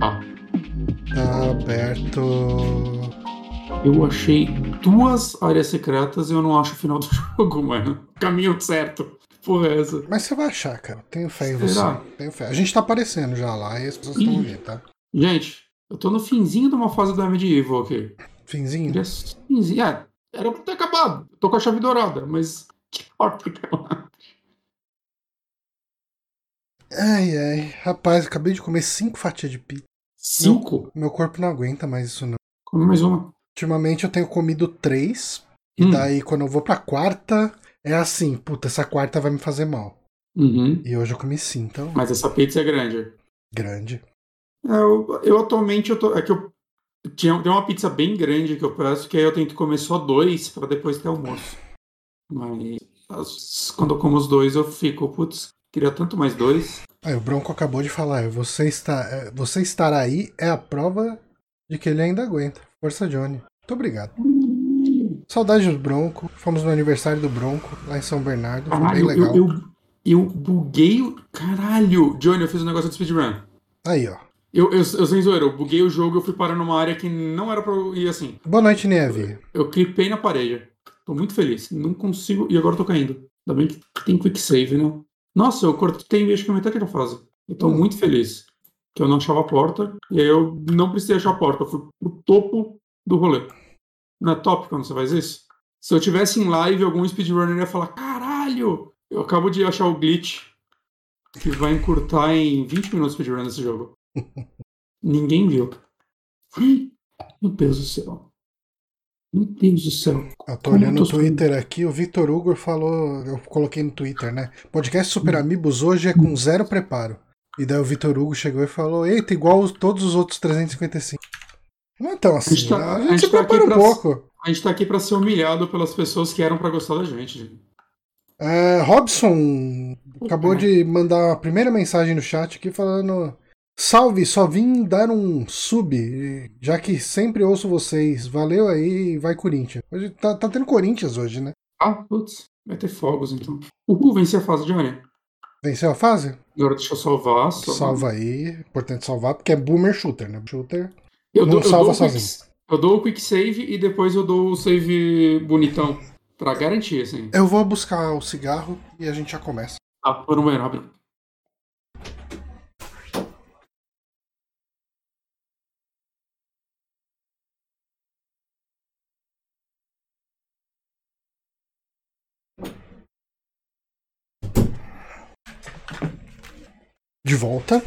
Tá. Tá aberto. Eu achei duas áreas secretas e eu não acho o final do jogo, mano. Caminho certo. Porra, é essa? Mas você vai achar, cara. Tenho fé em Será? você. Tenho fé. A gente tá aparecendo já lá e as pessoas estão vendo, tá? Gente, eu tô no finzinho de uma fase do Medieval aqui. Finzinho. Queria finzinho. É, era pra ter acabado. Tô com a chave dourada, mas. Que porta que ela. Ai, ai. Rapaz, acabei de comer cinco fatias de pizza. Cinco? Meu corpo não aguenta mais isso, não. Come mais uma. Ultimamente eu tenho comido três. E Hum. daí, quando eu vou pra quarta, é assim, puta, essa quarta vai me fazer mal. Uhum. E hoje eu comi cinco, então, Mas essa pizza é grande. grande. É, eu, eu atualmente eu tô. É que eu. Tinha, tem uma pizza bem grande que eu peço, que aí eu tento comer só dois pra depois ter almoço. Mas as- quando eu como os dois, eu fico, putz, queria tanto mais dois. Aí o Bronco acabou de falar, você, está, é, você estar aí é a prova de que ele ainda aguenta. Força, Johnny. Muito obrigado. Saudade do Bronco. Fomos no aniversário do Bronco, lá em São Bernardo. Foi bem Caralho, legal. eu, eu, eu buguei o. Caralho! Johnny, eu fiz um negócio de speedrun. Aí, ó. Eu, eu, eu sem zoeira, eu buguei o jogo eu fui parar numa área que não era pra eu ir assim. Boa noite, Neve. Eu clipei na parede. Tô muito feliz. Não consigo. E agora eu tô caindo. Ainda bem que tem quick save, né? Nossa, eu cortei que metade da fase. Eu tô Hum. muito feliz. Que eu não achava a porta. E aí eu não precisei achar a porta. Eu fui pro topo do rolê. Não é top quando você faz isso? Se eu tivesse em live, algum speedrunner ia falar: caralho! Eu acabo de achar o glitch. Que vai encurtar em 20 minutos o speedrun desse jogo. Ninguém viu. Meu Deus do céu. Meu Deus do céu. Eu tô olhando o Twitter aqui, o Victor Hugo falou, eu coloquei no Twitter, né? Podcast Super Hum. Amigos hoje é com zero preparo. E daí o Victor Hugo chegou e falou, eita, igual os- todos os outros 355. Não é tão assim, gente tá- né? a a gente, gente se tá prepara um pra- pouco. A gente tá aqui pra ser humilhado pelas pessoas que eram pra gostar da gente. É, Robson acabou de mandar a primeira mensagem no chat aqui falando: Salve, só vim dar um sub, já que sempre ouço vocês. Valeu aí, vai Corinthians. Hoje tá, tá tendo Corinthians hoje, né? Ah, putz, vai ter fogos então. Uhul, venci a fase, Johnny. Venceu a fase? Agora deixa eu salvar. só- Salva aí. Importante salvar, porque é boomer shooter, né? Shooter. Eu não dou, eu salva dou o quick- sozinho. Eu dou o quick save e depois eu dou o save bonitão. Pra garantir, assim. Eu vou buscar o cigarro e a gente já começa. Ah, por um rápido. De volta.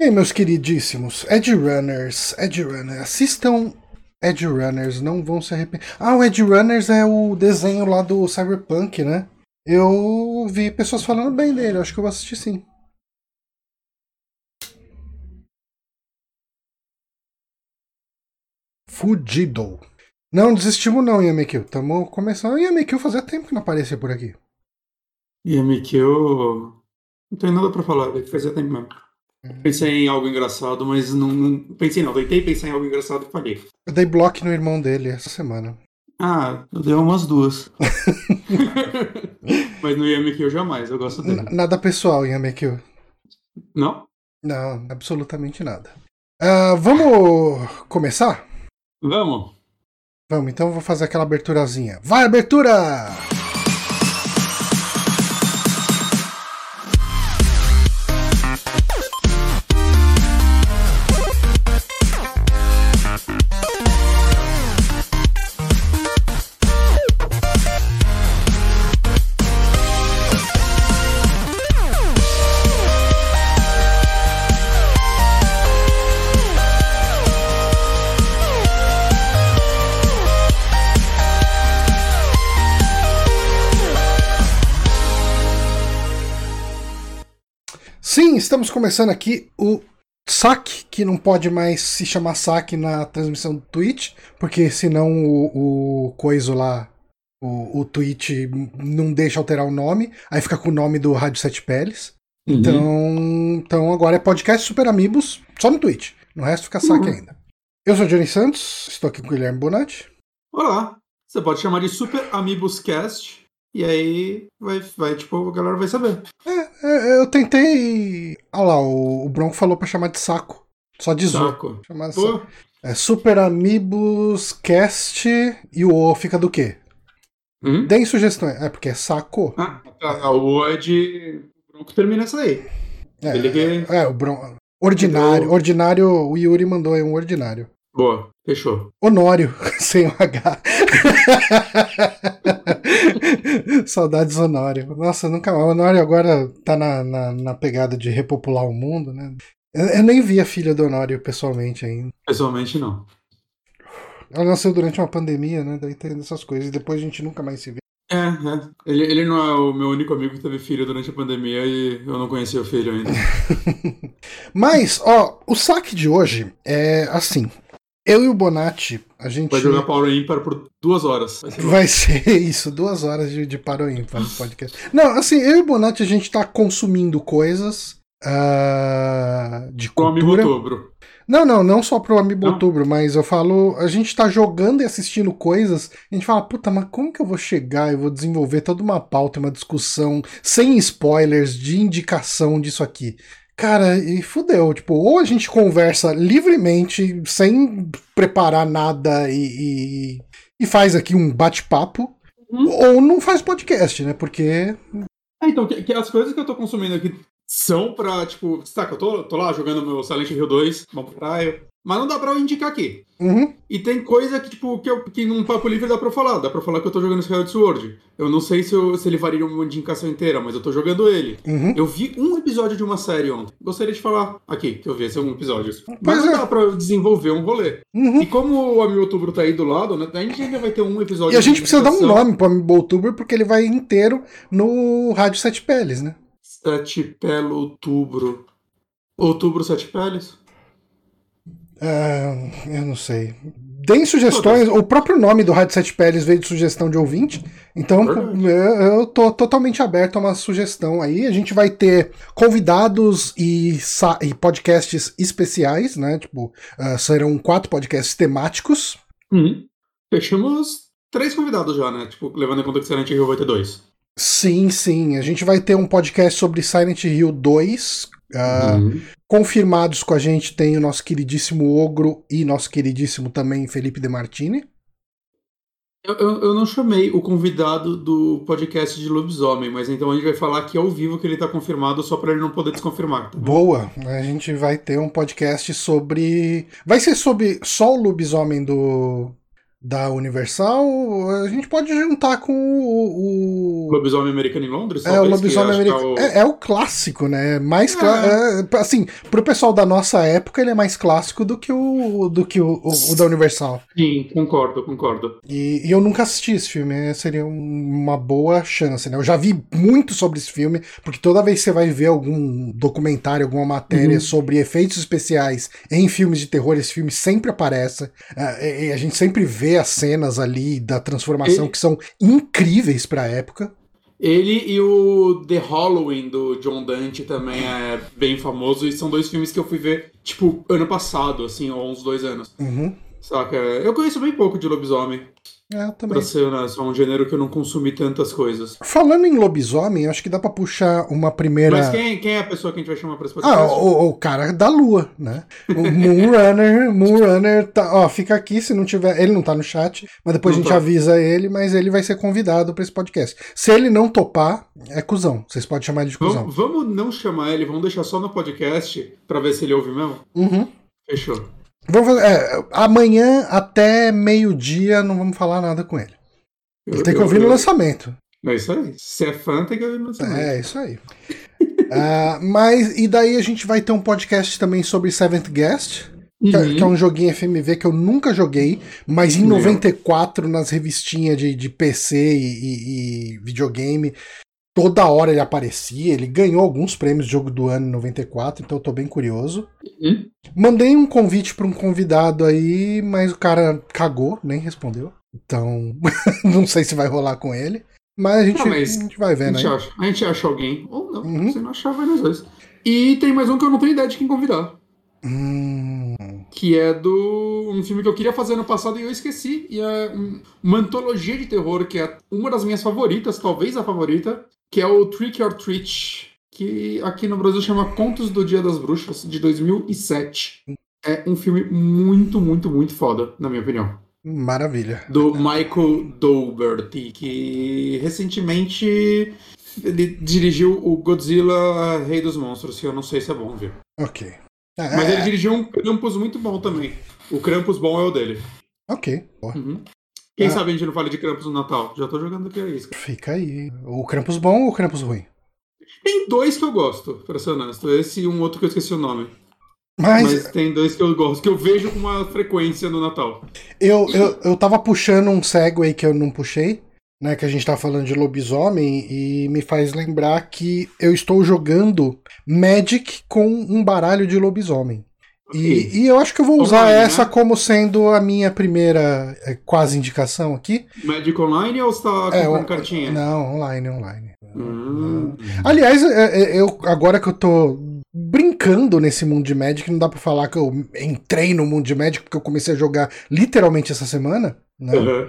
E aí, meus queridíssimos, Edge Runners, Edge Runners, assistam Edge Runners, não vão se arrepender. Ah, o Edge Runners é o desenho lá do Cyberpunk, né? Eu vi pessoas falando bem dele, acho que eu vou assistir sim. Fudido. Não desistimos não, Yamekil. Tamo começando. Yamekil fazia tempo que não aparecia por aqui. A Mikio. Não tem nada pra falar, fazer tempo mesmo. Pensei em algo engraçado, mas não, não- Pensei não, tentei pensar em algo engraçado e falhei. Eu dei bloco no irmão dele essa semana. Ah, eu dei umas duas. mas no Yamiki eu jamais, eu gosto dele. N- Nada pessoal, Yamekil. Não? Não, absolutamente nada. Ah, vamos começar? Vamos. Vamos, então eu vou fazer aquela aberturazinha. Vai, abertura! Estamos começando aqui o saque, que não pode mais se chamar saque na transmissão do Twitch, porque senão o, o coiso lá, o, o Twitch não deixa alterar o nome, aí fica com o nome do Rádio Sete Peles. Uhum. Então, então agora é podcast Super Amigos, só no Twitch. No resto fica saque Uhum. ainda. Eu sou o Johnny Santos, estou aqui com o Guilherme Bonatti. Olá. Você pode chamar de Super Amigos Cast. E aí vai, vai, tipo, a galera vai saber. É, é, eu tentei. Olha lá, o, Bronco falou pra chamar de saco. Só de. Saco. Chama Pô, É Super Amigos Cast e o O fica do quê? hum? Deem sugestões. É porque é saco. Ah, tá. O O é de. O Bronco termina essa aí. É, Ele que. é o Bron... Ordinário. Ordinário, o Yuri mandou aí um ordinário. Boa, fechou. Honório, sem o H. Saudades Honório. Nossa, nunca mais. O Honório agora tá na, na, na pegada de repopular o mundo, né? Eu, eu nem vi a filha do Honório pessoalmente ainda. Pessoalmente, não. Ela nasceu durante uma pandemia, né? Daí tem essas coisas. E depois a gente nunca mais se vê. É, é. Ele, ele não é o meu único amigo que teve filho durante a pandemia e eu não conhecia o filho ainda. Mas, ó, o saque de hoje é assim. Eu e o Bonatti, a gente. Vai jogar Power Ímpar por duas horas. Vai ser Vai ser isso, duas horas de, de paro ímpar no podcast. Não, assim, eu e o Bonatti, a gente tá consumindo coisas ah, de pro amigo cultura. outubro. Não, não, não só pro Amiibo Não? Outubro, mas eu falo, a gente tá jogando e assistindo coisas, a gente fala, puta, mas como que eu vou chegar e vou desenvolver toda uma pauta, uma discussão, sem spoilers, de indicação disso aqui? Cara, e fudeu, tipo, ou a gente conversa livremente, sem preparar nada e, e, e faz aqui um bate-papo, Uhum. ou não faz podcast, né? Porque. É, então, que, que as coisas que eu tô consumindo aqui são pra, tipo, saca, eu tô, tô lá jogando meu Silent Hill 2, vamos pra praia, mas não dá pra eu indicar aqui. Uhum, E tem coisa que, tipo, que, eu, que num papo livre dá pra falar. Dá pra falar que eu tô jogando Skyward Sword. Eu não sei se, eu- se ele varia uma indicação inteira, mas eu tô jogando ele. uhum. Eu vi um episódio de uma série ontem. Gostaria de falar aqui, que eu vi esse um episódio. Mas não é. dá pra eu desenvolver um rolê. uhum. E como o Amigo Outubro tá aí do lado, né, a gente ainda vai ter um episódio E a gente precisa dar um nome pro Amiibo Outubro, porque ele vai inteiro no Rádio Sete Peles, né? Sete Pelo Outubro. Outubro Sete Peles? Ah, eu não sei. Deem sugestões. O próprio nome do Rádio Sete Peles veio de sugestão de ouvinte. Então Verdade. eu, tô totalmente aberto a uma sugestão aí. A gente vai ter convidados e, e podcasts especiais, né? Tipo, ah, serão quatro podcasts temáticos. Uhum. Fechamos três convidados já, né? Tipo, levando em conta que Silent Hill vai ter dois. Sim, sim. A gente vai ter um podcast sobre Silent Hill 2. ah, Uhum. Confirmados com a gente tem o nosso queridíssimo Ogro e nosso queridíssimo também Felipe De Martini. Eu, eu, eu não chamei o convidado do podcast de lobisomem, mas então a gente vai falar aqui ao vivo que ele tá confirmado só pra ele não poder desconfirmar. tá? Boa, a gente vai ter um podcast sobre. Vai ser sobre só o lobisomem do. Da Universal. A gente pode juntar com o. o- Lobisomem americano em Londres? É, o lobisomem é americano. o- É, é o clássico, né? Mais clá- É. é, assim, pro pessoal da nossa época, ele é mais clássico do que o, do que o, o- o da Universal. Sim, concordo, concordo. E, e eu nunca assisti esse filme, é, seria um- uma boa chance, né? Eu já vi muito sobre esse filme, porque toda vez que você vai ver algum documentário, alguma matéria Uhum. sobre efeitos especiais em filmes de terror, esse filme sempre aparece. E a gente sempre vê as cenas ali da transformação Ele- que são incríveis pra época. Ele e o The Halloween do John Dante também é bem famoso e são dois filmes que eu fui ver, tipo, ano passado, assim, ou uns dois anos. Uhum. Saca? Eu conheço bem pouco de lobisomem, É, eu também. pra ser é um gênero que eu não consumi tantas coisas. Falando em lobisomem, acho que dá pra puxar uma primeira. Mas quem, quem é a pessoa que a gente vai chamar pra esse Ah, podcast? o, o cara da lua, né? O Moonrunner, Moonrunner tá, ó, fica aqui se não tiver, ele não tá no chat, mas depois Não a gente tá. avisa ele, mas ele vai ser convidado pra esse podcast. Se ele não topar, é cuzão. Vocês podem chamar ele de cuzão. Vamos, vamos não chamar ele, vamos deixar só no podcast pra ver se ele ouve mesmo? Uhum. Fechou. Vamos fazer, é, amanhã até meio-dia não vamos falar nada com ele. Ele Eu- tem que eu- ouvir no eu- lançamento. É isso aí. Se é fã, tem que ouvir no lançamento. É, isso aí. Ah, mas, e daí a gente vai ter um podcast também sobre Seventh Guest. Que, é- Uhum. que é um joguinho FMV que eu nunca joguei, mas em Nem eu. 94, nas revistinhas de, de PC e, e- e videogame, toda hora ele aparecia. Ele ganhou alguns prêmios de jogo do ano em 94, então eu tô bem curioso. Uhum. Mandei um convite para um convidado aí, mas o cara cagou, nem respondeu. Então, não sei se vai rolar com ele. Mas a gente, Ah, mas a gente vai A vendo gente, aí. acha, a gente acha alguém, ou não. Uhum. Se não achar, vai nós dois. E tem mais um que eu não tenho ideia de quem convidar. Hum, Que é do. um filme que eu queria fazer ano passado e eu esqueci. E é um- uma antologia de terror que é uma das minhas favoritas, talvez a favorita, que é o Trick or Treat. Que aqui no Brasil chama Contos do Dia das Bruxas, de 2007. é um filme muito, muito, muito foda, na minha opinião. Maravilha. Do Michael Dougherty, que recentemente ele dirigiu o Godzilla Rei dos Monstros, que eu não sei se é bom, viu? Ok. Ah, Mas ele dirigiu um Krampus muito bom também. O Krampus bom é o dele. Ok. Uhum. Quem ah. sabe a gente não fala de Krampus no Natal? Já tô jogando aqui a isca. Fica aí. O Krampus bom ou o Krampus ruim? Tem dois que eu gosto, pra ser honesto. Esse e um outro que eu esqueci o nome. Mas... Mas... tem dois que eu gosto, que eu vejo com uma frequência no Natal. Eu, eu, eu tava puxando um segue que eu não puxei, né? Que a gente tá falando de lobisomem, e me faz lembrar que eu estou jogando Magic com um baralho de lobisomem. E, e, eu acho que eu vou usar online, essa né? como sendo a minha primeira é, quase indicação aqui. Magic Online ou você tá é, comprando cartinha? Não, online, online. Hum. Aliás, eu, agora que eu tô brincando nesse mundo de Magic, não dá pra falar que eu entrei no mundo de Magic porque eu comecei a jogar literalmente essa semana. Né? Uhum.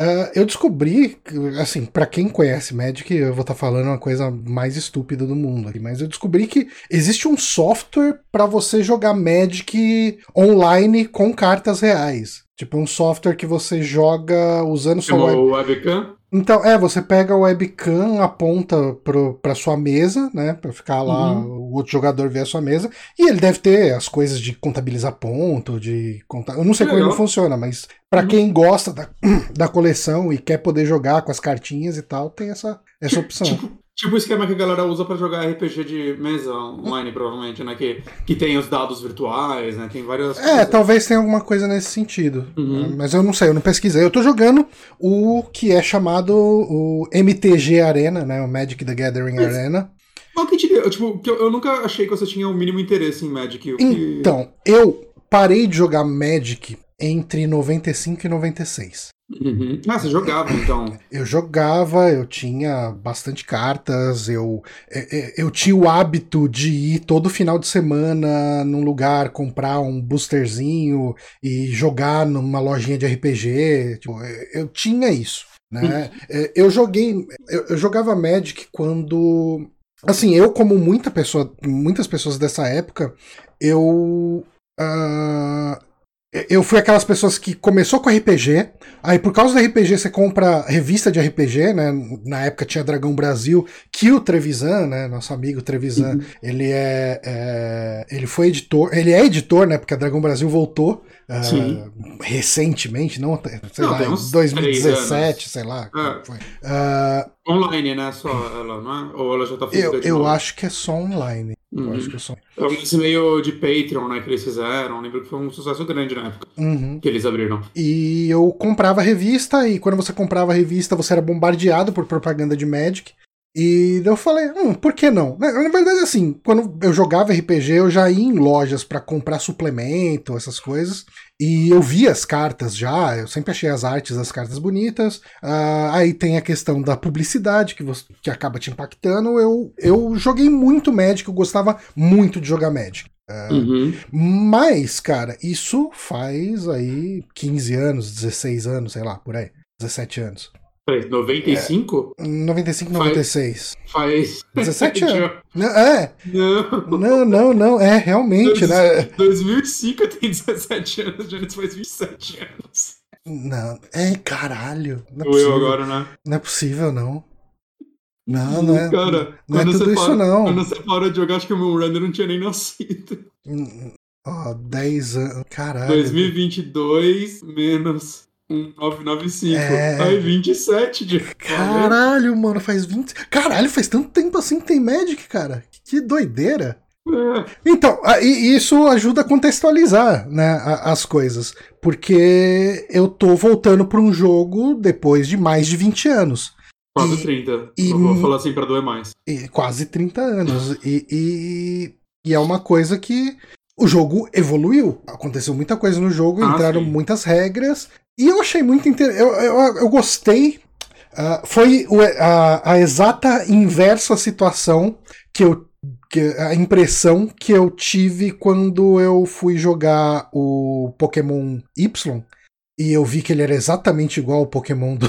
Uh, eu descobri, assim, para quem conhece Magic, eu vou estar tá falando uma coisa mais estúpida do mundo aqui, mas eu descobri que existe um software para você jogar Magic online com cartas reais. Tipo, um software que você joga usando sua web... webcam? Então, é, você pega o webcam, aponta pro, pra sua mesa, né? Pra ficar lá, uhum. o outro jogador ver a sua mesa. E ele deve ter as coisas de contabilizar ponto, de contar. Eu não sei como ele funciona, mas para uhum. quem gosta da, da coleção e quer poder jogar com as cartinhas e tal, tem essa, essa opção. Tipo, Tipo o esquema que a galera usa para jogar RPG de mesa online, provavelmente, né? Que, que tem os dados virtuais, né? Tem várias. É, coisas. talvez tenha alguma coisa nesse sentido. Uhum. Mas eu não sei, eu não pesquisei. Eu tô jogando o que é chamado o MTG Arena, né? O Magic the Gathering mas, Arena. Qual que te deu? Tipo, eu, eu nunca achei que você tinha o mínimo interesse em Magic. Que... Então, eu parei de jogar Magic entre 95 e 96. Uhum. Ah, você jogava então? Eu jogava, eu tinha bastante cartas, eu, eu, tinha o hábito de ir todo final de semana num lugar, comprar um boosterzinho e jogar numa lojinha de RPG. Tipo, eu tinha isso. Né? Uhum. Eu joguei. Eu, eu jogava Magic quando. Assim, eu, como muita pessoa, muitas pessoas dessa época, eu. Uh, eu fui aquelas pessoas que começou com RPG, aí por causa do RPG você compra revista de RPG, né? Na época tinha Dragão Brasil, que o Trevisan, né? Nosso amigo Trevisan, uhum. ele é, é, ele foi editor, ele é editor, né? Porque a Dragão Brasil voltou uh, recentemente, não, sei não, lá, em 2017, sei lá. É. Foi. Uh, online, né? Só ela, não é? Ou ela já tá Eu, eu acho que é só online. Uhum. Eu acho que é. É um meio de Patreon, né, que eles fizeram. Lembro que foi um sucesso grande na época uhum. que eles abriram. E eu comprava a revista, e quando você comprava a revista, você era bombardeado por propaganda de Magic. E eu falei, hum, por que não? Na, verdade, assim, quando eu jogava RPG, eu já ia em lojas para comprar suplemento, essas coisas. E eu vi as cartas já, eu sempre achei as artes das cartas bonitas. Uh, aí tem a questão da publicidade que, você, que acaba te impactando. Eu, eu joguei muito Magic, eu gostava muito de jogar Magic. Uh, uhum. Mas, cara, isso faz aí 15 anos, 16 anos, sei lá, por aí. 17 anos. 95? É, 95, 96. Faz. 17 anos. Não, é. Não. Não, não, não. É, realmente, Dois, né? 2005 tem 17 anos, Janice faz 27 anos. Não, é caralho. Não é possível. eu agora, né? Não é possível, não. Não, não é. Cara, não é tudo isso, para, não. Quando você para de jogar, acho que o meu Runner não tinha nem nascido. Hum, ó, 10 anos. Caralho. 2022 menos 995. É... Aí 27 de. Caralho, mano, faz 20. Caralho, faz tanto tempo assim que tem Magic, cara. Que doideira. É. Então, isso ajuda a contextualizar né, as coisas. Porque eu tô voltando para um jogo depois de mais de 20 anos. Quase e, 30. E, vou falar assim para doer mais. E, quase 30 anos. E, e, e, é uma coisa que o jogo evoluiu. Aconteceu muita coisa no jogo, ah, entraram sim. muitas regras, e eu achei muito interessante. Eu, eu, eu, gostei. Uh, foi a, a, exata inversa situação que eu. Que, a impressão que eu tive quando eu fui jogar o Pokémon Y. e eu vi que ele era exatamente igual ao Pokémon do,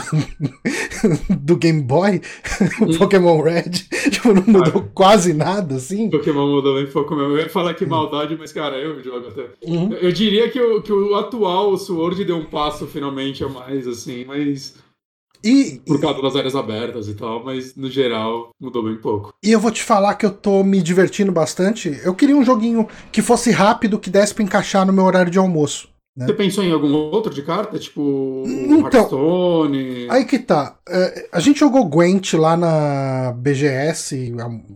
do Game Boy, o Pokémon Red, tipo, não mudou ah, quase nada, assim. Pokémon mudou bem pouco mesmo. Eu ia falar que maldade, mas, cara, eu jogo até. Uhum. Eu diria que o, que o atual Sword deu um passo finalmente a mais, assim, mas. E, por causa das áreas abertas e tal, mas no geral mudou bem pouco. E eu vou te falar que eu tô me divertindo bastante. Eu queria um joguinho que fosse rápido, que desse pra encaixar no meu horário de almoço. Né? Você pensou em algum outro de carta? Tipo então, Hearthstone? Aí que tá. É, a gente jogou Gwent lá na BGS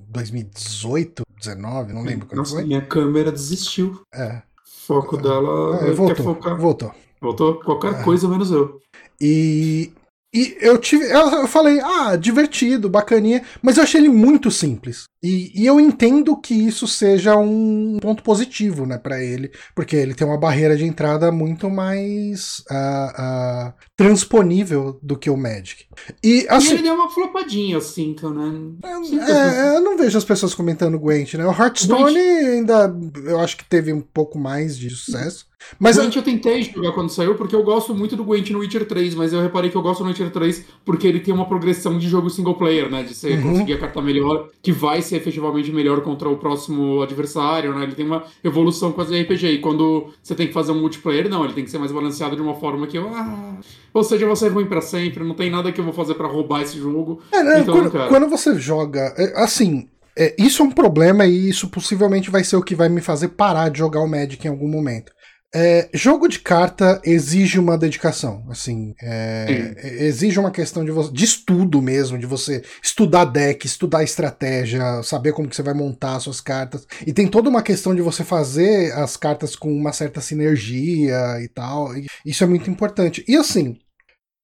2018, 19, não lembro quando Nossa, foi. minha câmera desistiu. É. Foco dela é, voltou. Voltou. Voltou? Qualquer é. coisa menos eu. E e eu tive. Eu falei, ah, divertido, bacaninha, mas eu achei ele muito simples. E, e eu entendo que isso seja um ponto positivo, né, para ele, porque ele tem uma barreira de entrada muito mais uh, uh, transponível do que o Magic. E, assim, e ele deu uma flopadinha, assim, então, né? É, é, eu não vejo as pessoas comentando Gwent, né? O Hearthstone Gwent. ainda, eu acho que teve um pouco mais de sucesso. Mas Gwent eu tentei jogar quando saiu, porque eu gosto muito do Gwent no Witcher 3, mas eu reparei que eu gosto do Witcher 3 porque ele tem uma progressão de jogo single player, né? De você uhum. conseguir a carta melhor, que vai ser efetivamente melhor contra o próximo adversário, né? Ele tem uma evolução com as RPG. E quando você tem que fazer um multiplayer, não, ele tem que ser mais balanceado de uma forma que eu. Ah, ou seja, você é ruim para sempre, não tem nada que eu vou fazer para roubar esse jogo. É, né? então, quando, quando você joga. É, assim, é, isso é um problema e isso possivelmente vai ser o que vai me fazer parar de jogar o Magic em algum momento. É, jogo de carta exige uma dedicação, assim, é, exige uma questão de, de, estudo mesmo, de você estudar deck, estudar estratégia, saber como que você vai montar suas cartas, e tem toda uma questão de você fazer as cartas com uma certa sinergia e tal, e isso é muito importante. E assim,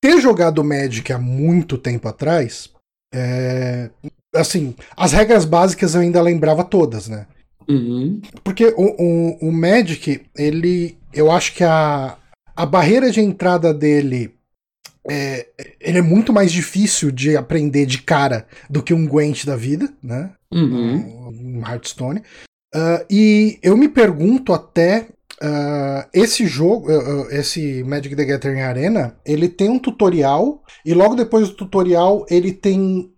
ter jogado Magic há muito tempo atrás, é, assim, as regras básicas eu ainda lembrava todas, né? Uhum. Porque o, o, o Magic, ele. Eu acho que a, a barreira de entrada dele é, ele é muito mais difícil de aprender de cara do que um Gwent da vida, né? Uhum. Um Hearthstone. Uh, e eu me pergunto até. Uh, esse jogo, uh, esse Magic the Gathering Arena, ele tem um tutorial e logo depois do tutorial ele tem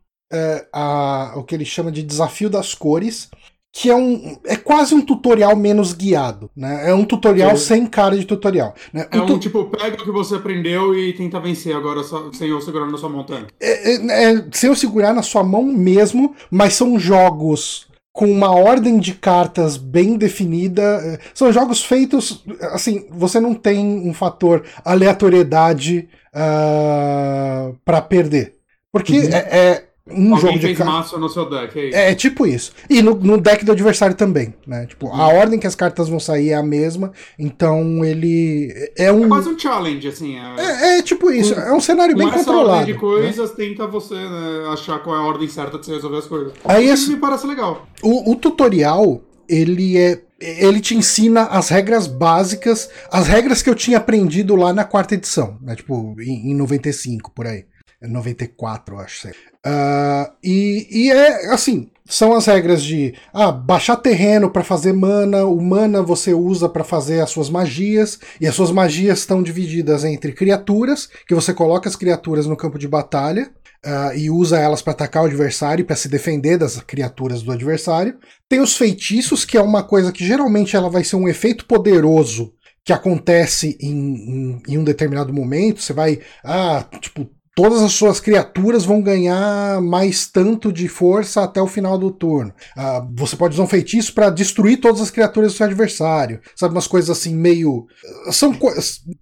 a, o que ele chama de desafio das cores, que é um é quase um tutorial menos guiado, né? É um tutorial é. sem cara de tutorial. Né? É um tipo, pega o que você aprendeu e tenta vencer agora só, sem eu segurar na sua mão tanto. É, é, é, sem eu segurar na sua mão mesmo, mas são jogos com uma ordem de cartas bem definida. É, são jogos feitos, assim, você não tem um fator aleatoriedade uh, ah, para perder. Porque uhum. é, é um Alguém jogo de massa no seu deck, é isso. É, tipo isso. E no, no, deck do adversário também, né? Tipo, a ordem que as cartas vão sair é a mesma, então ele é um... É quase um challenge, assim. É, é, é tipo isso, com, é um cenário bem controlado. ordem de né? coisas, né? tenta você né, achar qual é a ordem certa de você resolver as coisas. Aí isso me parece legal. O, o tutorial, ele é ele te ensina as regras básicas, as regras que eu tinha aprendido lá na quarta edição, né? Tipo, em, em 95, por aí. 94, acho. Uh, e, e é assim, são as regras de ah, baixar terreno para fazer mana, o mana você usa para fazer as suas magias, e as suas magias estão divididas entre criaturas, que você coloca as criaturas no campo de batalha, Uh, e usa elas para atacar o adversário, para se defender das criaturas do adversário. Tem os feitiços, que é uma coisa que geralmente ela vai ser um efeito poderoso que acontece em, em, em um determinado momento. Você vai, ah, tipo, todas as suas criaturas vão ganhar mais tanto de força até o final do turno. Uh, você pode usar um feitiço para destruir todas as criaturas do seu adversário. Sabe, umas coisas assim meio. São,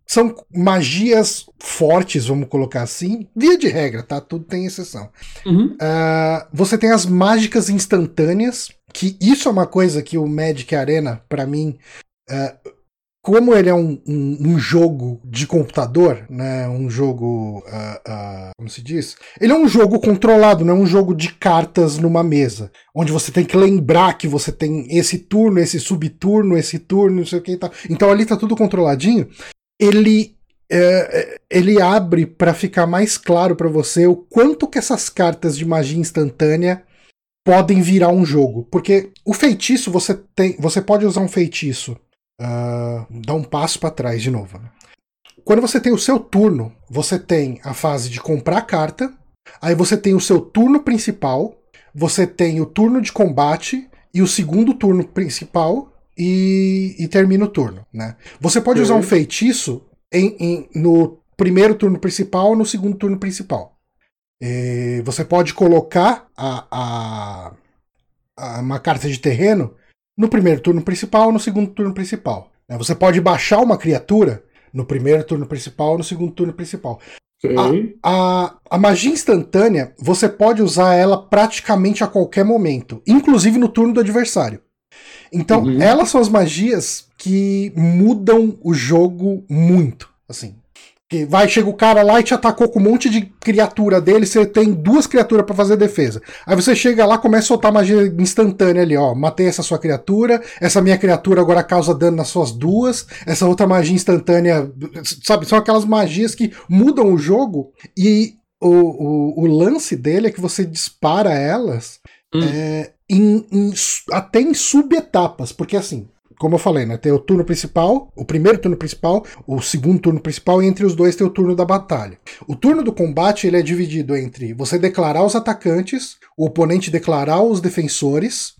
são magias fortes, vamos colocar assim. Via de regra, tá? Tudo tem exceção. Uhum. Uh, você tem as mágicas instantâneas, que isso é uma coisa que o Magic Arena, para mim. Uh, como ele é um, um, um, jogo de computador, né, um jogo, uh, uh, como se diz? Ele é um jogo controlado, não é um jogo de cartas numa mesa, onde você tem que lembrar que você tem esse turno, esse subturno, esse turno, não sei o que e tal. Então ali tá tudo controladinho. Ele é, ele abre para ficar mais claro para você o quanto que essas cartas de magia instantânea podem virar um jogo, porque o feitiço você tem, você pode usar um feitiço uh, dá um passo para trás de novo. Né? quando você tem o seu turno, você tem a fase de comprar carta, aí você tem o seu turno principal, você tem o turno de combate e o segundo turno principal e, e termina o turno, né? Você pode usar um feitiço em, em, no primeiro turno principal no segundo turno principal. E você pode colocar a, a, a, uma carta de terreno no primeiro turno principal no segundo turno principal. Né? Você pode baixar uma criatura no primeiro turno principal no segundo turno principal. A, a, a magia instantânea, você pode usar ela praticamente a qualquer momento, inclusive no turno do adversário. Então, Uhum. elas são as magias que mudam o jogo muito, assim. Que vai, chega o cara lá e te atacou com um monte de criatura dele, você tem duas criaturas pra fazer defesa. Aí você chega lá, começa a soltar magia instantânea ali, ó. Matei essa sua criatura, essa minha criatura agora causa dano nas suas duas, essa outra magia instantânea, sabe? São aquelas magias que mudam o jogo e o, o, o lance dele é que você dispara elas Hum. é, em- em até em subetapas, porque assim, como eu falei, né, tem o turno principal, o primeiro turno principal, o segundo turno principal e entre os dois tem o turno da batalha. O turno do combate ele é dividido entre você declarar os atacantes, o oponente declarar os defensores,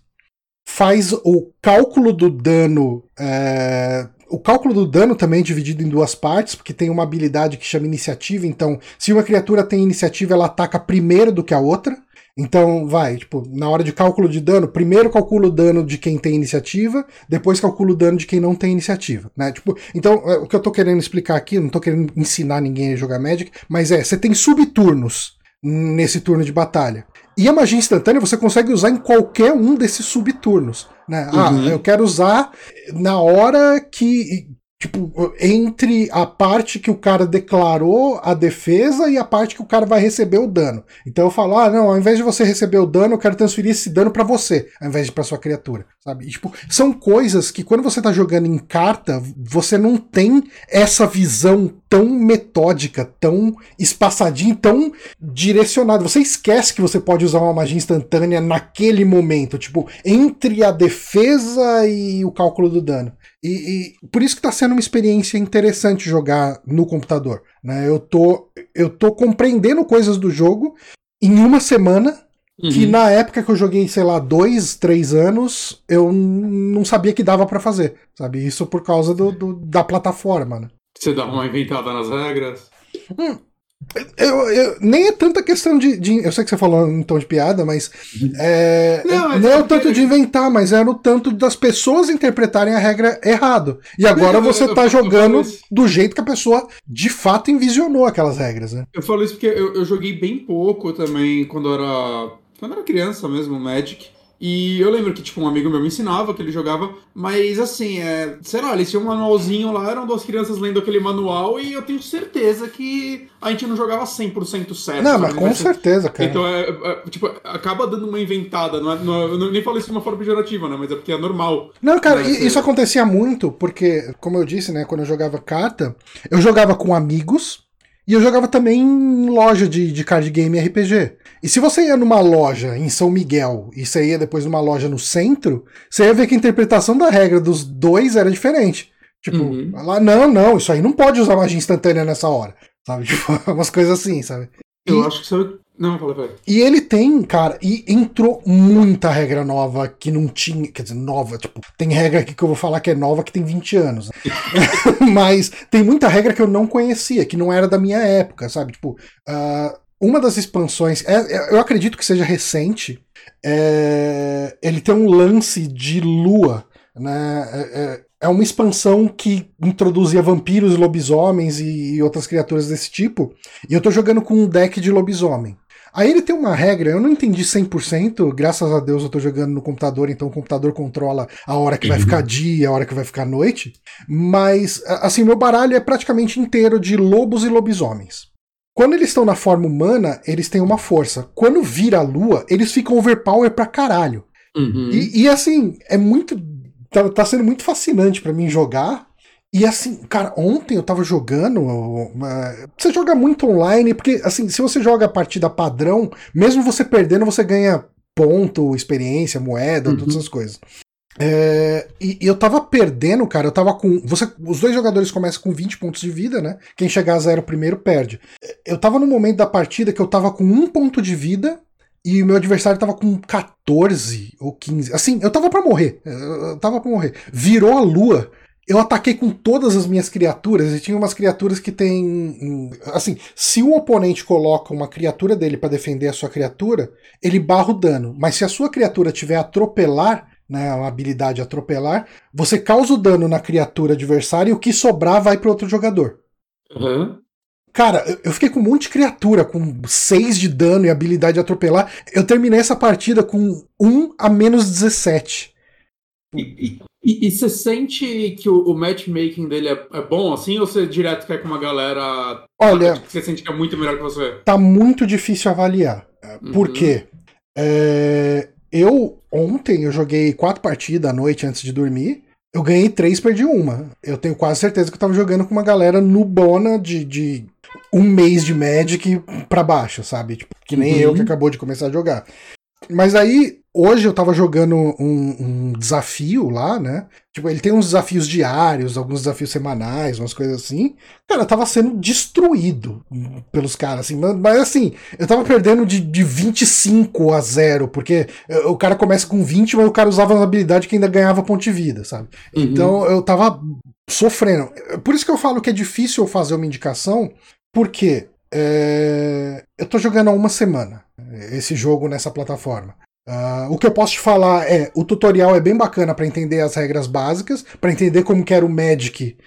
faz o cálculo do dano. é, o cálculo do dano também é dividido em duas partes, porque tem uma habilidade que chama iniciativa. Então, se uma criatura tem iniciativa, ela ataca primeiro do que a outra. Então, vai, tipo, na hora de cálculo de dano, primeiro calcula o dano de quem tem iniciativa, depois calcula o dano de quem não tem iniciativa, né? Tipo, então, é, o que eu tô querendo explicar aqui, não tô querendo ensinar ninguém a jogar Magic, mas é, você tem subturnos nesse turno de batalha. E a magia instantânea você consegue usar em qualquer um desses subturnos, né? Ah, Uhum. eu quero usar na hora que Tipo, entre a parte que o cara declarou a defesa e a parte que o cara vai receber o dano. Então eu falo, ah, não, ao invés de você receber o dano, eu quero transferir esse dano pra você, ao invés de pra sua criatura, sabe? E, tipo, são coisas que quando você tá jogando em carta, você não tem essa visão tão metódica, tão espaçadinha, tão direcionada. Você esquece que você pode usar uma magia instantânea naquele momento, tipo, entre a defesa e o cálculo do dano. E, e por isso que tá sendo uma experiência interessante jogar no computador. Né? Eu, tô, eu tô compreendendo coisas do jogo em uma semana. Que Uhum. na época que eu joguei, sei lá, dois, três anos, eu não sabia que dava pra fazer, sabe? Isso por causa do, do- da plataforma, né? Você dá uma inventada nas regras. Eu, eu- nem é tanta questão de, de- Eu sei que você falou em tom de piada, mas. É, Não, mas nem é é o tanto de inventar, mas é no tanto das pessoas interpretarem a regra errado. E agora Não, você tá jogando do jeito que a pessoa de fato envisionou aquelas regras, né? Eu falo isso porque eu, eu joguei bem pouco também quando era. Quando eu era criança mesmo, Magic. E eu lembro que, tipo, um amigo meu me ensinava que ele jogava, mas assim, é, sei lá, eles tinham um manualzinho lá, eram duas crianças lendo aquele manual e eu tenho certeza que a gente não jogava 100% certo. não, mas com ser- certeza, cara. Então, é, é, tipo, acaba dando uma inventada, não é, não nem falo isso de uma forma pejorativa, né? Mas é porque é normal. Não, cara, i- isso é- acontecia muito, porque, como eu disse, né, quando eu jogava carta, eu jogava com amigos e eu jogava também em loja de, de card game RPG. E se você ia numa loja em São Miguel e você ia depois numa loja no centro, você ia ver que a interpretação da regra dos dois era diferente. Tipo, Uhum. lá, não, não, isso aí não pode usar magia instantânea nessa hora. Sabe? Tipo, umas coisas assim, sabe? Eu E- acho que sabe. Não, fala, velho. E ele tem, cara, e entrou muita regra nova que não tinha. Quer dizer, nova, tipo, tem regra aqui que eu vou falar que é nova que tem 20 anos. né? Mas tem muita regra que eu não conhecia, que não era da minha época, sabe? Tipo, ah, uma das expansões, é- é- eu acredito que seja recente, é, ele tem um lance de lua, né? É, é- é uma expansão que introduzia vampiros, lobisomens e, e outras criaturas desse tipo. E eu tô jogando com um deck de lobisomem. Aí ele tem uma regra, eu não entendi 100%, graças a Deus eu tô jogando no computador, então o computador controla a hora que vai ficar dia, a hora que vai ficar noite. Mas, assim, meu baralho é praticamente inteiro de lobos e lobisomens. Quando eles estão na forma humana, eles têm uma força. Quando vira a lua, eles ficam overpower pra caralho. Uhum. E, e, assim, é muito. Tá, tá sendo muito fascinante pra mim jogar. E assim, cara, ontem eu tava jogando. uh, você joga muito online, porque assim, se você joga a partida padrão, mesmo você perdendo, você ganha ponto, experiência, moeda, Uhum. todas essas coisas. É, e, e, eu tava perdendo, cara. Eu tava com. Você, os dois jogadores começam com 20 pontos de vida, né? Quem chegar a zero primeiro perde. Eu tava no momento da partida que eu tava com um ponto de vida e o meu adversário tava com 14 ou 15. Assim, eu tava para morrer. Eu tava para morrer. Virou a lua. Eu ataquei com todas as minhas criaturas e tinha umas criaturas que tem. Assim, se um oponente coloca uma criatura dele para defender a sua criatura, ele barra o dano. Mas se a sua criatura tiver atropelar, né, uma habilidade atropelar, você causa o dano na criatura adversária e o que sobrar vai para outro jogador. Uhum. Cara, eu fiquei com um monte de criatura, com 6 de dano e habilidade de atropelar. Eu terminei essa partida com 1 a menos 17. E, e, e, você sente que o, o matchmaking dele é, é, bom assim ou você direto quer com uma galera. Olha. Que você sente que é muito melhor que você? Tá muito difícil avaliar. Uhum. Por quê? É, eu, ontem, eu joguei quatro partidas à noite antes de dormir. Eu ganhei três, perdi uma. Eu tenho quase certeza que eu tava jogando com uma galera nubona de, de um mês de Magic pra baixo, sabe? Tipo, que nem uhum. eu que acabou de começar a jogar. Mas aí, hoje eu tava jogando um, um, desafio lá, né? Tipo, ele tem uns desafios diários, alguns desafios semanais, umas coisas assim. Cara, tava sendo destruído pelos caras, assim. Mas assim, eu tava perdendo de, de 25 a 0, porque o cara começa com 20, mas o cara usava uma habilidade que ainda ganhava ponto de vida, sabe? Uhum. Então eu tava sofrendo. Por isso que eu falo que é difícil fazer uma indicação, porque é, eu tô jogando há uma semana esse jogo nessa plataforma. Uh, o que eu posso te falar é, o tutorial é bem bacana para entender as regras básicas, para entender como que era o Magic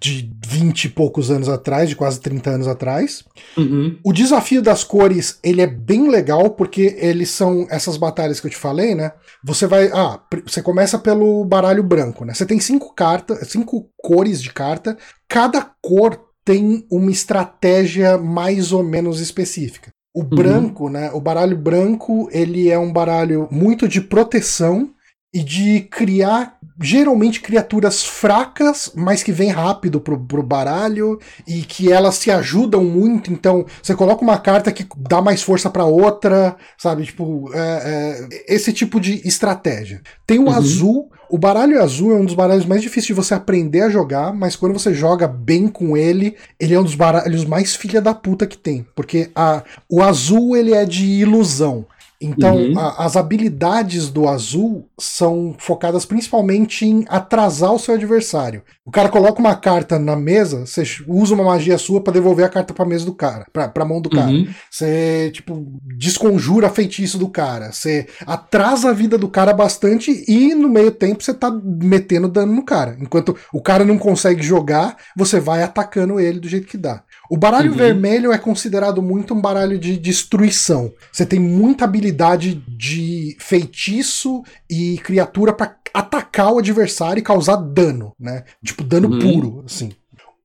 de 20 e poucos anos atrás, de quase 30 anos atrás. Uhum. O desafio das cores, ele é bem legal porque eles são essas batalhas que eu te falei, né? Você vai, ah, você começa pelo baralho branco, né? Você tem cinco cartas, cinco cores de carta, cada cor tem uma estratégia mais ou menos específica. O uhum. branco, né? O baralho branco, ele é um baralho muito de proteção e de criar geralmente criaturas fracas, mas que vêm rápido pro, pro baralho e que elas se ajudam muito. Então, você coloca uma carta que dá mais força para outra, sabe? Tipo, é, é, esse tipo de estratégia. Tem o uhum. azul, o baralho azul é um dos baralhos mais difíceis de você aprender a jogar, mas quando você joga bem com ele, ele é um dos baralhos mais filha da puta que tem. Porque a, o azul ele é de ilusão. Então, uhum. a, as habilidades do azul são focadas principalmente em atrasar o seu adversário. O cara coloca uma carta na mesa, você usa uma magia sua para devolver a carta pra mesa do cara, pra, pra mão do cara. Uhum. Você, tipo, desconjura feitiço do cara. Você atrasa a vida do cara bastante e no meio tempo você tá metendo dano no cara. Enquanto o cara não consegue jogar, você vai atacando ele do jeito que dá. O baralho uhum. vermelho é considerado muito um baralho de destruição. Você tem muita habilidade de feitiço e criatura para atacar o adversário e causar dano, né? Tipo, dano uhum. puro, assim.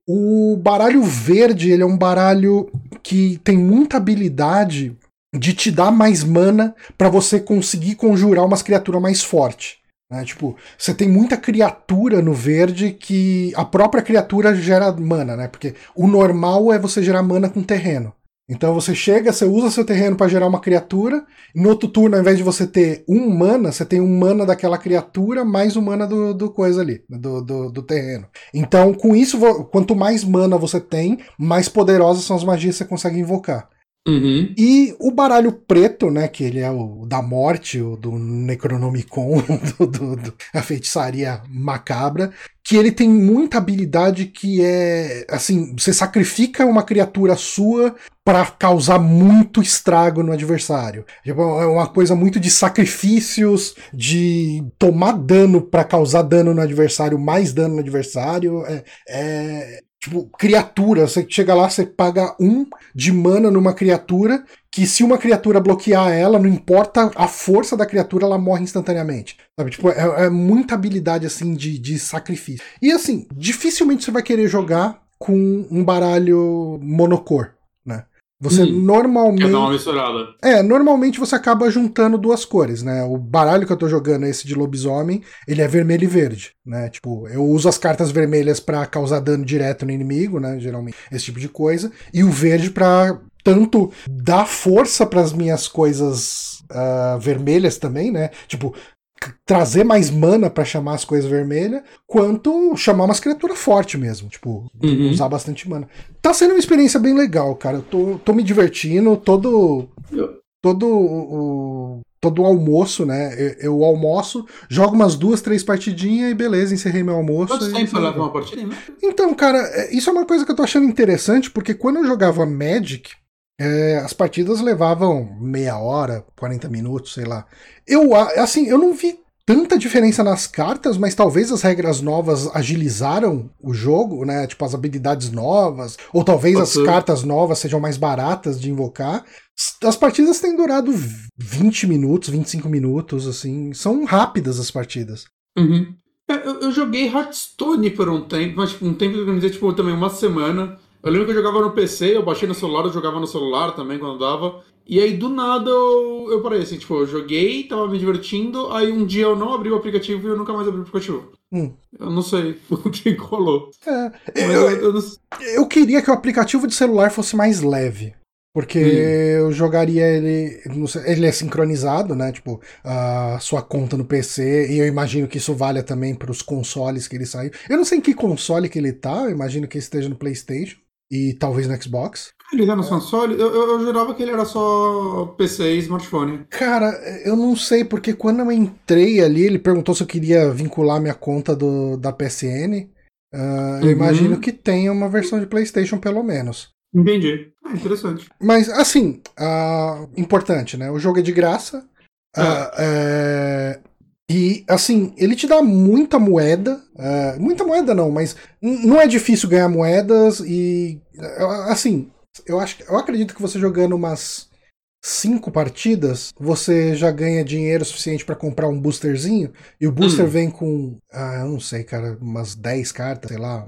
O baralho verde, ele é um baralho que tem muita habilidade de te dar mais mana para você conseguir conjurar umas criaturas mais fortes. Né? Tipo, você tem muita criatura no verde que a própria criatura gera mana, né? Porque o normal é você gerar mana com terreno. Então você chega, você usa seu terreno para gerar uma criatura. No outro turno, ao invés de você ter um mana, você tem um mana daquela criatura mais um mana do, do coisa ali, do, do, do, terreno. Então, com isso, quanto mais mana você tem, mais poderosas são as magias que você consegue invocar. Uhum. E o baralho preto, né? Que ele é o da morte, o do Necronomicon, do, do, do, a feitiçaria macabra. Que ele tem muita habilidade que é. Assim, você sacrifica uma criatura sua para causar muito estrago no adversário. Tipo, é uma coisa muito de sacrifícios, de tomar dano para causar dano no adversário, mais dano no adversário. É, é, Tipo, criatura, você chega lá, você paga um de mana numa criatura, que se uma criatura bloquear ela, não importa a força da criatura, ela morre instantaneamente. Sabe? Tipo, é, é muita habilidade assim de, de sacrifício. E assim, dificilmente você vai querer jogar com um baralho monocor. Você hum, normalmente. É uma misturada. É, normalmente você acaba juntando duas cores, né? O baralho que eu tô jogando, esse de lobisomem, ele é vermelho e verde, né? Tipo, eu uso as cartas vermelhas para causar dano direto no inimigo, né? Geralmente, esse tipo de coisa. E o verde para tanto dar força para as minhas coisas uh, vermelhas também, né? Tipo, trazer mais mana para chamar as coisas vermelhas, quanto chamar umas criaturas fortes mesmo. Tipo, uhum. usar bastante mana. Tá sendo uma experiência bem legal, cara. Eu tô, tô me divertindo, todo. Todo o, todo o almoço, né? Eu, eu, almoço, jogo umas duas, três partidinhas e beleza, encerrei meu almoço. Quanto tempo leva uma partida? Então, cara, é, isso é uma coisa que eu tô achando interessante, porque quando eu jogava Magic, é, as partidas levavam meia hora, 40 minutos, sei lá. Eu, assim, eu não vi tanta diferença nas cartas, mas talvez as regras novas agilizaram o jogo, né? Tipo, as habilidades novas, ou talvez as cartas novas sejam mais baratas de invocar. As partidas têm durado 20 minutos, 25 minutos, assim. São rápidas as partidas. Uhum. É, eu, eu, joguei Hearthstone por um tempo, mas tipo, um tempo, eu dizer, tipo, também uma semana. Eu lembro que eu jogava no PC, eu baixei no celular, eu jogava no celular também quando dava. E aí, do nada, eu, eu parei assim, tipo, eu joguei, tava me divertindo, aí um dia eu não abri o aplicativo e eu nunca mais abri o aplicativo. Hum. Eu não sei o que rolou. É, eu, eu, eu, não... eu, queria que o aplicativo de celular fosse mais leve. Porque hum. eu jogaria ele. ele é sincronizado, né? Tipo, a sua conta no PC. E eu imagino que isso valha também para os consoles que ele saiu. Eu não sei em que console que ele tá, eu imagino que esteja no PlayStation e talvez no Xbox. Ele tá no console? Eu, eu, eu, jurava que ele era só PC e smartphone. Cara, eu não sei, porque quando eu entrei ali, ele perguntou se eu queria vincular minha conta do, da PSN. Uh, ah, uhum. Eu imagino que tenha uma versão de PlayStation, pelo menos. Entendi. Ah, interessante. Mas, assim, uh, importante, né? O jogo é de graça. Uh, é, e, assim, ele te dá muita moeda. Uh, muita moeda não, mas não é difícil ganhar moedas e. Assim, eu, acho, eu acredito que você jogando umas cinco partidas, você já ganha dinheiro suficiente para comprar um boosterzinho. E o booster hum. vem com, ah, eu não sei, cara, umas 10 cartas, sei lá.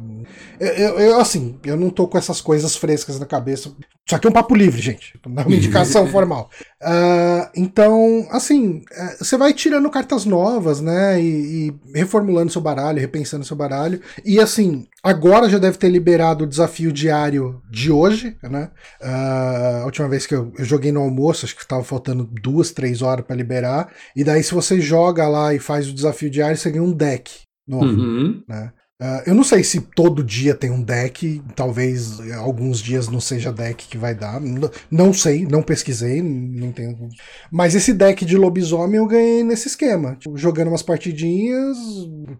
Eu, eu, eu, assim, eu não tô com essas coisas frescas na cabeça. Isso aqui é um papo livre, gente. Não é uma indicação formal. Uh, então, assim, uh, você vai tirando cartas novas, né? E, e, reformulando seu baralho, repensando seu baralho. E assim, agora já deve ter liberado o desafio diário de hoje, né? Uh, a última vez que eu, eu, joguei no almoço, acho que estava faltando duas, três horas para liberar. E daí, se você joga lá e faz o desafio diário, você ganha um deck novo, uhum. né? Uh, eu não sei se todo dia tem um deck, talvez alguns dias não seja deck que vai dar. Não, não sei, não pesquisei, não entendo. Mas esse deck de lobisomem eu ganhei nesse esquema. Tipo, jogando umas partidinhas,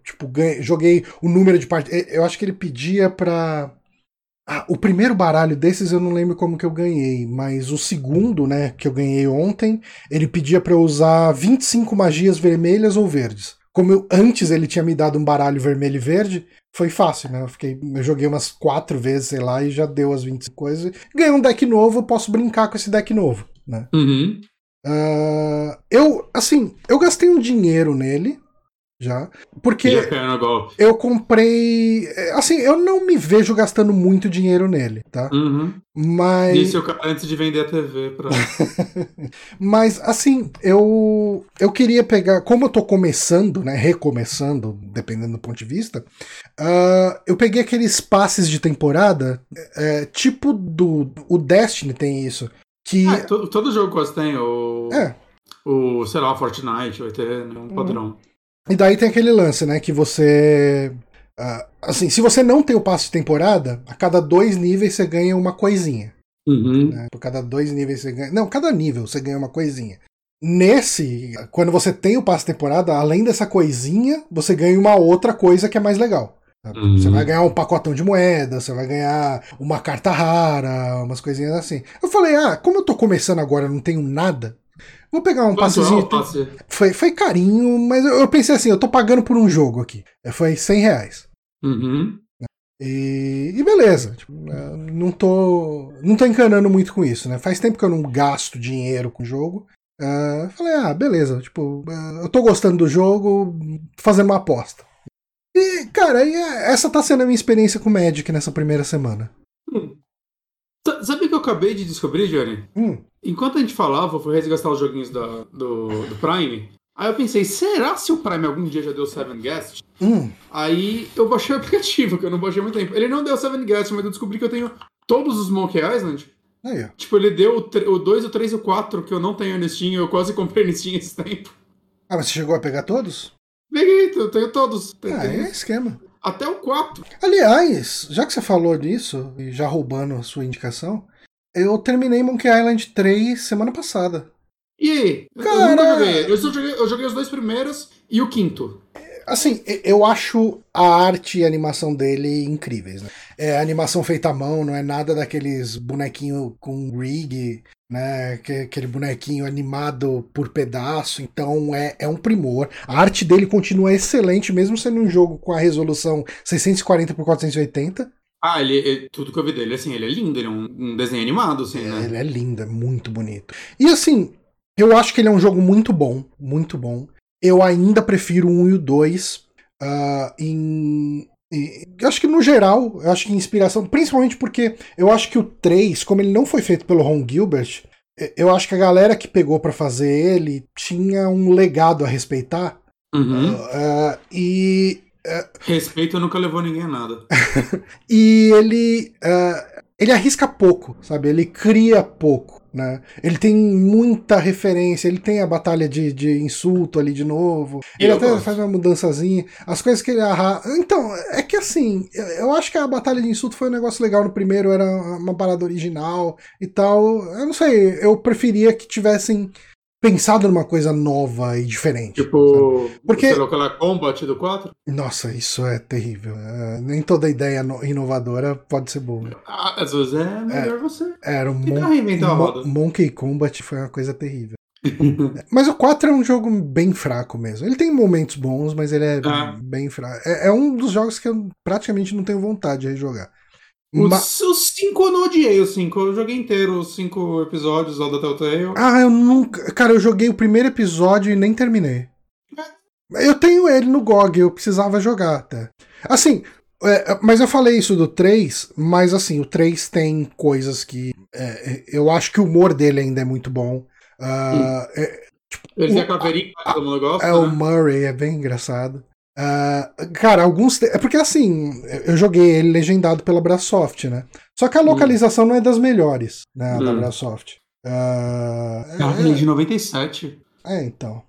tipo, ganhei, joguei o número de partidas. Eu acho que ele pedia pra. Ah, o primeiro baralho desses eu não lembro como que eu ganhei, mas o segundo, né, que eu ganhei ontem, ele pedia para eu usar 25 magias vermelhas ou verdes como eu, antes ele tinha me dado um baralho vermelho e verde, foi fácil, né? Eu, fiquei, eu joguei umas quatro vezes, sei lá, e já deu as 25 coisas. Ganhei um deck novo, eu posso brincar com esse deck novo, né? Uhum. Uh, eu, assim, eu gastei um dinheiro nele, já. Porque eu comprei. É, assim, eu não me vejo gastando muito dinheiro nele, tá? Uhum. Mas. Isso antes de vender a TV pra. Mas, assim, eu. Eu queria pegar. Como eu tô começando, né? Recomeçando, dependendo do ponto de vista. Uh, eu peguei aqueles passes de temporada. É, tipo do. O Destiny tem isso. Que... Ah, todo, todo jogo quase tem. O... É. O, sei lá, Fortnite vai ter né, um padrão. Uhum. E daí tem aquele lance, né? Que você. Uh, assim, se você não tem o passo de temporada, a cada dois níveis você ganha uma coisinha. Uhum. Né? Por cada dois níveis você ganha. Não, cada nível você ganha uma coisinha. Nesse, quando você tem o passo de temporada, além dessa coisinha, você ganha uma outra coisa que é mais legal. Uhum. Você vai ganhar um pacotão de moeda, você vai ganhar uma carta rara, umas coisinhas assim. Eu falei, ah, como eu tô começando agora, não tenho nada, Vou pegar um passezinho. Passe? Foi, foi carinho, mas eu, eu, pensei assim, eu tô pagando por um jogo aqui. Foi 100 reais. Uhum. E, e, beleza. Tipo, é, não tô. Não tô encanando muito com isso, né? Faz tempo que eu não gasto dinheiro com o jogo. Uh, falei, ah, beleza. Tipo, uh, eu tô gostando do jogo, fazendo uma aposta. E, cara, é, essa tá sendo a minha experiência com Magic nessa primeira semana. Hum. Sabe o que eu acabei de descobrir, Johnny? Hum. Enquanto a gente falava, eu fui resgatar os joguinhos da, do, do Prime. Aí eu pensei, será se o Prime algum dia já deu Seven Guest? Hum. Aí eu baixei o aplicativo, que eu não baixei há muito tempo. Ele não deu Seven Guest, mas eu descobri que eu tenho todos os Monkey Island. Aí, ó. Tipo, ele deu o 2, o 3 e o 4 que eu não tenho no Steam, eu quase comprei no Steam esse tempo. Ah, mas você chegou a pegar todos? Peguei, eu tenho todos. Ah, tem- é esquema. Até o 4. Aliás, já que você falou disso, e já roubando a sua indicação, eu terminei Monkey Island 3 semana passada. E aí? Eu- Eu Cara- nunca joguei. Eu, só joguei. eu joguei os dois primeiros e o quinto. Assim, eu acho a arte e a animação dele incríveis, né? É animação feita à mão, não é nada daqueles bonequinho com rig, né? Que- Aquele bonequinho animado por pedaço, então é, é um primor. A arte dele continua excelente, mesmo sendo um jogo com a resolução 640 por 480. Ah, ele, ele- tudo que eu vi dele, assim, ele é lindo, ele é um, um desenho animado, assim, né? Ele é lindo, é muito bonito. E assim, eu acho que ele é um jogo muito bom, muito bom. Eu ainda prefiro o 1 e o 2. ah, em, em- eu acho que no geral, eu acho que inspiração, principalmente porque eu acho que o 3, como ele não foi feito pelo Ron Gilbert, eu acho que a galera que pegou pra fazer ele tinha um legado a respeitar. Uhum. ah, e Respeito nunca levou ninguém a nada. E ele, ah, ele arrisca pouco, sabe? Ele cria pouco, né? Ele tem muita referência, ele tem a batalha de, de insulto ali de novo. Ele Eu até gosto. faz uma mudançazinha. As coisas que ele arrasa. Então, é que assim, eu acho que a batalha de insulto foi um negócio legal no primeiro, era uma parada original e tal. Eu não sei, eu preferia que tivessem pensado numa coisa nova e diferente. sabe? Tipo, Porque- sei lá, aquela Combat do 4. Nossa, isso é terrível. É, nem toda ideia no- inovadora pode ser boa. Ah, às vezes é melhor você. Era um Mon. Monkey Combat foi uma coisa terrível. Mas o 4 é um jogo bem fraco mesmo. Ele tem momentos bons, mas ele é Ah. bem fraco. É, é um dos jogos que eu praticamente não tenho vontade de rejogar. Os, Ma- os cinco eu não odiei, os cinco. Eu joguei inteiro os cinco episódios lá da Telltale. Ah, eu nunca. Cara, eu joguei o primeiro episódio e nem terminei. Eu tenho ele no GOG, eu precisava jogar até. Assim, é, mas eu falei isso do 3, mas assim, o 3 tem coisas que. é, é, eu acho que o humor dele ainda é muito bom. Ah, é, Ele o- tem a caveirinha que todo mundo gosta, É o né? Murray, é bem engraçado. Ah, cara, alguns. te- É porque assim, eu joguei ele legendado pela Brasoft, né? Só que a localização não é das melhores, né? Da Hum. Brasoft. Ah, Ah, ele é de 97. é, então.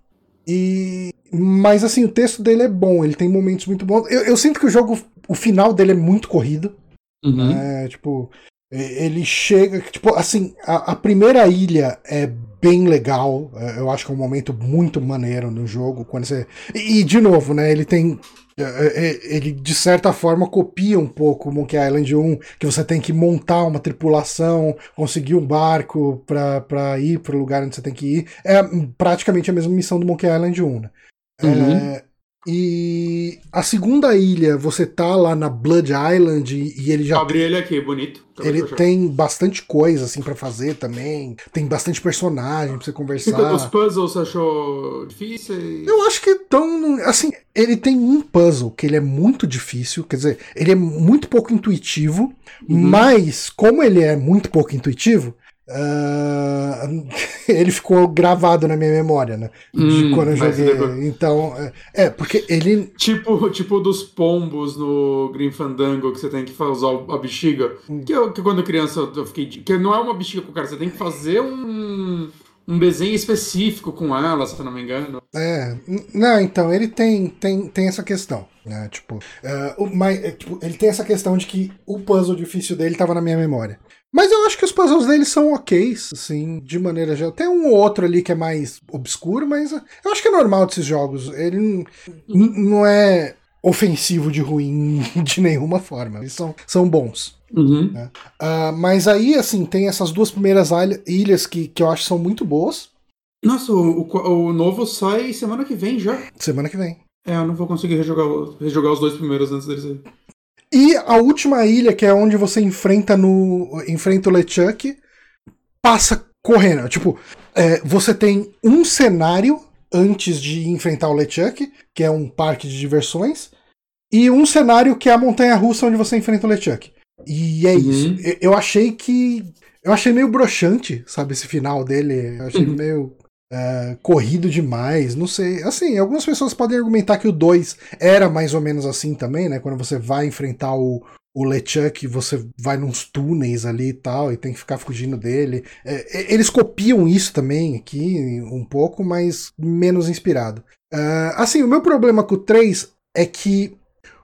E. Mas assim, o texto dele é bom, ele tem momentos muito bons. Eu, eu sinto que o jogo, o final dele é muito corrido. Uhum. É, tipo, ele chega. Tipo, assim, a, a primeira ilha é bem legal. é, Eu acho que é um momento muito maneiro no jogo. quando você E, de novo, né? Ele tem. é, é, Ele, de certa forma, copia um pouco o Monkey Island 1, que você tem que montar uma tripulação, conseguir um barco pra, pra ir pro lugar onde você tem que ir. É praticamente a mesma missão do Monkey Island 1, né? Uhum. É, e a segunda ilha, você tá lá na Blood Island e, e ele já Abri ele aqui, bonito. Ele tem bastante coisa assim para fazer também. Tem bastante personagem pra você Os conversar. puzzles você achou difíceis? Eu acho que tão assim, ele tem um puzzle que ele é muito difícil, quer dizer, ele é muito pouco intuitivo, Uhum. mas como ele é muito pouco intuitivo, ah, ele ficou gravado na minha memória, né? De Hum, quando eu joguei. depois- Então, é, é, porque ele Tipo, tipo dos pombos no Green Fandango, que você tem que usar a bexiga. Que, eu, que quando criança eu fiquei. Que não é uma bexiga com o cara, você tem que fazer um, um desenho específico com ela, se eu não me engano. É, não, então, ele tem, tem, tem essa questão, né? Tipo, o- mas, é, tipo, ele tem essa questão de que o puzzle difícil dele tava na minha memória. Mas eu acho que os puzzles dele são ok, assim, de maneira geral. Tem um ou outro ali que é mais obscuro, mas eu acho que é normal desses jogos. Ele não é ofensivo de ruim de nenhuma forma. Eles são, são bons. Uhum. Ah, mas aí, assim, tem essas duas primeiras ilha- ilhas que, que eu acho que são muito boas. Nossa, o, o, o novo sai semana que vem já. Semana que vem. É, eu não vou conseguir rejogar, rejogar os dois primeiros antes deles aí. E a última ilha, que é onde você enfrenta no enfrenta o LeChuck, passa correndo. Tipo, é, você tem um cenário antes de enfrentar o LeChuck, que é um parque de diversões, e um cenário que é a montanha russa onde você enfrenta o LeChuck. E é Uhum. isso. Eu- achei que. Eu achei meio broxante, sabe, esse final dele. Eu achei Uhum. meio. É, corrido demais, não sei. Assim, algumas pessoas podem argumentar que o 2 era mais ou menos assim também, né? Quando você vai enfrentar o, o LeChuck, você vai nos túneis ali e tal, e tem que ficar fugindo dele. É, eles copiam isso também aqui, um pouco, mas menos inspirado. Uh, assim, o meu problema com o 3 é que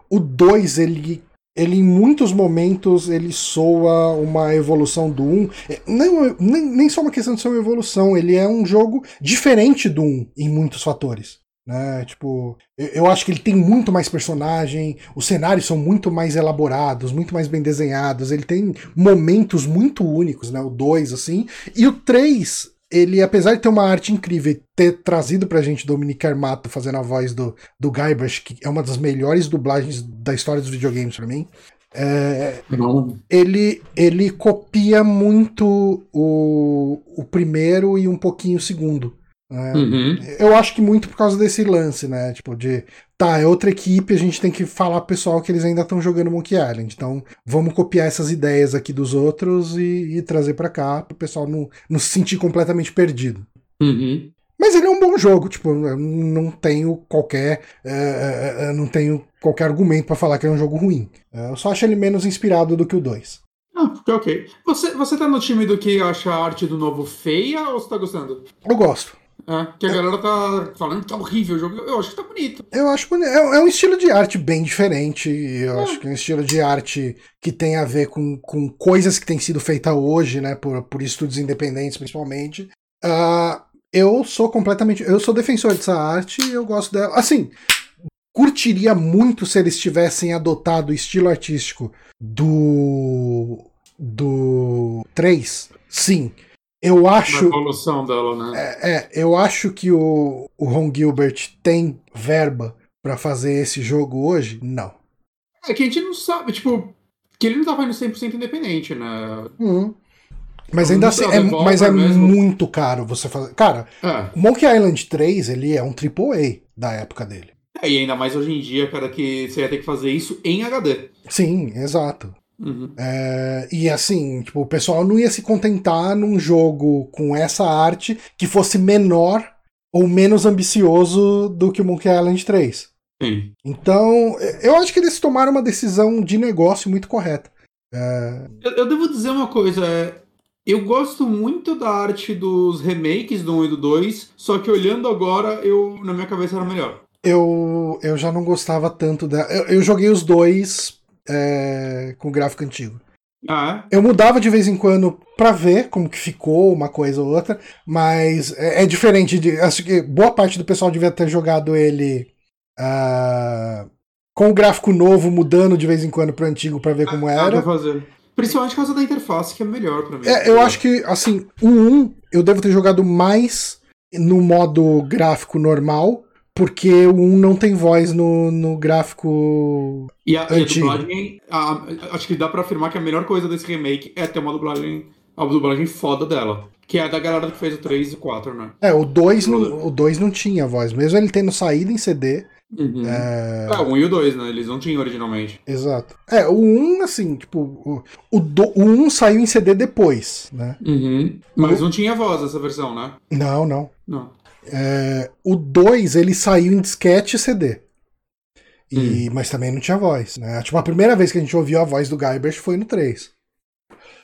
o 2, ele ele em muitos momentos ele soa uma evolução do 1. É, não, nem, nem só uma questão de ser uma evolução, ele é um jogo diferente do 1 em muitos fatores. Né? Tipo, eu acho que ele tem muito mais personagem, os cenários são muito mais elaborados, muito mais bem desenhados, ele tem momentos muito únicos, né? O 2, assim. E o 3, ele, apesar de ter uma arte incrível e ter trazido pra gente Dominique Armato fazendo a voz do, do Guybrush, que é uma das melhores dublagens da história dos videogames para mim, é, ele, ele copia muito o, o primeiro e um pouquinho o segundo. Né? Uhum. Eu acho que muito por causa desse lance, né? Tipo, de tá, é outra equipe, a gente tem que falar pro pessoal que eles ainda estão jogando Monkey Island. Então, vamos copiar essas ideias aqui dos outros e, e trazer para cá, pro pessoal não, não se sentir completamente perdido. Uhum. Mas ele é um bom jogo, tipo, eu não tenho qualquer. Uh, não tenho qualquer argumento para falar que é um jogo ruim. Uh, eu só acho ele menos inspirado do que o 2. Ah, ok. Você, você tá no time do que acha a arte do novo feia ou você tá gostando? Eu gosto. É, que a galera tá falando que tá horrível o jogo. Eu acho que tá bonito. Eu acho bonito. É, é um estilo de arte bem diferente. Eu é. acho que é um estilo de arte que tem a ver com, com coisas que têm sido feitas hoje, né? Por, por estúdios independentes, principalmente. Uh, eu sou completamente. Eu sou defensor dessa arte e eu gosto dela. Assim, curtiria muito se eles tivessem adotado o estilo artístico do. do 3. Sim. Eu acho. Evolução dela, né? É, é, eu acho que o, o Ron Gilbert tem verba para fazer esse jogo hoje? Não. É que a gente não sabe, tipo, que ele não tá fazendo 100% independente, né? Hum. Mas ainda assim, é, mas é muito caro você fazer. Cara, é. Monkey Island 3, ele é um AAA da época dele. É, e ainda mais hoje em dia, cara, que você ia ter que fazer isso em HD. Sim, exato. Uhum. É, e assim, tipo, o pessoal não ia se contentar num jogo com essa arte que fosse menor ou menos ambicioso do que o Monkey Island 3. Sim. Então, eu acho que eles tomaram uma decisão de negócio muito correta. É... Eu, eu, devo dizer uma coisa, é, eu gosto muito da arte dos remakes do 1 e do 2, só que olhando agora, eu na minha cabeça era melhor. Eu, eu já não gostava tanto da. Eu, eu joguei os dois é, com gráfico antigo. Ah, é? Eu mudava de vez em quando para ver como que ficou uma coisa ou outra, mas é, é, diferente de. Acho que boa parte do pessoal devia ter jogado ele uh, com o gráfico novo mudando de vez em quando pro antigo para ver como ah, era. Principalmente por causa da interface, que é melhor pra mim. É, eu acho que, assim, o 1 eu devo ter jogado mais no modo gráfico normal porque o 1 não tem voz no, no gráfico. E a, antigo. E a dublagem, a, acho que dá pra afirmar que a melhor coisa desse remake é ter uma dublagem, a dublagem foda dela. Que é da galera que fez o 3 e o 4, né? É, o 2 não, o 2 não tinha voz, mesmo ele tendo saído em CD. Uhum. É... é, o 1 e o 2, né? Eles não tinham originalmente. Exato. É, o 1, assim, tipo, o, o, do, o 1 saiu em CD depois, né? Uhum. Mas o... não tinha voz essa versão, né? Não, não. Não. É, o 2 ele saiu em disquete e CD. E, hum. Mas também não tinha voz, né? Tipo, a primeira vez que a gente ouviu a voz do Guybrush foi no 3.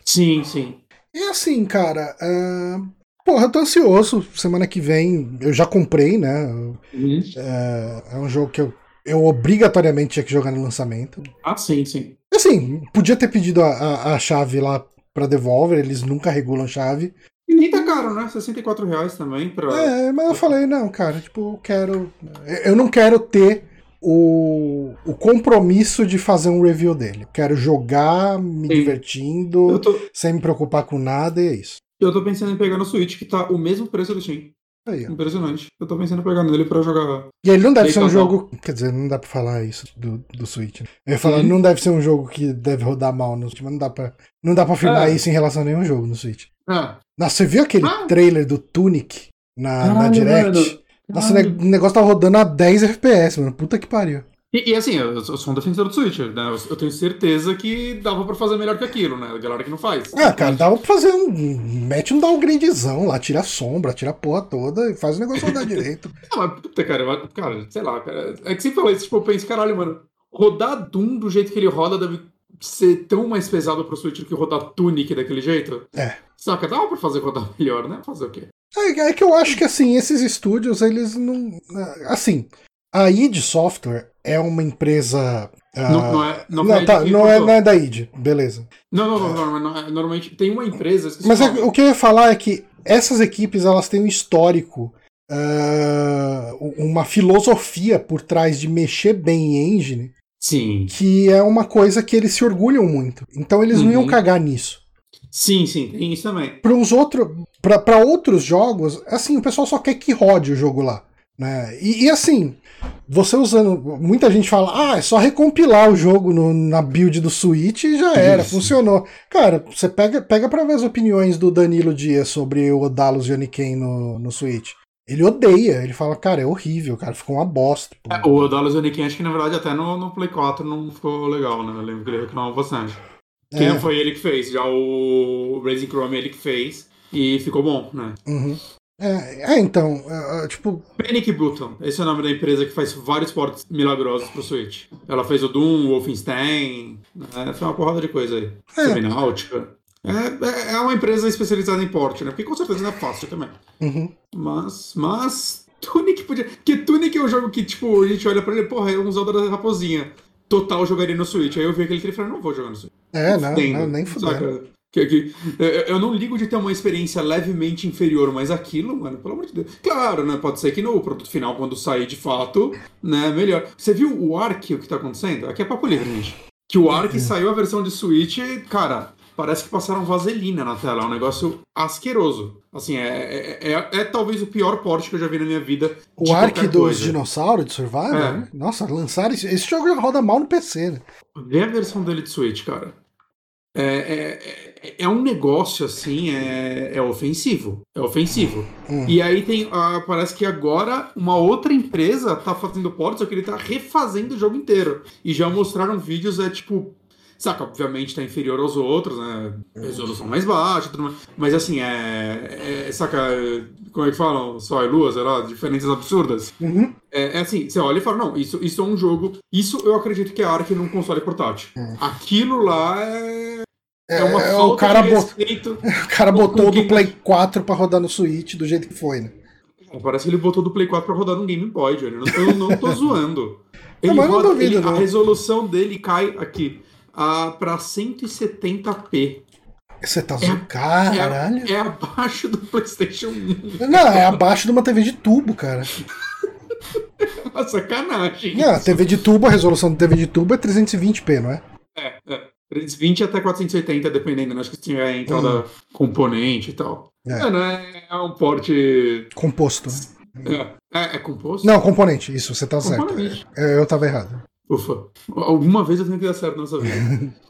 Sim, sim. E assim, cara. Uh, porra, eu tô ansioso. Semana que vem eu já comprei, né? Uhum. É, é um jogo que eu, eu obrigatoriamente tinha que jogar no lançamento. Ah, sim, sim. Assim, podia ter pedido a, a, a chave lá pra Devolver, eles nunca regulam chave. E nem tá caro, né? 64 reais também pra. É, mas eu falei, não, cara, tipo, eu quero. Eu não quero ter o, o compromisso de fazer um review dele. quero jogar, me Sim. divertindo, tô... sem me preocupar com nada, e é isso. Eu tô pensando em pegar no Switch, que tá o mesmo preço do Steam. Aí, Impressionante. Eu tô pensando em pegar nele pra jogar. E ele não deve ser um jogo. Quer dizer, não dá pra falar isso do, do Switch. Né? Eu ia falar, não deve ser um jogo que deve rodar mal no Switch, mas não dá pra, não dá pra afirmar é. isso em relação a nenhum jogo no Switch. É. Nossa, você viu aquele ah. trailer do Tunic na, Caralho, na Direct? Mano. Nossa, o negócio tá rodando a 10 FPS, mano. Puta que pariu. E, e, assim, eu, sou um defensor do Switch, né? Eu, eu, tenho certeza que dava pra fazer melhor que aquilo, né? A galera que não faz. Ah, cara, dava pra fazer um. Mete um downgradezão lá, tira a sombra, tira a porra toda e faz o negócio rodar direito. Não, mas puta, cara, cara, sei lá, cara. É que você falou isso, tipo, eu penso, caralho, mano, rodar Doom do jeito que ele roda deve ser tão mais pesado pro Switch do que rodar Tunic daquele jeito? É. Saca, dava pra fazer rodar melhor, né? Fazer o quê? É, é que eu acho que assim, esses estúdios, eles não. Assim, a id Software é uma empresa. Não, ah, não é, não, não, foi tá, não, é, não é da id, beleza. Não, não, não, não, não, é- normalmente tem uma empresa. Mas o é- o que eu ia falar é que essas equipes elas têm um histórico, ah, uma filosofia por trás de mexer bem em engine, Sim, que é uma coisa que eles se orgulham muito. Então eles não iam Uhum. cagar nisso. sim, sim, tem isso também. Para uns outros, para outros jogos, assim, o pessoal só quer que rode o jogo lá, né? E, e assim, você usando, muita gente fala, ah, é só recompilar o jogo no- na build do Switch e já era, Isso. funcionou. Cara, você pega, pega para ver as opiniões do Danilo Dias sobre o Odalos Yoniken no, no Switch. Ele odeia, ele fala, cara, é horrível, cara, ficou uma bosta. pô." É, o Dallas Oniken, acho que na verdade até no, no Play 4 não ficou legal, né? Eu lembro que ele reclamou bastante. Que É. não foi ele que fez, já o Raising Chrome ele que fez e ficou bom, né? Uhum. É, é, então, é, é, tipo, Panic Button, esse é o nome da empresa que faz vários ports milagrosos pro Switch. Ela fez o Doom, o Wolfenstein, né? foi uma porrada de coisa aí. É. Subnáutica. É, é- é uma empresa especializada em porte, né? Porque com certeza não é fácil também. uhum. Mas, mas, Tunic podia. Que Tunic é um jogo que, tipo, a gente olha pra ele, porra, é um Zelda da Raposinha. Total jogaria no Switch. Aí eu vi aquele que ele falou, não vou jogar no Switch. é, não, Fudendo, não, nem fudendo. Que, que, eu, eu não ligo de ter uma experiência levemente inferior, mas aquilo, mano, pelo amor de Deus. Claro, né? Pode ser que no produto final, quando sair de fato, né, melhor. Você viu o Ark, o que tá acontecendo? Aqui é papo livre, gente. Que o Ark saiu a versão de Switch, cara, parece que passaram vaselina na tela. É um negócio asqueroso. Assim, é, é, é, é talvez o pior porte que eu já vi na minha vida. O Ark dos dinossauros de Survival? É. né? Nossa, lançaram esse, esse jogo roda mal no PC, né? Vê a versão dele de Switch, cara. É, é, é, é um negócio assim, é, é ofensivo. É ofensivo. Hum. E aí tem. ah, parece que agora uma outra empresa tá fazendo port, só que ele tá refazendo o jogo inteiro. E já mostraram vídeos, é tipo. Saca, obviamente tá inferior aos outros, né? Resolução mais baixa, tudo mais. Mas assim, é. é saca, é, como é que falam? Sol e lua, sei lá, diferenças absurdas. Uhum. É, é assim, você olha e fala, não, isso, isso é um jogo. Isso eu acredito que é Ark num console portátil. Aquilo lá é. É uma É, falta o cara, de bot- respeito. o cara botou do Play 4 pra rodar no Switch do jeito que foi, né? Parece que ele botou do Play 4 pra rodar num Game Boy, Johnny. Eu não- não tô zoando. Ele não roda, duvido, ele- a não. resolução dele cai aqui a, pra 170p. Você tá É- zoando. Caralho. É, é abaixo do PlayStation 1. Não, é abaixo de uma TV de tubo, cara. Uma sacanagem. Não, a TV de tubo, a resolução da TV de tubo é 320p, não é? É, é. 320 até 480, dependendo, né? Acho que se tiver entrada componente e tal. É. É, né? É um porte. Composto. né? É, é, é composto? Não, componente, isso, você tá certo. Componente. É, Eu tava errado. Ufa. Alguma vez eu tenho que dar certo nessa vida.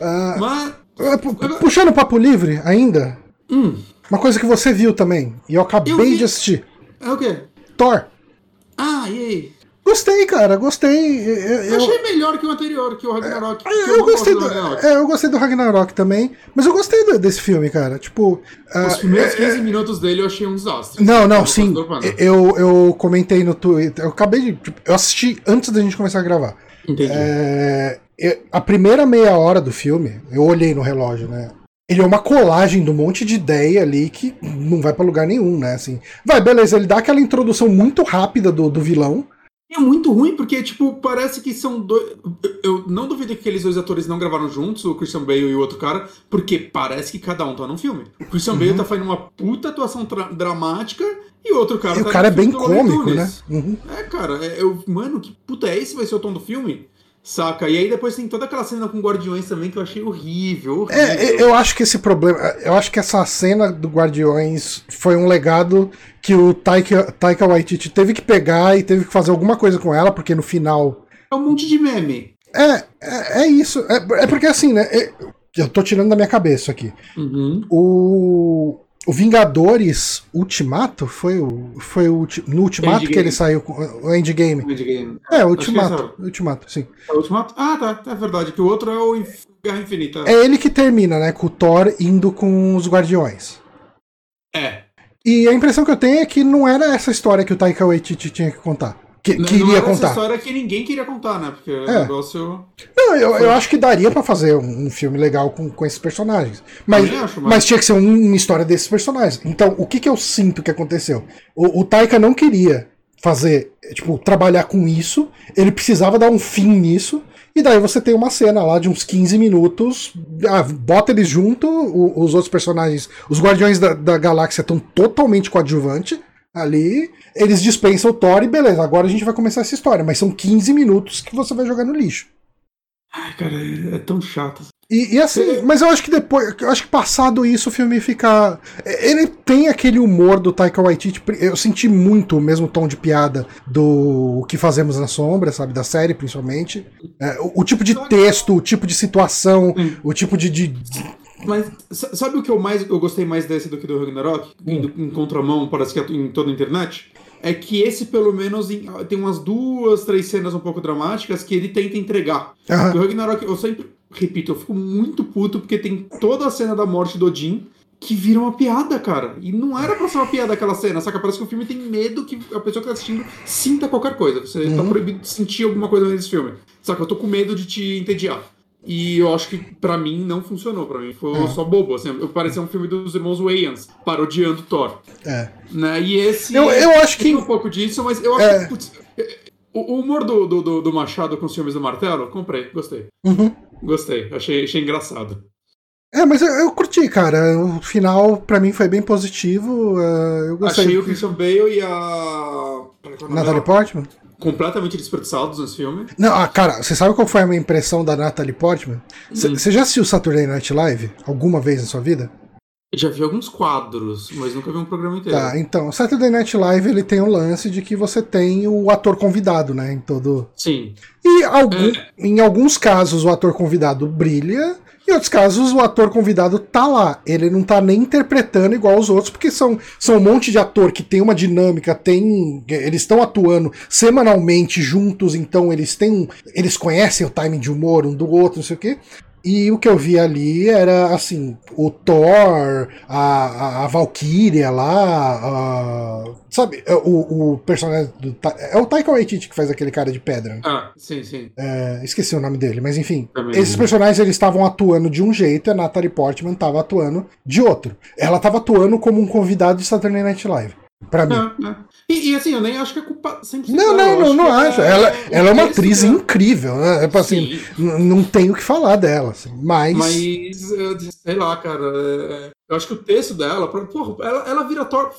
Ah, Mas. ah, pu- puxando o papo livre ainda, Hum, uma coisa que você viu também, e eu acabei Eu vi. de assistir: é o quê? Thor. Ah, e aí? Gostei, cara, gostei. Eu, Eu, eu- achei melhor que o anterior, que o Ragnarok. Que eu, não gostei gosto do, Ragnarok. é, eu gostei do Ragnarok também, mas eu gostei do- desse filme, cara. Tipo, ah, Os primeiros 15 minutos dele eu achei um desastre. não, não, Eu sim. do. Eu, eu comentei no Twitter, eu acabei de, tipo, eu assisti antes da gente começar a gravar. Entendi. É, eu- a primeira meia hora do filme, eu olhei no relógio, né? Ele é uma colagem de um monte de ideia ali que não vai pra lugar nenhum, né? Assim, vai, beleza, ele dá aquela introdução muito rápida do, do vilão. É muito ruim porque, tipo, parece que são dois. eu- não duvido que aqueles dois atores não gravaram juntos, o Christian Bale e o outro cara, porque parece que cada um tá num filme. O Christian Bale tá fazendo uma puta atuação dramática e o outro cara e o tá cara é bem cômico, né? Uhum. É, cara, é, eu, mano, que puta é esse? Vai ser o tom do filme? Saca? E aí depois tem toda aquela cena com Guardiões também que eu achei horrível. horrível. É, eu acho que esse problema. Eu acho que essa cena do Guardiões foi um legado que o Taika, Taika Waititi teve que pegar e teve que fazer alguma coisa com ela, porque no final. É um monte de meme. É, é, é isso. É, é porque assim, né? é- eu tô tirando da minha cabeça aqui. Uhum. O, o Vingadores Ultimato foi o. Foi o, no Ultimato Endgame. que ele saiu com o Endgame. Endgame. É, o Acho que Ultimato. essa- Ultimato, sim. É o Ultimato? Ah, tá. É verdade. Que o outro é o Guerra Infinita. É ele que termina, né? Com o Thor indo com os Guardiões. É. E a impressão que eu tenho é que não era essa história que o Taika Waititi tinha que contar. Que, Não- queria não era essa contar. história que ninguém queria contar, né? Porque o É. negócio. Não, eu, eu acho que daria pra fazer um, um filme legal com, com esses personagens. Mas, acho, mas- mas tinha que ser um- uma história desses personagens. Então, o que, que eu sinto que aconteceu? O, o Taika não queria fazer, tipo, trabalhar com isso, ele precisava dar um fim nisso, e daí você tem uma cena lá de uns 15 minutos, ah, bota eles junto, o- os outros personagens, os Guardiões da, da Galáxia estão totalmente coadjuvante ali, eles dispensam o Thor e beleza, agora a gente vai começar essa história, mas são 15 minutos que você vai jogar no lixo. Ai, cara, é, é tão chato. E, e assim, mas eu acho que depois, eu acho que passado isso o filme fica. Ele tem aquele humor do Taika Waititi. Eu senti muito o mesmo tom de piada do O que fazemos na sombra, sabe, da série principalmente. É, o, o tipo de texto, o tipo de situação, Hum. o tipo de, de- Mas sa- sabe o que eu mais eu gostei mais desse do que do Ragnarok? Indo em contramão, parece que é em toda a internet. É que esse, pelo menos, em- tem umas duas, três cenas um pouco dramáticas que ele tenta entregar. Porque o Ragnarok, eu sempre repito, eu fico muito puto porque tem toda a cena da morte do Odin que vira uma piada, cara. E não era pra ser uma piada aquela cena, saca? Parece que o filme tem medo que a pessoa que tá assistindo sinta qualquer coisa. Você tá Uhum. proibido de sentir alguma coisa nesse filme. Saca? Eu tô com medo de te entediar. E eu acho que pra mim não funcionou. Pra mim foi É. só bobo. Assim, parecia um filme dos irmãos Wayans, parodiando Thor. é. Né? E esse. Eu- eu acho que- um pouco disso, mas eu acho É. que. Putz, o humor do, do, do- do Machado com os filmes do Martelo, comprei, gostei. Uhum. Gostei, achei, achei engraçado. É, mas eu, eu curti, cara. O final pra mim foi bem positivo. é, eu gostei. Achei o Christian Bale e a. É Natalie? Portman? Completamente desperdiçados nesse filme. Não, ah, cara, você sabe qual foi a minha impressão da Natalie Portman? C- Hum. Você já assistiu Saturday Night Live alguma vez na sua vida? Eu já vi alguns quadros, mas nunca vi um programa inteiro. Tá, então, Saturday Night Live ele tem um lance de que você tem o ator convidado, né, em todo... Sim. E algum- É. em alguns casos o ator convidado brilha, em outros casos o ator convidado tá lá. Ele não tá nem interpretando igual os outros, porque são, são um monte de ator que tem uma dinâmica, tem eles estão atuando semanalmente juntos, então eles têm eles conhecem o timing de humor um do outro, não sei o quê. E o que eu vi ali era assim, o Thor, a, a, a Valkyria lá, a- sabe, o, o personagem do, é o Taika Waititi que faz aquele cara de pedra. Ah, sim, sim. É, esqueci o nome dele, mas enfim. Também. Esses personagens eles estavam atuando de um jeito e a Natalie Portman estava atuando de outro. Ela estava atuando como um convidado de Saturday Night Live. Pra mim. É, é. E, e, assim, eu nem acho que é culpa 100% Não, não, não, não que acho. Ela, ela é uma atriz dela. incrível, né? É, tipo assim, não tenho o que falar dela, assim, mas. Mas, eu- sei lá, cara. é- Eu acho que o texto dela, porra, ela, ela vira ah,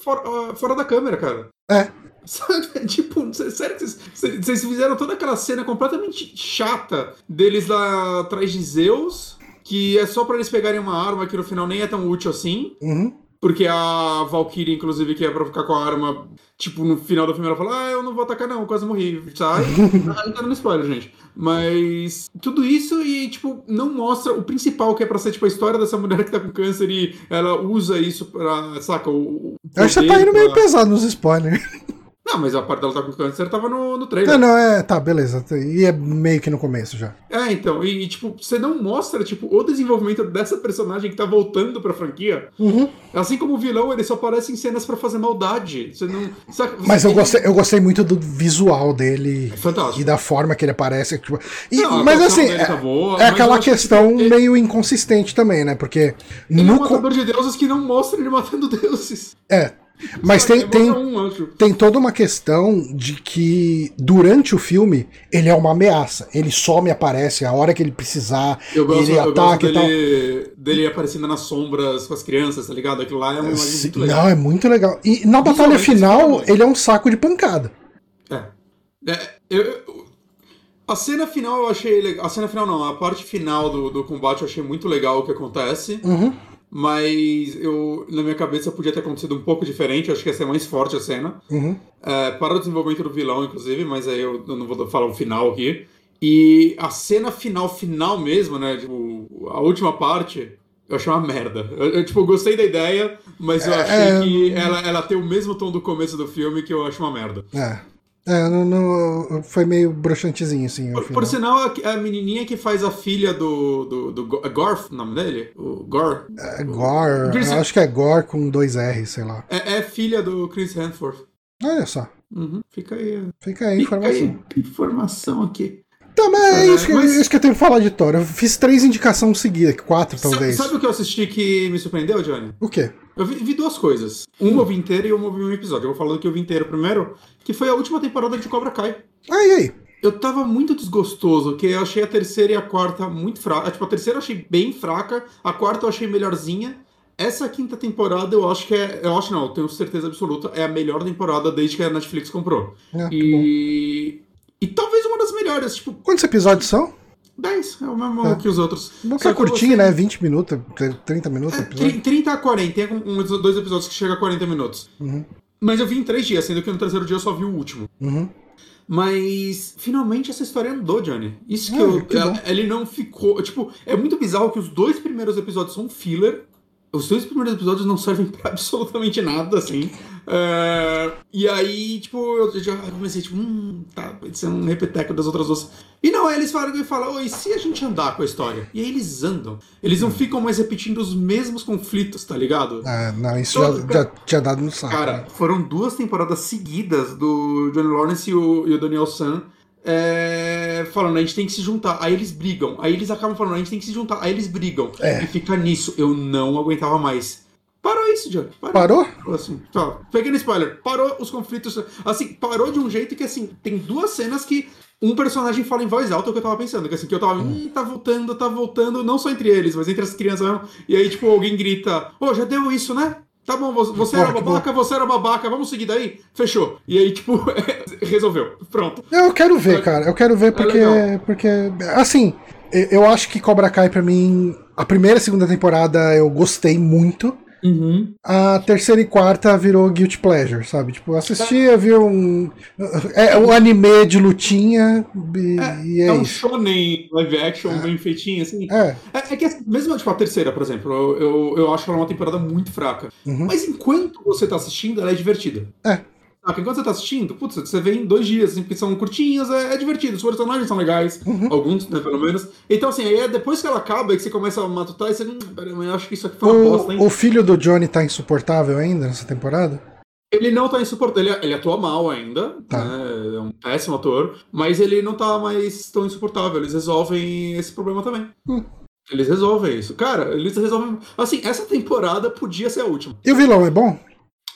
fora da câmera, cara. É. Tipo, sério que vocês- fizeram toda aquela cena completamente chata deles lá atrás de Zeus, que é só pra eles pegarem uma arma que no final nem é tão útil assim. Uhum. Porque a Valkyrie, inclusive, que é pra ficar com a arma, tipo, no final do filme ela fala, ah, eu não vou atacar não, quase morri, sai. ah, não tá dando spoiler, gente. Mas tudo isso e, tipo, não mostra o principal, que é pra ser, tipo, a história dessa mulher que tá com câncer e ela usa isso pra, saca, o... o Eu acho que você tá indo meio pra- pesado nos spoilers. Não, mas a parte dela tá com câncer tava no, no trailer. Não, não, é. Tá, beleza. E é meio que no começo já. É, então, e, tipo, você não mostra, tipo, o desenvolvimento dessa personagem que tá voltando pra franquia. Uhum. Assim como o vilão, ele só aparece em cenas pra fazer maldade. Você não... Saca, você Mas eu tem- gostei, eu gostei muito do visual dele. Fantástico. E da forma que ele aparece. Tipo, e- Não, mas assim, dele é, tá boa, é mas aquela que, questão tipo, ele- meio inconsistente também, né? Porque Ele é um no. matador de deuses que não mostra ele matando deuses. É. Mas tem, tem, um, tem toda uma questão de que durante o filme ele é uma ameaça. Ele só me aparece a hora que ele precisar. Eu gosto, ele ataca e tal. dele, aparecendo nas sombras com as crianças, tá ligado? Aquilo lá é uma imagem muito legal. Não, é muito legal. E na batalha final, é bom. ele é um saco de pancada. É. É, eu- eu- a cena final eu achei legal. A cena final não, a parte final do, do combate eu achei muito legal o que acontece. Uhum. Mas eu, na minha cabeça, podia ter acontecido um pouco diferente. Eu acho que ia ser mais forte a cena. Uhum. É, para o desenvolvimento do vilão, inclusive, mas aí eu, eu não vou falar o final aqui. E a cena final, final mesmo, né? Tipo, a última parte, eu achei uma merda. Eu, eu, tipo, gostei da ideia, mas eu achei É, que ela, ela tem o mesmo tom do começo do filme que eu acho uma merda. É. É, não, não- foi meio broxantezinho, assim. Por, por sinal, a, a menininha que faz a filha do, do, do é Gorf, o nome dele? O Gore. É Gore, Chris- acho que é Gore com dois R, sei lá. É, é filha do Chris Hemsworth. Olha só, Uhum, fica aí. fica aí Fica informação. aí, informação aqui. Também é, É, isso, que, mas- isso que eu tenho que falar de Thor. Eu fiz três indicações seguidas, quatro Sabe, talvez. sabe o que eu assisti que me surpreendeu, Johnny? O quê? Eu vi, vi duas coisas. Uma eu vi inteira e uma eu vi um episódio. Eu vou falar do que eu vi inteiro primeiro, que foi a última temporada de Cobra Kai. E aí? Eu tava muito desgostoso, que eu achei a terceira e a quarta muito fraca. Tipo, a terceira eu achei bem fraca, a quarta eu achei melhorzinha. Essa quinta temporada eu acho que é. Eu acho não, eu tenho certeza absoluta, é a melhor temporada desde que a Netflix comprou. Bom. e. E talvez uma das melhores, tipo, Quantos episódios são? 10, é o mesmo É. que os outros. Bom que Só é curtinho, gostei- né? 20 minutos, 30 minutos É, episódio. tri- 30 a 40, tem um, dois episódios que chega a 40 minutos. Uhum. Mas eu vi em três dias, sendo que no terceiro dia eu só vi o último. Uhum. Mas finalmente essa história andou, Johnny. Isso que, Ah, eu, que ela- ele não ficou. Tipo, é muito bizarro que os dois primeiros episódios são filler. Os dois primeiros episódios não servem pra absolutamente nada, assim. É, e aí, tipo, eu já comecei, tipo, hum, tá, pode ser um repeteco das outras duas. E não, aí eles falam e falam, oi, e se a gente andar com a história? E aí eles andam. Eles não ficam mais repetindo os mesmos conflitos, tá ligado? Ah, não, isso Todo- já, já tinha dado no saco. Cara, né? foram duas temporadas seguidas do Johnny Lawrence e o, e o Daniel San é, falando, a gente tem que se juntar. Aí eles brigam. Aí eles acabam falando, a gente tem que se juntar. Aí eles brigam. É. E fica nisso. Eu não aguentava mais. Parou isso, Johnny. Parou. Parou? Assim, tá. Pequeno spoiler. Parou os conflitos. Assim, parou de um jeito que, assim, tem duas cenas que um personagem fala em voz alta o que eu tava pensando. Que assim, que eu tava, hum, tá voltando, tá voltando, não só entre eles, mas entre as crianças mesmo. E aí, tipo, alguém grita, ô, já deu isso, né? Tá bom, você, Porra, era babaca, você era babaca, vamos seguir daí? Fechou. E aí, tipo, resolveu. Pronto. Eu quero ver, cara. Eu quero ver porque. legal. porque assim, eu eu acho que Cobra Kai, pra mim, a primeira e segunda temporada eu gostei muito. Uhum. A terceira e quarta virou Guilty Pleasure, sabe? Tipo, assistia, via um. É um anime de lutinha e, e é, É um isso. shonen live action bem feitinho, assim. É. É, é que assim, mesmo tipo, a terceira, por exemplo, eu, eu, eu acho ela uma temporada muito fraca. Uhum. Mas enquanto você tá assistindo, ela é divertida. É. Saca? Enquanto você tá assistindo, putz, você vê em dois dias, assim, porque são curtinhas, é, é divertido. Os personagens são legais, Uhum. alguns, né, pelo menos. Então, assim, aí é depois que ela acaba, é que você começa a matutar e você, hum, pera, eu acho que isso aqui foi uma bosta, hein? O, o filho do Johnny tá insuportável ainda nessa temporada? Ele não tá insuportável, ele, ele atua mal ainda, Tá. né? É um péssimo ator, mas ele não tá mais tão insuportável. Eles resolvem esse problema também. Hum. Eles resolvem isso. Cara, eles resolvem. Assim, essa temporada podia ser a última. E o vilão é bom?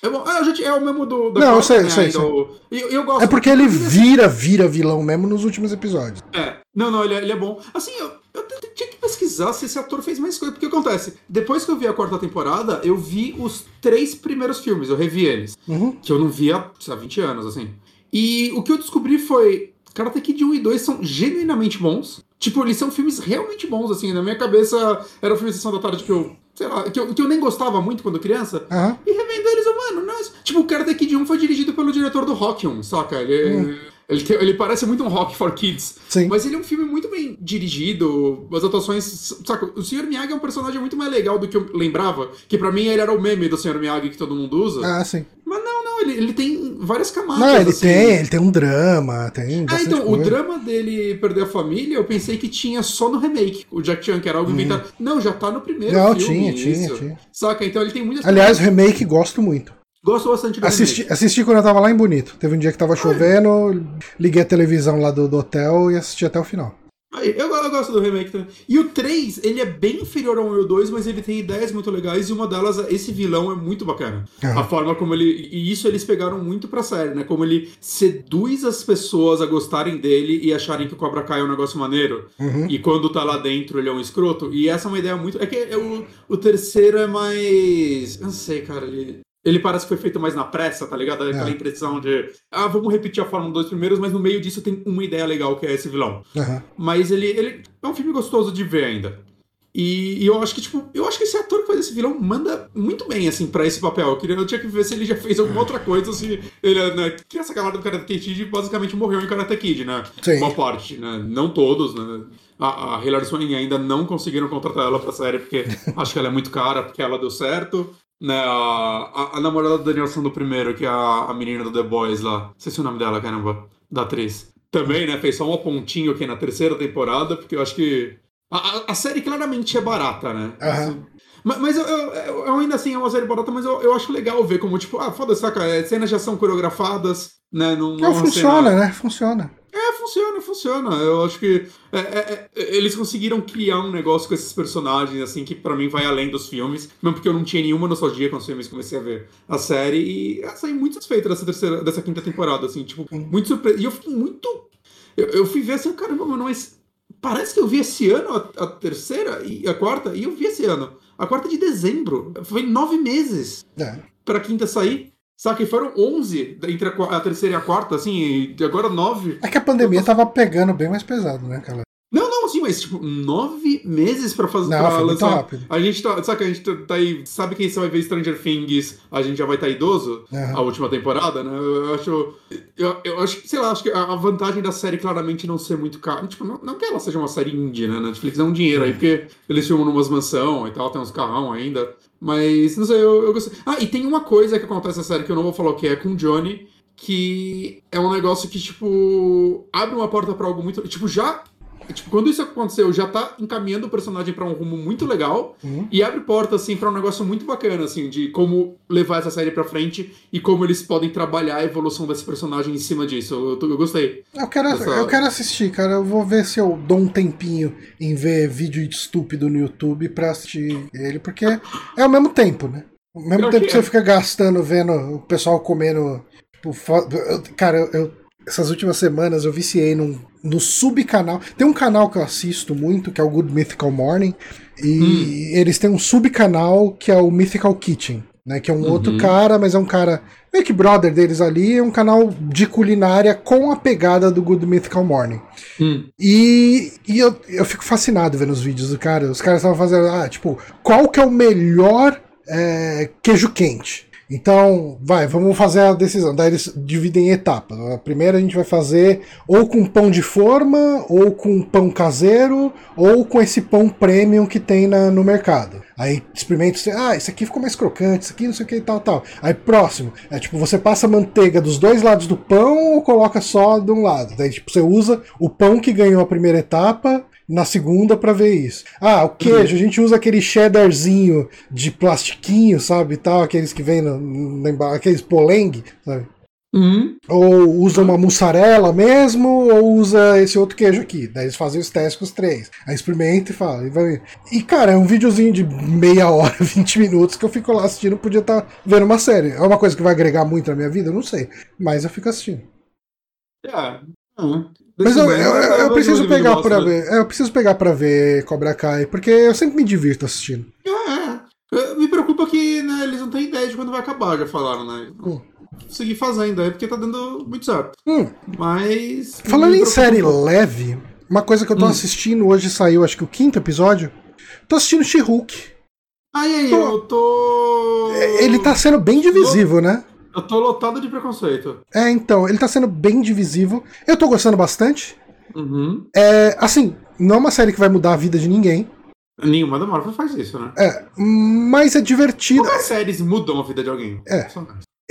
É, bom, ah, gente, é o mesmo do. da Não, eu quarta, sei, né, sei, sei. o- eu, eu gosto. É porque ele vira, vira vilão mesmo nos últimos episódios. É. Não, não, ele é, ele é bom. Assim, eu, eu tinha que pesquisar se esse ator fez mais coisa. Porque acontece, depois que eu vi a quarta temporada, eu vi os três primeiros filmes, eu revi eles. Uhum. Que eu não via lá, 20 anos, assim. E o que eu descobri foi. Karate Kid 1 e 2 são genuinamente bons. Tipo, eles são filmes realmente bons, assim. Na minha cabeça, era um filme de sessão da tarde que eu. Sei lá, que eu, que eu nem gostava muito quando criança. Aham. E revendo eles, eu, mano. Tipo, o Karate Kid 1 foi dirigido pelo diretor do Rock 1, saca? Ele, ele, tem- ele parece muito um Rock for Kids. Sim. Mas ele é um filme muito bem dirigido, as atuações. Saca? O Sr. Miyagi é um personagem muito mais legal do que eu lembrava. Que pra mim ele era o meme do Sr. Miyagi que todo mundo usa. Ah, sim. Mas não, ele, ele tem várias camadas. Não, ele assim. tem, ele tem um drama, tem Ah, então, o coisa. drama dele perder a família, eu pensei que tinha só no remake. O Jack Chan, que era algo inventado. Não, já tá no primeiro. Não, filme. tinha, tinha, isso. tinha. Saca? Então ele tem muitas Aliás, o remake gosto muito. Gosto bastante do Assisti, remake. assisti quando eu tava lá em Bonito. Teve um dia que tava chovendo, liguei a televisão lá do, do hotel e assisti até o final. Eu, eu gosto do remake também. E o 3, ele é bem inferior ao 1 e ao 2, mas ele tem ideias muito legais e uma delas, esse vilão é muito bacana. Ah. A forma como ele. E isso eles pegaram muito pra série, né? Como ele seduz as pessoas a gostarem dele e acharem que o Cobra Kai é um negócio maneiro. Uhum. E quando tá lá dentro ele é um escroto. E essa é uma ideia muito. É que o, o terceiro é mais. Eu não sei, cara. Ele. Ele parece que foi feito mais na pressa, tá ligado? Aquela É. impressão de. Ah, vamos repetir a forma dos dois primeiros, mas no meio disso tem uma ideia legal que é esse vilão. Aham. Mas ele, ele é um filme gostoso de ver ainda. E, e eu acho que, tipo, eu acho que esse ator que faz esse vilão manda muito bem, assim, pra esse papel. Eu, queria, eu tinha que ver se ele já fez alguma outra coisa, se ele, é, né, que essa galera do Karate Kid basicamente morreu em Karate Kid, né? Sim. Uma parte, né? Não todos, né? A, a Hilary Swank ainda não conseguiram contratar ela pra série, porque acho que ela é muito cara, porque ela deu certo. Né, a, a, namorada do Danielson do primeiro, que é a, a menina do The Boys lá. Não sei se é o nome dela, caramba. Da atriz. Também, né? Fez só um pontinho aqui na terceira temporada, porque eu acho que. A, a- série claramente é barata, né? Aham. Mas, mas eu, eu, eu- ainda assim é uma série barata, mas eu, eu acho legal ver como, tipo, ah, foda-se, saca? é, Cenas já são coreografadas, né? Não, não é Não, uma funciona, cena- né? Funciona. Funciona, funciona. Eu acho que é, é, é, eles conseguiram criar um negócio com esses personagens, assim, que para mim vai além dos filmes. Mesmo porque eu não tinha nenhuma nostalgia com os filmes, comecei a ver a série. E eu saí muito satisfeito dessa, terceira, dessa quinta temporada, assim, tipo, muito surpreso. E eu fiquei muito. Eu, eu fui ver assim, caramba, mano, mas parece que eu vi esse ano a, a, terceira e a quarta, e eu vi esse ano. A quarta de dezembro. Foi nove meses é. pra quinta sair. Sabe que foram 11 entre a, terceira e a quarta, assim, e agora 9. É que a pandemia tô... tava pegando bem mais pesado, né, cara? Não, não, sim, mas tipo, nove meses pra fazer. Não, pra foi lançar. rápido. A gente tá. Sabe que a gente tá, tá aí. Sabe quem você vai ver Stranger Things? A gente já vai estar tá idoso? Uhum. A última temporada, né? Eu acho. Eu, eu acho que, sei lá, acho que a vantagem da série claramente não ser muito cara. Tipo, não, não que ela seja uma série indie, né? Netflix dá um dinheiro aí, porque eles filmam numas mansão e tal, tem uns carrão ainda. Mas, não sei, eu, eu gostei. Ah, e tem uma coisa que acontece na série que eu não vou falar o que é com o Johnny, que é um negócio que, tipo, abre uma porta para algo muito. Tipo, já Tipo, quando isso aconteceu, já tá encaminhando o personagem para um rumo muito legal uhum. e abre porta, assim, pra um negócio muito bacana, assim, de como levar essa série pra frente e como eles podem trabalhar a evolução desse personagem em cima disso. Eu, eu gostei. Eu quero, dessa... eu quero assistir, cara. Eu vou ver se eu dou um tempinho em ver vídeo estúpido no YouTube pra assistir ele, porque é ao mesmo tempo, né? Ao mesmo eu tempo que, você fica gastando vendo o pessoal comendo. Tipo, cara, eu, eu essas últimas semanas eu viciei num, no subcanal. Tem um canal que eu assisto muito, que é o Good Mythical Morning, e hum. eles têm um subcanal que é o Mythical Kitchen, né? Que é um uhum. outro cara, mas é um cara meio que brother deles ali, é um canal de culinária com a pegada do Good Mythical Morning. Hum. E, e eu, eu fico fascinado vendo os vídeos do cara. Os caras estavam fazendo, ah, tipo, qual que é o melhor é, queijo quente? Então, vai, vamos fazer a decisão. Daí eles dividem em etapas. A primeira a gente vai fazer ou com pão de forma, ou com pão caseiro, ou com esse pão premium que tem na, no mercado. Aí experimenta, ah, isso aqui ficou mais crocante, isso aqui não sei o que e tal, tal. Aí próximo, é tipo, você passa manteiga dos dois lados do pão ou coloca só de um lado. Daí tipo, você usa o pão que ganhou a primeira etapa na segunda para ver isso. Ah, o queijo, a gente usa aquele cheddarzinho de plastiquinho, sabe, tal, aqueles que vem no, no aqueles polengue, sabe? Uhum. Ou usa uma mussarela mesmo, ou usa esse outro queijo aqui. Daí eles fazem os testes com os três. Aí experimenta e fala. E, vai... e cara, é um videozinho de meia hora, 20 minutos que eu fico lá assistindo. Podia estar tá vendo uma série. É uma coisa que vai agregar muito na minha vida? Eu não sei. Mas eu fico assistindo. É. Uhum. Mas eu, eu, eu, eu preciso pegar para ver. Eu preciso pegar para ver Cobra Kai, porque eu sempre me divirto assistindo. É, é. Me preocupa que né, eles não têm ideia de quando vai acabar, já falaram, né? Hum. Seguir fazendo aí, porque tá dando muito certo. Hum. Mas. Falando em série leve, uma coisa que eu tô hum. assistindo hoje saiu, acho que o quinto episódio. Tô assistindo She-Hulk. Ai, ai, tô... eu tô. É, ele tá sendo bem divisivo, tô... né? Eu tô lotado de preconceito. É, então, ele tá sendo bem divisivo. Eu tô gostando bastante. Uhum. É, assim, não é uma série que vai mudar a vida de ninguém. Nenhuma da Marvel faz isso, né? É, mas é divertido. Como as séries mudam a vida de alguém? É.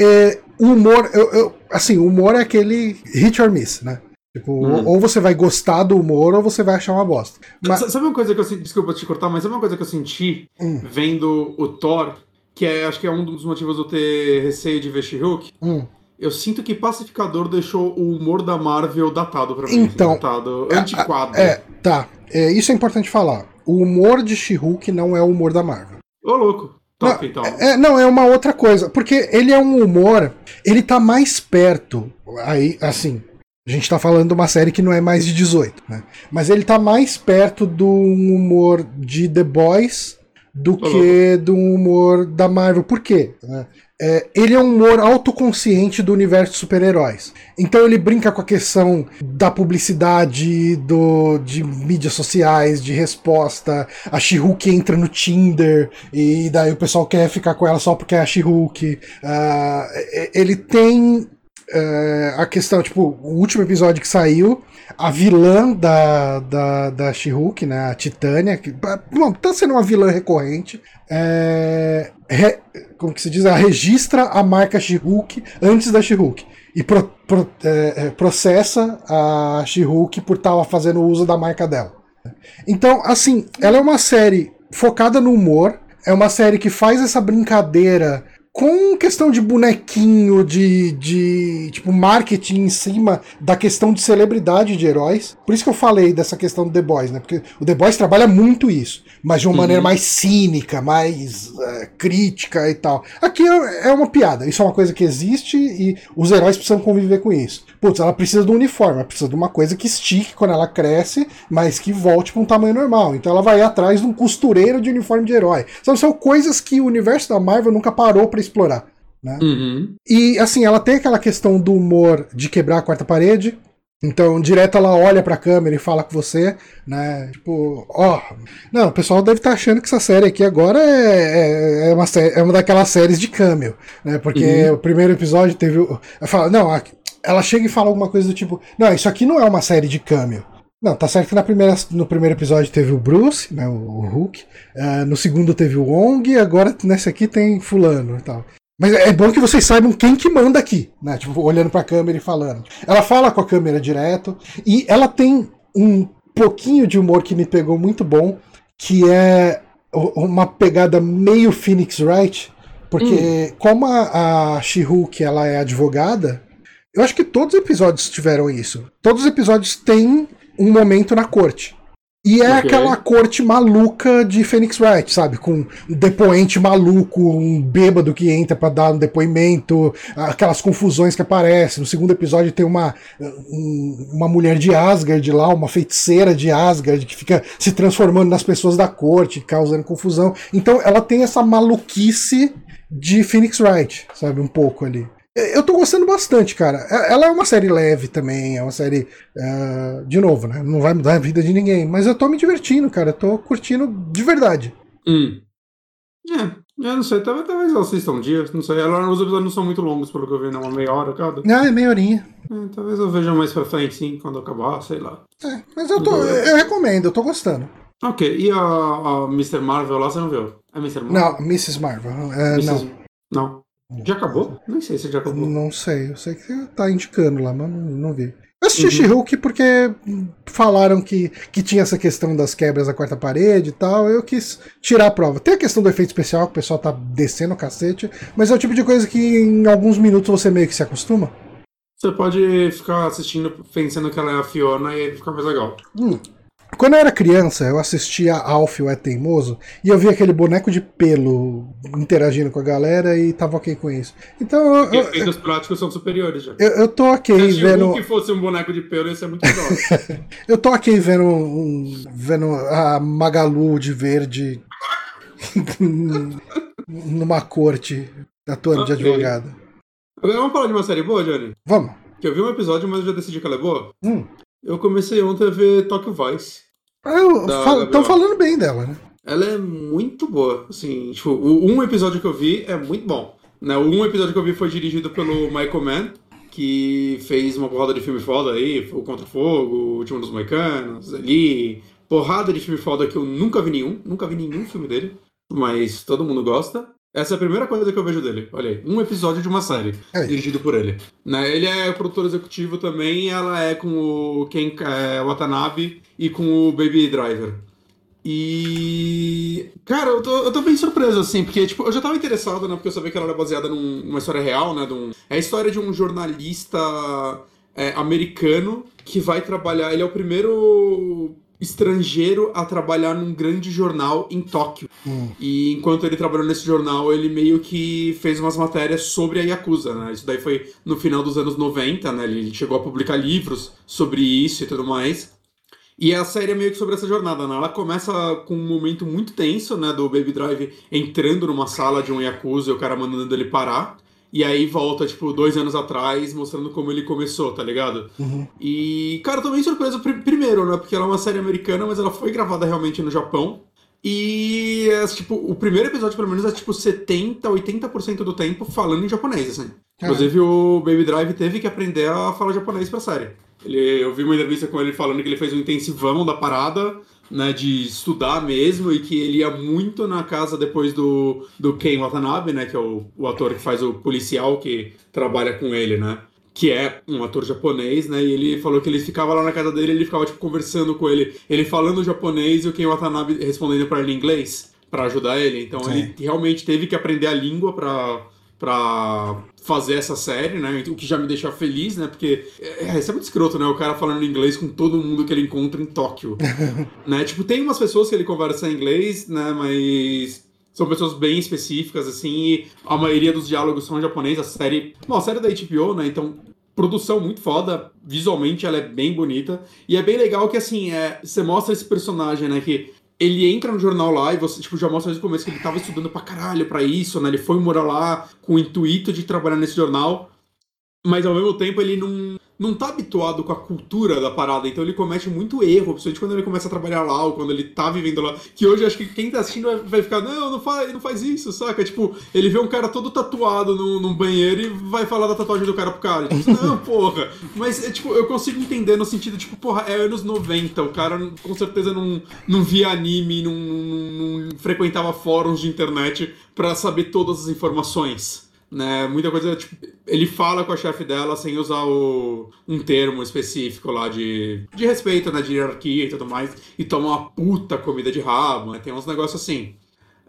é o humor, eu, eu, assim, o humor é aquele hit or miss, né? Tipo, hum. ou você vai gostar do humor ou você vai achar uma bosta. Mas... Sabe uma coisa que eu senti, desculpa te cortar, mas sabe uma coisa que eu senti hum. vendo o Thor que é, acho que é um dos motivos de eu ter receio de ver She-Hulk. Hum. Eu sinto que Pacificador deixou o humor da Marvel datado pra mim. Então, datado, antiquado. É, é tá. É, isso é importante falar. O humor de She-Hulk não é o humor da Marvel. Ô, louco. Top, não, então. É, não, é uma outra coisa. Porque ele é um humor. Ele tá mais perto. Aí, assim. A gente tá falando de uma série que não é mais de 18, né? Mas ele tá mais perto do humor de The Boys do que do humor da Marvel. Por quê? É, ele é um humor autoconsciente do universo de super-heróis. Então ele brinca com a questão da publicidade, do, de mídias sociais, de resposta. A She-Hulk entra no Tinder e daí o pessoal quer ficar com ela só porque é a She-Hulk. Uh, ele tem uh, a questão, tipo, o último episódio que saiu a vilã da, da, da She-Hulk, né, a Titânia, que bom, tá sendo uma vilã recorrente, é, re, como que se diz, ela registra a marca She-Hulk antes da She-Hulk e pro, pro, é, é processa a She-Hulk por estar tá fazendo uso da marca dela. Então, assim, ela é uma série focada no humor, é uma série que faz essa brincadeira com questão de bonequinho, de, de tipo marketing em cima da questão de celebridade de heróis. Por isso que eu falei dessa questão do The Boys, né? Porque o The Boys trabalha muito isso, mas de uma uhum. maneira mais cínica, mais uh, crítica e tal. Aqui é, é uma piada, isso é uma coisa que existe e os heróis precisam conviver com isso. Putz, ela precisa do uniforme, ela precisa de uma coisa que estique quando ela cresce, mas que volte para um tamanho normal. Então ela vai atrás de um costureiro de uniforme de herói. São, são coisas que o universo da Marvel nunca parou para explorar. Né? Uhum. E assim, ela tem aquela questão do humor de quebrar a quarta parede. Então, direto ela olha pra câmera e fala com você, né? Tipo, ó. Oh. Não, o pessoal deve estar tá achando que essa série aqui agora é, é, é, uma, série, é uma daquelas séries de cameo, né? Porque uhum. o primeiro episódio teve. Ela fala, não, ela chega e fala alguma coisa do tipo, não, isso aqui não é uma série de cameo. Não, tá certo que na primeira, no primeiro episódio teve o Bruce, né, o, Hulk. Uh, no segundo teve o Wong, agora nesse aqui tem fulano e tal. Mas é bom que vocês saibam quem que manda aqui, né? Tipo, olhando pra câmera e falando. Ela fala com a câmera direto e ela tem um pouquinho de humor que me pegou muito bom, que é uma pegada meio Phoenix Wright, porque hum. como a, a She-Hulk ela é advogada, eu acho que todos os episódios tiveram isso. Todos os episódios têm um momento na corte. E é okay. aquela corte maluca de Phoenix Wright, sabe? Com um depoente maluco, um bêbado que entra para dar um depoimento, aquelas confusões que aparecem. No segundo episódio tem uma, uma mulher de Asgard lá, uma feiticeira de Asgard que fica se transformando nas pessoas da corte, causando confusão. Então ela tem essa maluquice de Phoenix Wright, sabe? Um pouco ali. Eu tô gostando bastante, cara. É, ela é uma série leve também, é uma série. Uh, de novo, né? Não vai mudar a vida de ninguém. Mas eu tô me divertindo, cara. Eu tô curtindo de verdade. Hum. É, eu não sei. Talvez, talvez assista um dia. Não sei. Ela, os episódios não são muito longos, pelo que eu vi, não. Uma meia hora cada. Ah, é meia horinha. É, talvez eu veja mais pra frente, sim, quando acabar, sei lá. É, mas eu, tô, eu recomendo, eu tô gostando. Ok, e a, a Mr. Marvel lá, você não viu? É Mr. Marvel? Não, Mrs. Marvel. É, Mrs. Não. Não. Já acabou? Nem sei se já acabou. Não sei, eu sei que tá indicando lá, mas não, não vi. Eu assisti uhum. She-Hulk porque falaram que, que tinha essa questão das quebras da quarta parede e tal. Eu quis tirar a prova. Tem a questão do efeito especial, que o pessoal tá descendo o cacete, mas é o tipo de coisa que em alguns minutos você meio que se acostuma. Você pode ficar assistindo pensando que ela é a Fiona e aí fica mais legal. Hum. Quando eu era criança, eu assistia Alf, o É Teimoso, e eu via aquele boneco de pelo interagindo com a galera e tava ok com isso. Então. Eu, eu, efeitos práticos são superiores já. Eu, eu tô ok Se vendo. Se fosse um boneco de pelo, ia ser muito legal. eu tô ok vendo, um, vendo a Magalu de verde numa corte atuando okay. de advogada. Agora vamos falar de uma série boa, Johnny? Vamos. Que eu vi um episódio, mas eu já decidi que ela é boa. Hum. Eu comecei ontem a ver Tokyo Vice. Estão ah, falando bem dela, né? Ela é muito boa. Assim, tipo, o um episódio que eu vi é muito bom. Né? O um episódio que eu vi foi dirigido pelo Michael Mann, que fez uma porrada de filme foda aí, o Contra Fogo, o Último dos Moicanos, ali. Porrada de filme foda que eu nunca vi nenhum, nunca vi nenhum filme dele, mas todo mundo gosta. Essa é a primeira coisa que eu vejo dele. Olha aí, um episódio de uma série, é. dirigido por ele. Né? Ele é produtor executivo também, ela é com o Ken é, Watanabe e com o Baby Driver. E. Cara, eu tô, eu tô bem surpreso, assim, porque, tipo, eu já tava interessado, né? Porque eu sabia que ela era baseada num, numa história real, né? Um, é a história de um jornalista é, americano que vai trabalhar. Ele é o primeiro estrangeiro a trabalhar num grande jornal em Tóquio. Hum. E enquanto ele trabalhou nesse jornal, ele meio que fez umas matérias sobre a Yakuza, né? Isso daí foi no final dos anos 90, né? Ele chegou a publicar livros sobre isso e tudo mais. E a série é meio que sobre essa jornada, né? Ela começa com um momento muito tenso, né? Do Baby Drive entrando numa sala de um Yakuza e o cara mandando ele parar. E aí volta, tipo, dois anos atrás, mostrando como ele começou, tá ligado? Uhum. E, cara, eu tô bem surpreso, primeiro, né? Porque ela é uma série americana, mas ela foi gravada realmente no Japão. E, é, tipo, o primeiro episódio, pelo menos, é tipo 70, 80% do tempo falando em japonês, assim. Inclusive, o Baby Drive teve que aprender a falar japonês pra série. Ele, eu vi uma entrevista com ele falando que ele fez um intensivão da parada né, de estudar mesmo e que ele ia muito na casa depois do, do Ken Watanabe, né, que é o, o ator que faz o policial que trabalha com ele, né, que é um ator japonês, né, e ele falou que ele ficava lá na casa dele, ele ficava tipo conversando com ele, ele falando japonês e o Ken Watanabe respondendo para ele em inglês para ajudar ele. Então Sim. ele realmente teve que aprender a língua para pra fazer essa série, né? O que já me deixa feliz, né? Porque é, isso é muito escroto, né? O cara falando inglês com todo mundo que ele encontra em Tóquio. né? Tipo, tem umas pessoas que ele conversa em inglês, né? Mas são pessoas bem específicas, assim, e a maioria dos diálogos são em japonês. A série. Bom, a série é da HBO, né? Então, produção muito foda. Visualmente ela é bem bonita. E é bem legal que, assim, é, você mostra esse personagem, né? Que ele entra no jornal lá e você tipo, já mostra desde o começo que ele tava estudando pra caralho pra isso, né? Ele foi morar lá com o intuito de trabalhar nesse jornal, mas ao mesmo tempo ele não, não tá habituado com a cultura da parada, então ele comete muito erro, principalmente quando ele começa a trabalhar lá ou quando ele tá vivendo lá. Que hoje acho que quem tá assistindo vai ficar, não, não faz, não faz isso, saca? Tipo, ele vê um cara todo tatuado no, num banheiro e vai falar da tatuagem do cara pro cara. Tipo, não, porra. Mas, é, tipo, eu consigo entender no sentido, tipo, porra, é anos 90, o cara com certeza não, não via anime, não, não, não frequentava fóruns de internet para saber todas as informações né? Muita coisa, tipo, ele fala com a chefe dela sem usar o, um termo específico lá de, de respeito, né? De hierarquia e tudo mais, e toma uma puta comida de rabo, né? Tem uns negócios assim.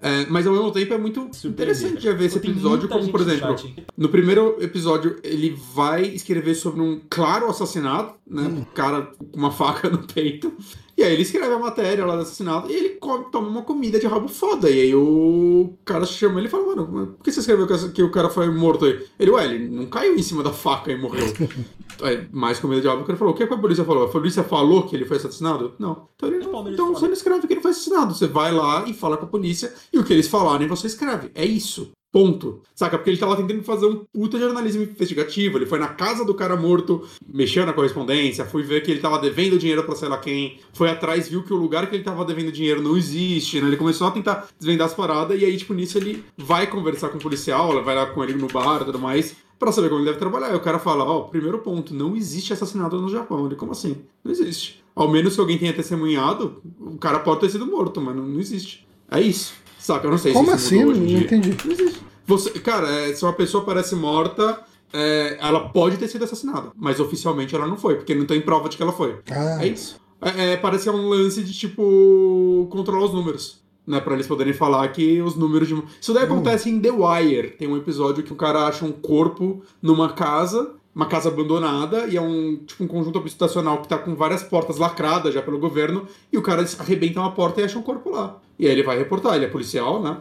É, mas ao mesmo tempo é muito interessante de ver esse episódio, como por exemplo, no primeiro episódio ele vai escrever sobre um claro assassinato, né? Hum. Um cara com uma faca no peito. E aí ele escreve a matéria lá do assassinato e ele come, toma uma comida de rabo foda. E aí o cara chama ele e fala, mano, por que você escreveu que o cara foi morto aí? Ele, ué, ele não caiu em cima da faca e morreu. é, mais comida de rabo. O cara falou, o que, é que a polícia falou? A polícia falou que ele foi assassinado? Não. Então, ele, então você não escreve que ele foi assassinado. Você vai lá e fala com a polícia e o que eles falarem você escreve. É isso. Ponto. Saca? Porque ele tava tentando fazer um puta jornalismo investigativo. Ele foi na casa do cara morto, mexeu na correspondência, foi ver que ele tava devendo dinheiro pra sei lá quem, foi atrás, viu que o lugar que ele tava devendo dinheiro não existe, né? Ele começou a tentar desvendar as paradas e aí, tipo, nisso ele vai conversar com o policial, vai lá com ele no bar e tudo mais, pra saber como ele deve trabalhar. E o cara fala: Ó, oh, primeiro ponto, não existe assassinato no Japão. Ele, como assim? Não existe. Ao menos se alguém tenha testemunhado, o cara pode ter sido morto, mas não, não existe. É isso. Saca? Eu não sei Como se assim? Não entendi. Não existe. Você, cara, é, se uma pessoa parece morta, é, ela pode ter sido assassinada, mas oficialmente ela não foi, porque não tem prova de que ela foi. Ah. É isso. É, é, parece que é um lance de, tipo, controlar os números. Né, pra eles poderem falar que os números de. Isso daí hum. acontece em The Wire. Tem um episódio que o cara acha um corpo numa casa uma casa abandonada e é um tipo um conjunto habitacional que tá com várias portas lacradas já pelo governo e o cara arrebenta uma porta e acha um corpo lá. E aí ele vai reportar, ele é policial, né?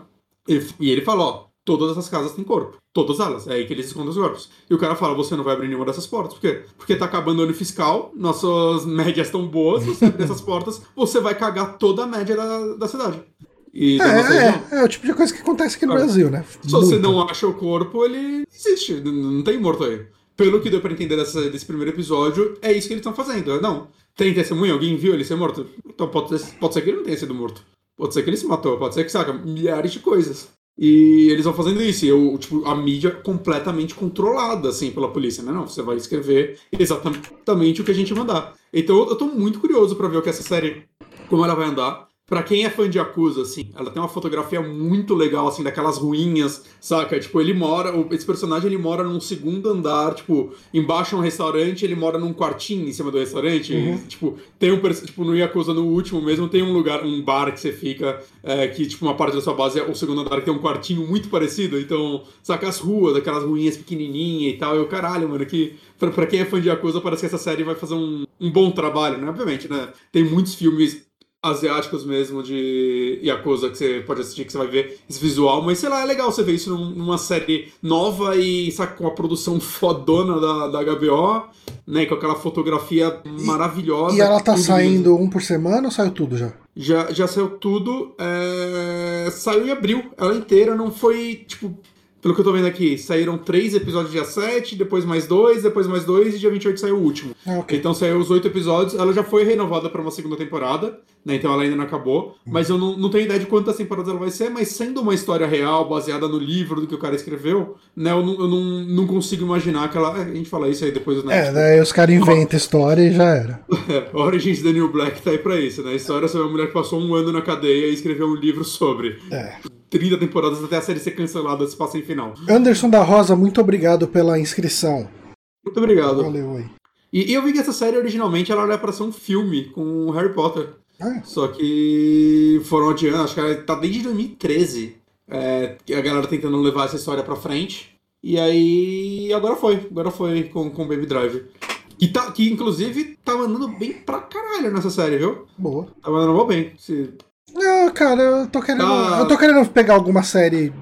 Ele, e ele fala, ó, todas essas casas têm corpo. Todas elas. É aí que eles escondem os corpos. E o cara fala, você não vai abrir nenhuma dessas portas. Por quê? Porque tá acabando o ano fiscal, nossas médias estão boas, você abrir essas portas, você vai cagar toda a média da, da cidade. E é, é, é, o tipo de coisa que acontece aqui no Brasil, né? Se Muito. você não acha o corpo, ele existe. Não tem morto aí pelo que deu pra entender dessa, desse primeiro episódio, é isso que eles estão fazendo. Não, tem testemunha, alguém viu ele ser morto? Então pode pode ser que ele não tenha sido morto. Pode ser que ele se matou, pode ser que, saca, milhares de coisas. E eles vão fazendo isso, e eu, tipo, a mídia completamente controlada, assim, pela polícia, né? Não, você vai escrever exatamente o que a gente mandar. Então eu tô muito curioso para ver o que essa série, como ela vai andar. Pra quem é fã de Yakuza, assim, ela tem uma fotografia muito legal, assim, daquelas ruínas, saca? Tipo, ele mora, esse personagem ele mora num segundo andar, tipo, embaixo é um restaurante, ele mora num quartinho em cima do restaurante. Uhum. E, tipo, tem um, tipo, no Yakuza, no último mesmo, tem um lugar, um bar que você fica, é, que, tipo, uma parte da sua base é o segundo andar, que tem um quartinho muito parecido. Então, saca as ruas, aquelas ruínas pequenininhas e tal. Eu, caralho, mano, que pra, pra quem é fã de Yakuza, parece que essa série vai fazer um, um bom trabalho, né? Obviamente, né? Tem muitos filmes asiáticos mesmo de Yakuza que você pode assistir, que você vai ver esse visual, mas sei lá, é legal você ver isso numa série nova e sabe, com a produção fodona da, da HBO, né, com aquela fotografia e, maravilhosa. E ela tá saindo um por semana ou saiu tudo já? Já, já saiu tudo, é... saiu em abril, ela inteira, não foi, tipo, pelo que eu tô vendo aqui, saíram três episódios dia 7, depois mais dois, depois mais dois, e dia 28 saiu o último. Ah, okay. Então saiu os oito episódios. Ela já foi renovada para uma segunda temporada, né? Então ela ainda não acabou. Mas eu não, não tenho ideia de quantas temporadas ela vai ser, mas sendo uma história real, baseada no livro do que o cara escreveu, né? Eu não, eu não, não consigo imaginar que ela. É, a gente fala isso aí depois, né? É, daí os caras inventam história e já era. É, Origins da New Black tá aí pra isso, né? A história sobre uma mulher que passou um ano na cadeia e escreveu um livro sobre. É. 30 temporadas até a série ser cancelada, se passa em final. Anderson da Rosa, muito obrigado pela inscrição. Muito obrigado. Valeu aí. E, e eu vi que essa série originalmente ela era pra ser um filme com Harry Potter. Ah. Só que foram adiando, acho que tá desde 2013. É, a galera tentando levar essa história pra frente. E aí, agora foi. Agora foi com, com Baby Drive. Que, tá, que inclusive tá mandando bem pra caralho nessa série, viu? Boa. Tá mandando mal bem. Se... Ah, cara, eu tô querendo. Tá. Eu tô querendo pegar alguma série,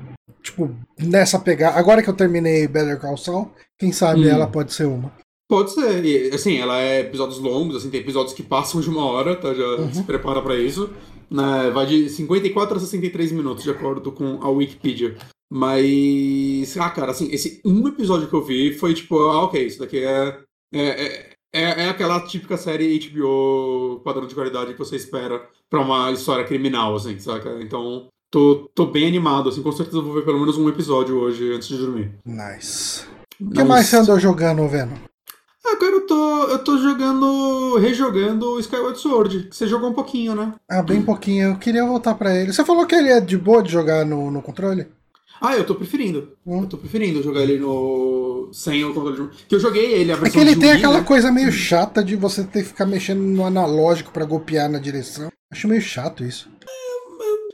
tipo, nessa pegada. Agora que eu terminei Better Call Saul, quem sabe Hum. ela pode ser uma. Pode ser. E, assim, ela é episódios longos, assim, tem episódios que passam de uma hora, tá? Já Uhum. se prepara pra isso. Né, vai de 54 a 63 minutos, de acordo com a Wikipedia. Mas. Ah, cara, assim, esse um episódio que eu vi foi tipo, ah, ok, isso daqui é. É, é, é, é aquela típica série HBO padrão de qualidade que você espera pra uma história criminal, assim, saca? Então, tô, tô bem animado, assim, com certeza eu vou ver pelo menos um episódio hoje antes de dormir. Nice. O que mais você andou jogando, vendo? Cara, eu tô, eu tô jogando, rejogando Skyward Sword. que Você jogou um pouquinho, né? Ah, bem pouquinho. Eu queria voltar pra ele. Você falou que ele é de boa de jogar no, no controle? Ah, eu tô preferindo. Hum. Eu tô preferindo jogar ele no. sem o controle de. Que eu joguei ele, a É versão que ele tem Wii, aquela né? coisa meio chata de você ter que ficar mexendo no analógico pra golpear na direção. Acho meio chato isso.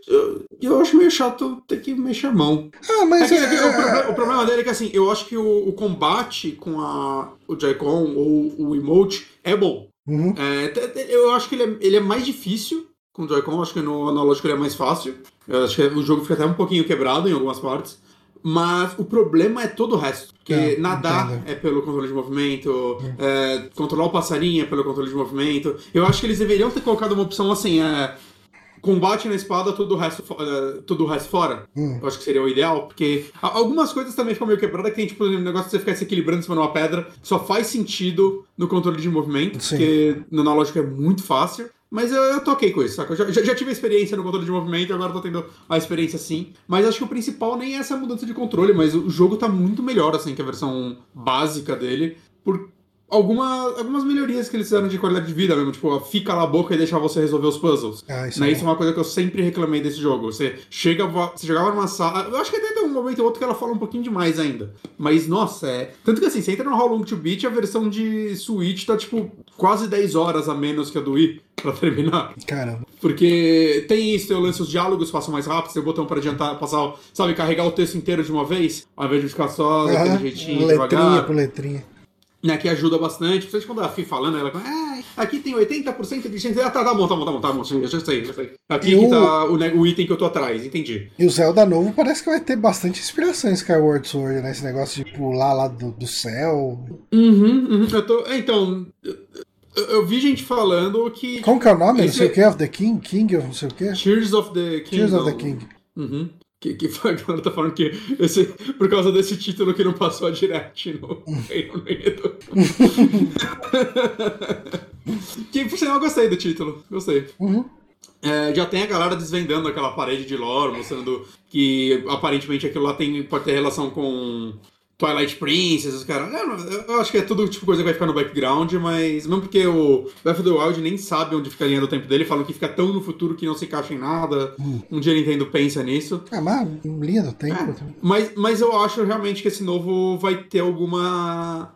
Eu, eu acho meio chato ter que mexer a mão. Ah, É mas que- é que o, é, proble- o problema dele é que assim, eu acho que o, o combate com a, o Joy-Con ou o emote é bom. Uhum. É, eu acho que ele é, ele é mais difícil com o Joy-Con, acho que no analógico ele é mais fácil. Eu acho que o jogo fica até um pouquinho quebrado em algumas partes. Mas o problema é todo o resto. Porque É, nadar entendo. é pelo controle de movimento, é, controlar o passarinho é pelo controle de movimento. Eu acho que eles deveriam ter colocado uma opção assim, é, combate na espada, todo o resto, fo- todo o resto fora. Hum. Eu acho que seria o ideal, porque algumas coisas também ficam meio quebradas, que tem tipo um negócio de você ficar se equilibrando em cima de uma pedra, só faz sentido no controle de movimento, Sim. porque no analógico é muito fácil. Mas eu, eu ok com isso, saca? Eu já, já, tive a experiência no controle de movimento agora tô tendo a experiência sim. Mas acho que o principal nem é essa mudança de controle, mas o jogo tá muito melhor, assim, que a versão básica dele. Por alguma, algumas melhorias que eles fizeram de qualidade de vida mesmo, tipo, fica lá a boca e deixar você resolver os puzzles. Ah, isso Né, é isso é uma coisa que eu sempre reclamei desse jogo. Você chega, você chegava numa sala. Eu acho que até tem um momento ou outro que ela fala um pouquinho demais ainda. Mas, nossa, é. Tanto que assim, você entra no How Long to Beat, a versão de Switch tá tipo quase 10 horas a menos que a do Wii pra terminar. Caramba. Porque tem isso, tem o lance, os diálogos passam mais rápido, tem o botão pra adiantar, passar, sabe, carregar o texto inteiro de uma vez, ao invés de ficar só daquele jeitinho, letrinha devagar por letrinha. Né, que ajuda bastante. Principalmente quando a Fi falando, ela ah, aqui tem 80% de chance. Ah, tá, tá bom, tá bom, tá bom, tá bom, já sei, já sei. Aqui que o- tá o, ne- o item que eu tô atrás, entendi. E o Zelda novo parece que vai ter bastante inspiração em Skyward Sword, né? Esse negócio de pular lá do, do céu. Uhum, uhum, eu tô. Então, eu, eu vi gente falando que. Como que é o nome? Não Esse- sei o que, of the King? King não sei o que? Tears of the Kingdom. Tears of the King. Uhum. Que, que a galera tá falando que esse, por causa desse título que não passou a direct no Reino Unido. que por sinal eu gostei do título. Gostei. Uhum. É, já tem a galera desvendando aquela parede de lore, mostrando que aparentemente aquilo lá tem, pode ter relação com Twilight Princess, os caras. Eu, acho que é tudo tipo coisa que vai ficar no background, mas mesmo porque o Breath of the Wild nem sabe onde fica a linha do tempo dele, falam que fica tão no futuro que não se encaixa em nada. Um dia a Nintendo pensa nisso. Ah, mas linha do tempo. É, mas, mas eu acho realmente que esse novo vai ter alguma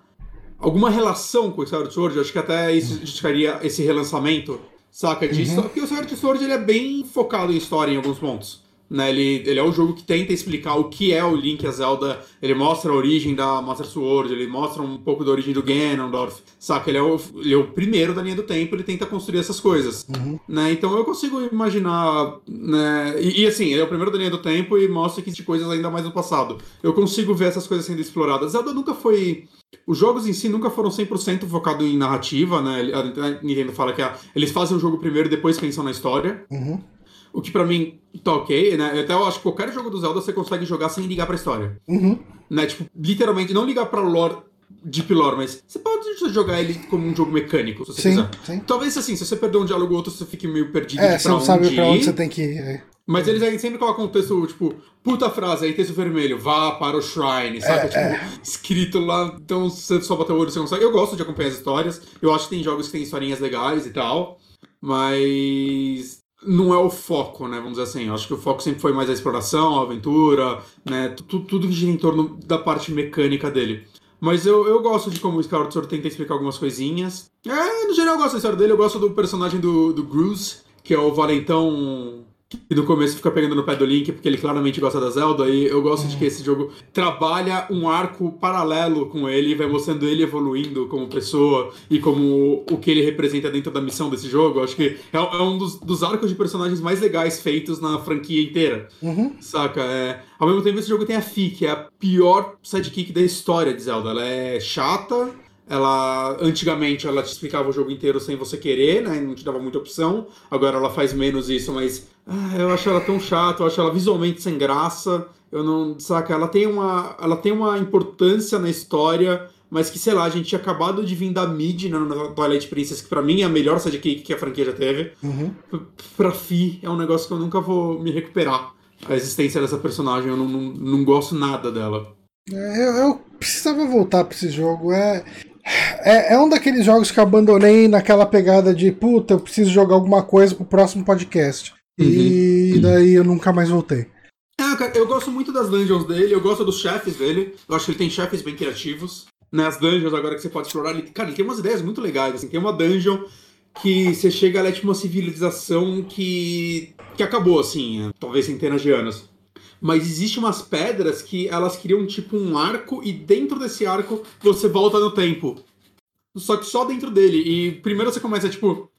alguma relação com o Skyward Sword. Eu acho que até isso justificaria esse relançamento, saca? Disso. Porque o Skyward Sword ele é bem focado em história em alguns pontos. Né? Ele, ele é o jogo que tenta explicar o que é o Link a Zelda. Ele mostra a origem da Master Sword, ele mostra um pouco da origem do Ganondorf, saca? Ele é, o, ele é o primeiro da linha do tempo, ele tenta construir essas coisas. Né? Então eu consigo imaginar. Né? E, e, assim, ele é o primeiro da linha do tempo e mostra que existe coisas ainda mais no passado. Eu consigo ver essas coisas sendo exploradas. Zelda nunca foi. Os jogos em si nunca foram 100% focados em narrativa, né? A Nintendo fala que a, eles fazem o jogo primeiro e depois pensam na história. Uhum. O que pra mim tá ok, né? Até eu acho que qualquer jogo do Zelda você consegue jogar sem ligar pra história. Uhum. Né? Tipo, literalmente, não ligar pra lore, deep lore, mas você pode jogar ele como um jogo mecânico, se você Sim, quiser. sim. Talvez assim, se você perder um diálogo ou outro, você fique meio perdido É, de você não sabe onde pra onde ir. você tem que ir. é. Mas eles aí sempre colocam um texto, tipo, puta frase, aí texto vermelho, vá para o shrine, sabe? É, tipo, escrito lá, então você só bota o olho você consegue. Eu gosto de acompanhar as histórias, eu acho que tem jogos que tem historinhas legais e tal, mas não é o foco, né? Vamos dizer assim. Eu acho que o foco sempre foi mais a exploração, a aventura, né? Tudo, que gira em torno da parte mecânica dele. Mas eu, eu gosto de como o Skyward Sword tenta explicar algumas coisinhas. É, no geral eu gosto da história dele, eu gosto do personagem do, do Bruce, que é o valentão que no começo fica pegando no pé do Link, porque ele claramente gosta da Zelda, e eu gosto de que esse jogo trabalha um arco paralelo com ele, vai mostrando ele evoluindo como pessoa e como o que ele representa dentro da missão desse jogo. Eu acho que é, é um dos, dos, arcos de personagens mais legais feitos na franquia inteira. Uhum. Saca? É, ao mesmo tempo, esse jogo tem a Fi, que é a pior sidekick da história de Zelda. Ela é chata, ela antigamente ela te explicava o jogo inteiro sem você querer, né? Não te dava muita opção. Agora ela faz menos isso, mas ah, eu acho ela tão chata, eu acho ela visualmente sem graça. Eu não, saca, ela tem uma ela tem uma importância na história, mas que sei lá, a gente tinha acabado de vir da mid né, no Twilight Princess, que para mim é a melhor sidekick que a franquia já teve. Uhum. Pra Fi é um negócio que eu nunca vou me recuperar. A existência dessa personagem, eu não, não, não gosto nada dela. É, eu, eu, precisava voltar pra esse jogo. É, é, é, um daqueles jogos que eu abandonei naquela pegada de puta, eu preciso jogar alguma coisa pro próximo podcast. Uhum. E daí eu nunca mais voltei. É, cara, eu gosto muito das dungeons dele, eu gosto dos chefes dele. Eu acho que ele tem chefes bem criativos. Nas né, dungeons agora que você pode explorar, ele, cara, ele tem umas ideias muito legais. Assim, tem uma dungeon que você chega, ela é tipo uma civilização que, que acabou, assim, talvez centenas de anos. Mas existe umas pedras que elas criam tipo um arco e dentro desse arco você volta no tempo. Só que só dentro dele. E primeiro você começa, tipo,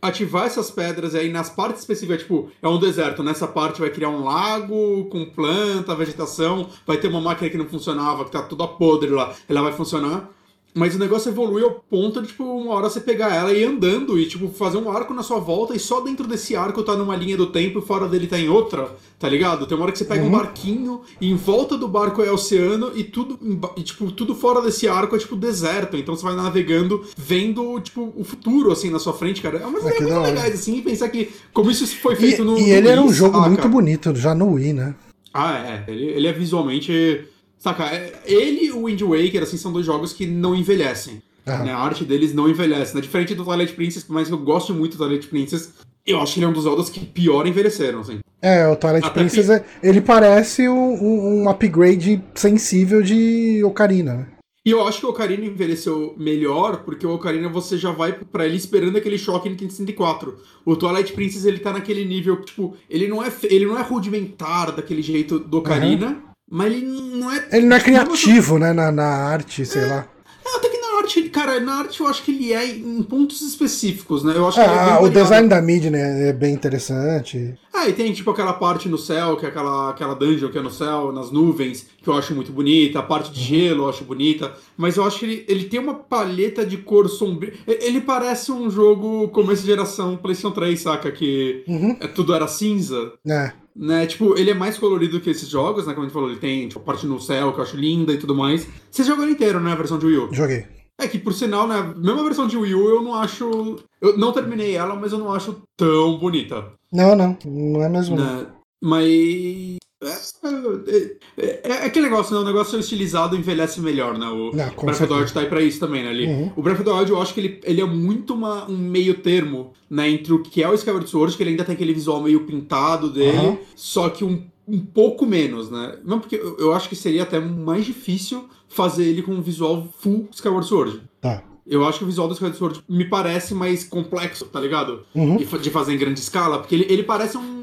ativar essas pedras e aí nas partes específicas, tipo, é um deserto. Nessa parte vai criar um lago com planta, vegetação, vai ter uma máquina que não funcionava, que tá toda podre lá, ela vai funcionar. Mas o negócio evolui ao ponto de, tipo, uma hora você pegar ela e ir andando e, tipo, fazer um arco na sua volta e só dentro desse arco tá numa linha do tempo e fora dele tá em outra, tá ligado? Tem uma hora que você pega uhum. um barquinho e em volta do barco é oceano e tudo, e, tipo, tudo fora desse arco é, tipo, deserto. Então você vai navegando, vendo, tipo, o futuro, assim, na sua frente, cara. É umas é muito legais, assim, e pensar que como isso foi feito e, no. E no ele Wii, era um jogo muito bonito, já no Wii, né? Ah, é. Ele, ele é visualmente. Saca? É, ele e o Wind Waker, assim, são dois jogos que não envelhecem. Né? A arte deles não envelhece. Né? Diferente do Twilight Princess, por mais que eu goste muito do Twilight Princess, eu acho que ele é um dos Zeldas que pior envelheceram, assim. É, o Twilight Até Princess, que... É, ele parece um, um, upgrade sensível de Ocarina, né? E eu acho que o Ocarina envelheceu melhor, porque o Ocarina você já vai para ele esperando aquele choque no Nintendo 64. O Twilight Princess, ele tá naquele nível, tipo, ele não é, ele não é rudimentar daquele jeito do Ocarina, uhum. Mas ele não é... Ele não é criativo, né, na, na arte, sei é... lá. É, até que arte, cara, na arte eu acho que ele é em pontos específicos, né? Eu acho ah, é o design da mídia né, é bem interessante. Ah, e tem tipo aquela parte no céu, que é aquela, aquela dungeon que é no céu, nas nuvens, que eu acho muito bonita. A parte de gelo eu acho bonita. Mas eu acho que ele, ele tem uma palheta de cor sombria. Ele parece um jogo começo de geração PlayStation 3, saca? Que uhum. é, tudo era cinza. É né? Tipo, ele é mais colorido que esses jogos, né? Como a gente falou, ele tem tipo, a parte no céu que eu acho linda e tudo mais. Você jogou ele inteiro, né? A versão de Wii U? Joguei. É que, por sinal, né, mesmo a versão de Wii U eu não acho. Eu não terminei ela, mas eu não acho tão bonita. Não, não. Não é mesmo. Né? Mas. É, é, é, é, aquele negócio, né? O negócio estilizado envelhece melhor, né? O não, Breath of the Wild tá aí pra isso também, né? Ali. Uhum. O Breath of the Wild eu acho que ele, ele é muito uma, um meio termo, né? Entre o que é o Skyward Sword, que ele ainda tem aquele visual meio pintado dele, uhum. só que um, um pouco menos, né? Não porque eu, eu acho que seria até mais difícil fazer ele com um visual full Skyward Sword. Tá. Eu acho que o visual do Skyward Sword me parece mais complexo, tá ligado? Uhum. De, fazer em grande escala, porque ele, ele parece um,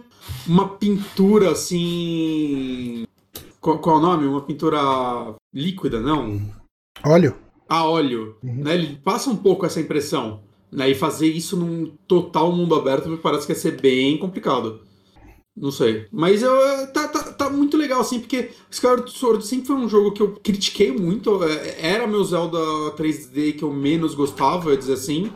uma pintura assim. Qual, qual é o nome? Uma pintura líquida, não? Óleo. A óleo. Uhum. Né? Ele passa um pouco essa impressão. Né? E fazer isso num total mundo aberto me parece que ia ser bem complicado. Não sei. Mas eu, tá, tá, tá muito legal, assim, porque Skyward Sword sempre foi um jogo que eu critiquei muito. É, era meu Zelda 3D que eu menos gostava, eu dizer assim.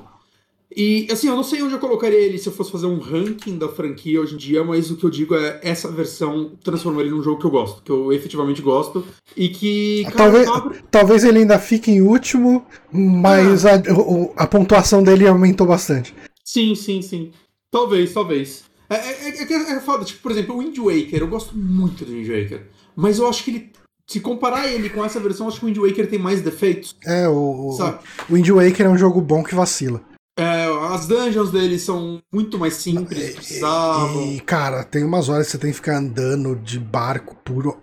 E, assim, eu não sei onde eu colocaria ele se eu fosse fazer um ranking da franquia hoje em dia, mas o que eu digo é essa versão transformou ele num jogo que eu gosto, que eu efetivamente gosto, e que... Cara, talvez, talvez ele ainda fique em último, mas ah. a, a pontuação dele aumentou bastante. Sim, sim, sim. Talvez, talvez. É, é, é, é, é foda, tipo, por exemplo, o Wind Waker, eu gosto muito do Wind Waker, mas eu acho que ele. Se comparar ele com essa versão, acho que o Wind Waker tem mais defeitos. É, o, sabe? o Wind Waker é um jogo bom que vacila. É, as dungeons dele são muito mais simples, precisavam. E, cara, tem umas horas que você tem que ficar andando de barco por.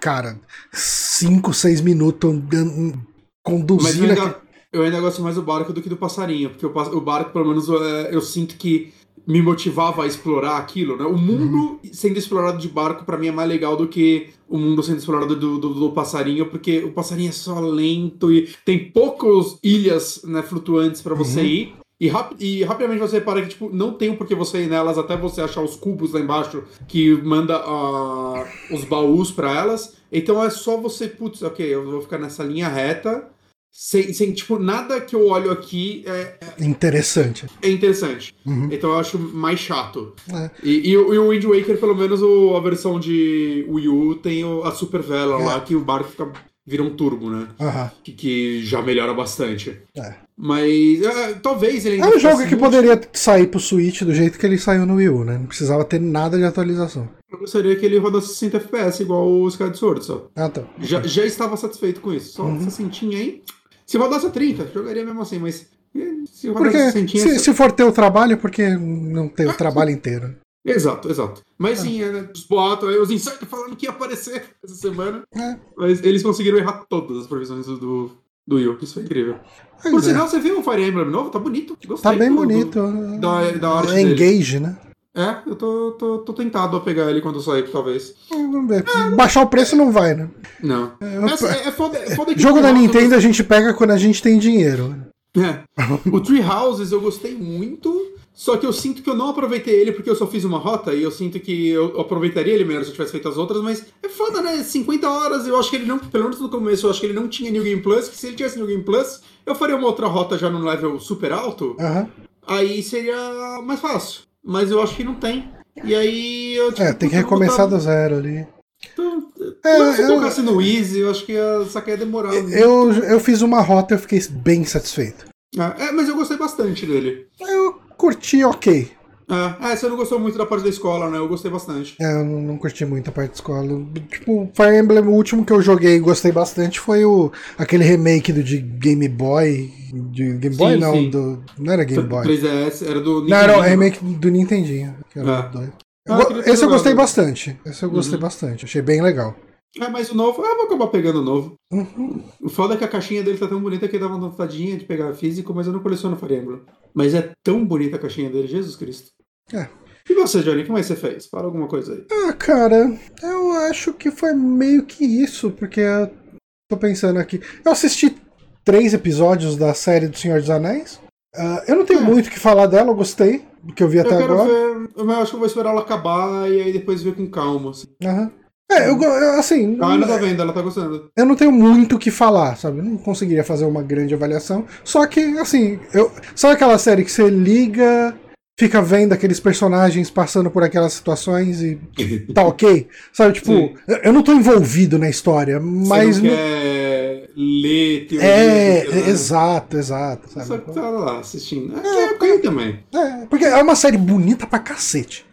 Cara, 5, 6 minutos andando, conduzindo. Mas eu ainda, eu ainda gosto mais do barco do que do passarinho, porque o, o barco, pelo menos, eu, eu sinto que me motivava a explorar aquilo, né? O mundo sendo explorado de barco para mim é mais legal do que o mundo sendo explorado do, do, do, passarinho, porque o passarinho é só lento e tem poucas ilhas né, flutuantes para você uhum. ir. E, rap e, rapidamente você repara que, tipo, não tem por que você ir nelas até você achar os cubos lá embaixo que manda uh, os baús para elas. Então é só você, putz, ok, eu vou ficar nessa linha reta sem, sem, tipo, nada que eu olho aqui é. é interessante. É interessante. Uhum. Então eu acho mais chato. É. E, e, e, o Wind Waker, pelo menos o, a versão de Wii U, tem a super vela é. lá, que o barco fica, vira um turbo, né? Uhum. Que, que, já melhora bastante. É. Mas é, talvez ele ainda. É um jogo que poderia sair pro Switch do jeito que ele saiu no Wii U, né? Não precisava ter nada de atualização. Eu gostaria que ele rodasse 60 FPS, igual o Skyward Sword, só. Ah, tá. Já, já estava satisfeito com isso. Só uhum. 60 aí. Se rodasse 30, jogaria mesmo assim, mas se rodasse porque, 60... Se, se for ter o trabalho, porque não ter o trabalho inteiro? Exato, exato. Mas ah. sim, é, os boatos, os insights falando que ia aparecer essa semana. É. Mas eles conseguiram errar todas as previsões do, do Will, isso foi incrível. Pois Por é. sinal, você viu o Fire Emblem novo? Tá bonito. Gostei. Tá bem do, bonito. Do, da, da arte é Engage, dele. né? É, eu tô, tô, tô, tentado a pegar ele quando sair, talvez. É, vamos ver. É, Baixar o preço não vai, né? Não. É, é, é foda, é foda Jogo da Nintendo a gente pega quando a gente tem dinheiro. É. O Tree Houses eu gostei muito, só que eu sinto que eu não aproveitei ele porque eu só fiz uma rota e eu sinto que eu aproveitaria ele melhor se eu tivesse feito as outras, mas é foda, né? 50 horas, eu acho que ele não, pelo menos no começo, eu acho que ele não tinha New Game Plus, que se ele tivesse New Game Plus, eu faria uma outra rota já no level super alto, uhum. aí seria mais fácil. Mas eu acho que não tem. E aí eu tipo, É, tem que recomeçar botar... do zero ali. Então, é, se eu tocasse no Easy, eu acho que essa ia demorar. Eu, eu fiz uma rota e eu fiquei bem satisfeito. É, é, mas eu gostei bastante dele. Eu curti ok. É, é, você não gostou muito da parte da escola, né? Eu gostei bastante. É, eu não, não curti muito a parte da escola. Tipo, Fire Emblem, o último que eu joguei e gostei bastante foi o, aquele remake do de Game Boy. De Game Boy sim, não, sim. Do, não era Game Boy. 3DS, era do Nintendinho. Não, era o remake do Nintendinho. Que era é. ah, esse eu gostei bastante. Esse eu gostei uhum. bastante. Achei bem legal. É, mas o novo, ah, vou acabar pegando o novo. Uhum. O foda é que a caixinha dele tá tão bonita que dá uma vontadinha de pegar físico, mas eu não coleciono Fire Emblem. Mas é tão bonita a caixinha dele, Jesus Cristo. É. E você, Johnny, o que mais você fez? Fala alguma coisa aí. Ah, cara, eu acho que foi meio que isso, porque eu tô pensando aqui. Eu assisti três episódios da série do Senhor dos Anéis. Uh, eu não tenho é. muito o que falar dela, eu gostei do que eu vi eu até agora. Ver, eu acho que eu vou esperar ela acabar e aí depois ver com calma. Assim. Uhum. É, eu, eu assim. Ah, ela tá vendo, ela tá gostando. Eu não tenho muito o que falar, sabe? Eu não conseguiria fazer uma grande avaliação. Só que, assim, eu. Sabe aquela série que você liga fica vendo aqueles personagens passando por aquelas situações e tá ok. Sabe, tipo, Sim. eu não tô envolvido na história, mas. Você não quer ler teoria, É, né? exato, exato. Sabe? Só que tá lá assistindo. É, é, é também. É, porque é uma série bonita pra cacete.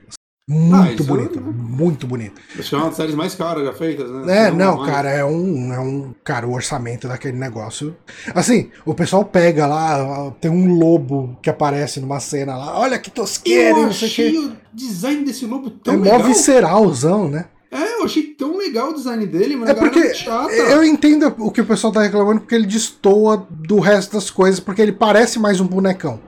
Muito ah, bonita, é... muito bonita. Acho é uma das séries mais caras já feitas, né? É, não, cara, é um, é um. Cara, o orçamento daquele negócio. Assim, o pessoal pega lá, tem um lobo que aparece numa cena lá. Olha que tosqueira, eu achei o design desse lobo tão é legal. É mó visceralzão, né? É, eu achei tão legal o design dele, mas é porque eu entendo o que o pessoal tá reclamando porque ele destoa do resto das coisas, porque ele parece mais um bonecão.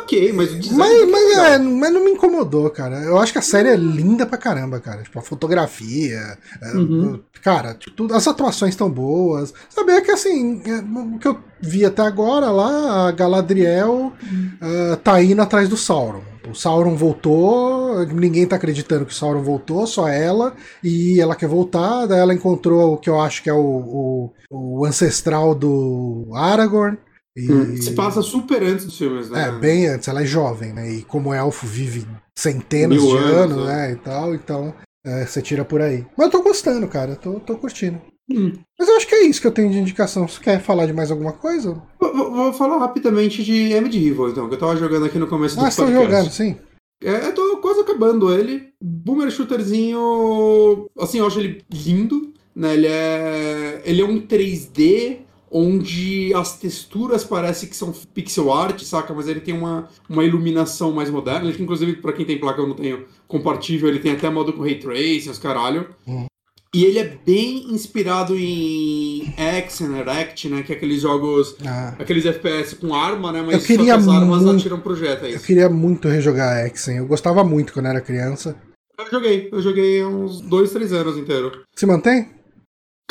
Ok, mas o design. Mas, mas, é, mas, não me incomodou, cara. Eu acho que a série é linda pra caramba, cara. Tipo, a fotografia. É, uhum. Cara, tipo, as atuações estão boas. Saber que assim, é, o que eu vi até agora lá, a Galadriel uhum. uh, tá indo atrás do Sauron. O Sauron voltou, ninguém tá acreditando que o Sauron voltou, só ela, e ela quer voltar, daí ela encontrou o que eu acho que é o, o, o ancestral do Aragorn. E... Hum, se passa super antes dos filmes, né? É, bem antes, ela é jovem, né? E como elfo vive centenas Mil de anos, anos né? né? E tal, então é, você tira por aí. Mas eu tô gostando, cara, tô, tô curtindo. Hum. Mas eu acho que é isso que eu tenho de indicação. Você quer falar de mais alguma coisa? Vou, vou falar rapidamente de Medieval, então, que eu tava jogando aqui no começo do ah, podcast. Ah, você tá jogando, sim. É, eu tô quase acabando ele. Boomer Shooterzinho. Assim, eu acho ele lindo. Né? Ele é. Ele é um 3D onde as texturas parecem que são pixel art, saca? Mas ele tem uma, uma iluminação mais moderna. Ele, inclusive, para quem tem placa eu não tenho compatível, ele tem até modo com ray tracing, os caralho. Hum. E ele é bem inspirado em Action, Erect, né? Que é aqueles jogos, Ah, aqueles FPS com arma, né? Mas Eu queria as armas muito- atiram projéteis. eu queria muito rejogar Exen. Eu gostava muito quando era criança. Eu joguei, eu joguei uns dois, três anos inteiro. Se mantém?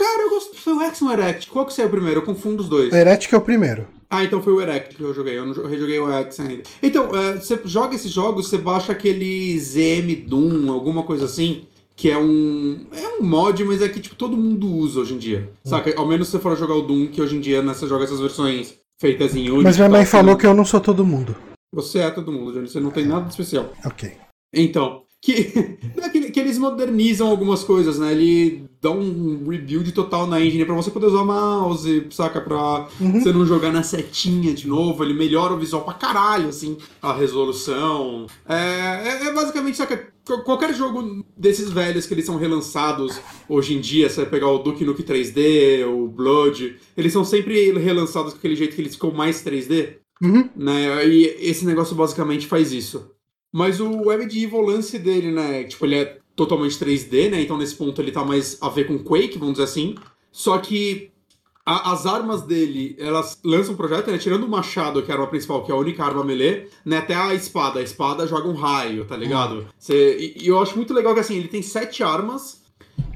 Cara, eu gosto. Foi o Action ou Erect? Qual que saiu primeiro? Eu confundo os dois. Heretic é o primeiro. Ah, então foi o Erect que eu joguei. Eu não jo- rejoguei o Action ainda. Então, é, você joga esses jogos, você baixa aquele ZM Doom, alguma coisa assim. Que é um. É um mod, mas é que tipo, todo mundo usa hoje em dia. Saca? Ao menos se você for jogar o Doom, que hoje em dia né, você joga essas versões feitas em Unity. Mas minha mãe falou que que eu não sou todo mundo. Você é todo mundo, Johnny. Você não tem nada de especial. Ok. Então, que, é que, que eles modernizam algumas coisas, né? Ele dá um rebuild total na engine pra você poder usar o mouse, saca? Pra Uhum. você não jogar na setinha de novo. Ele melhora o visual pra caralho, assim, a resolução. É, é, é basicamente, saca? Qu- Qualquer jogo desses velhos que eles são relançados hoje em dia, você vai pegar o Duke Nukem 3D, o Blood, eles são sempre relançados com aquele jeito que eles ficam mais 3D Uhum. né? E esse negócio basicamente faz isso. Mas o Web Medieval, o lance dele, né? Tipo, ele é totalmente 3D, né? Então nesse ponto ele tá mais a ver com Quake, vamos dizer assim. Só que a- as armas dele, elas lançam um projeto, né? Tirando o machado, que é a arma principal, que é a única arma melee, né? Até a espada. A espada joga um raio, tá ligado? Cê- e, e eu acho muito legal que assim, ele tem sete armas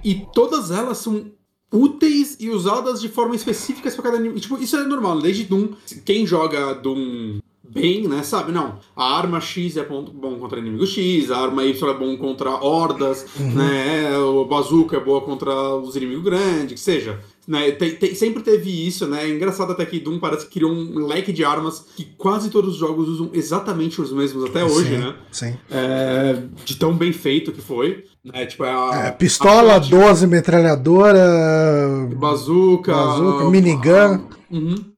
e todas elas são úteis e usadas de forma específica para cada. Tipo, isso é normal, desde Doom. Quem joga Doom bem, né, sabe? Não, a arma X é bom, contra inimigo X, a arma Y é bom contra hordas, né? O bazooka é boa contra os inimigos grandes, que seja. Né, tem- tem- sempre teve isso, né? É engraçado até que Doom parece que criou um leque de armas que quase todos os jogos usam exatamente os mesmos até hoje, Sim, né? Sim. É, de tão bem feito que foi. Né? Tipo, é a, É, pistola, a 12 metralhadora, Bazooka. Bazooka, minigun. Uhum.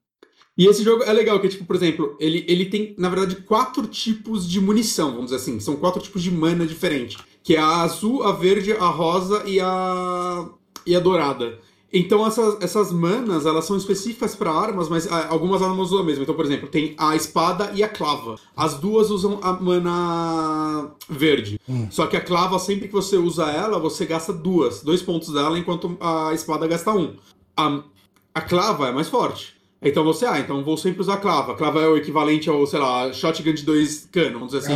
E esse jogo é legal, que, tipo, por exemplo, ele, ele tem, na verdade, quatro tipos de munição, vamos dizer assim. São quatro tipos de mana diferentes. Que é a azul, a verde, a rosa e a. e a dourada. Então essas, essas manas, elas são específicas para armas, mas ah, algumas armas usam mesmo. Então, por exemplo, tem a espada e a clava. As duas usam a mana verde. Só que a clava, sempre que você usa ela, você gasta duas, dois pontos dela, enquanto a espada gasta um. A, a clava é mais forte. Então você, ah, então vou sempre usar clava. Clava é o equivalente ao, sei lá, shotgun de dois canos, vamos dizer assim.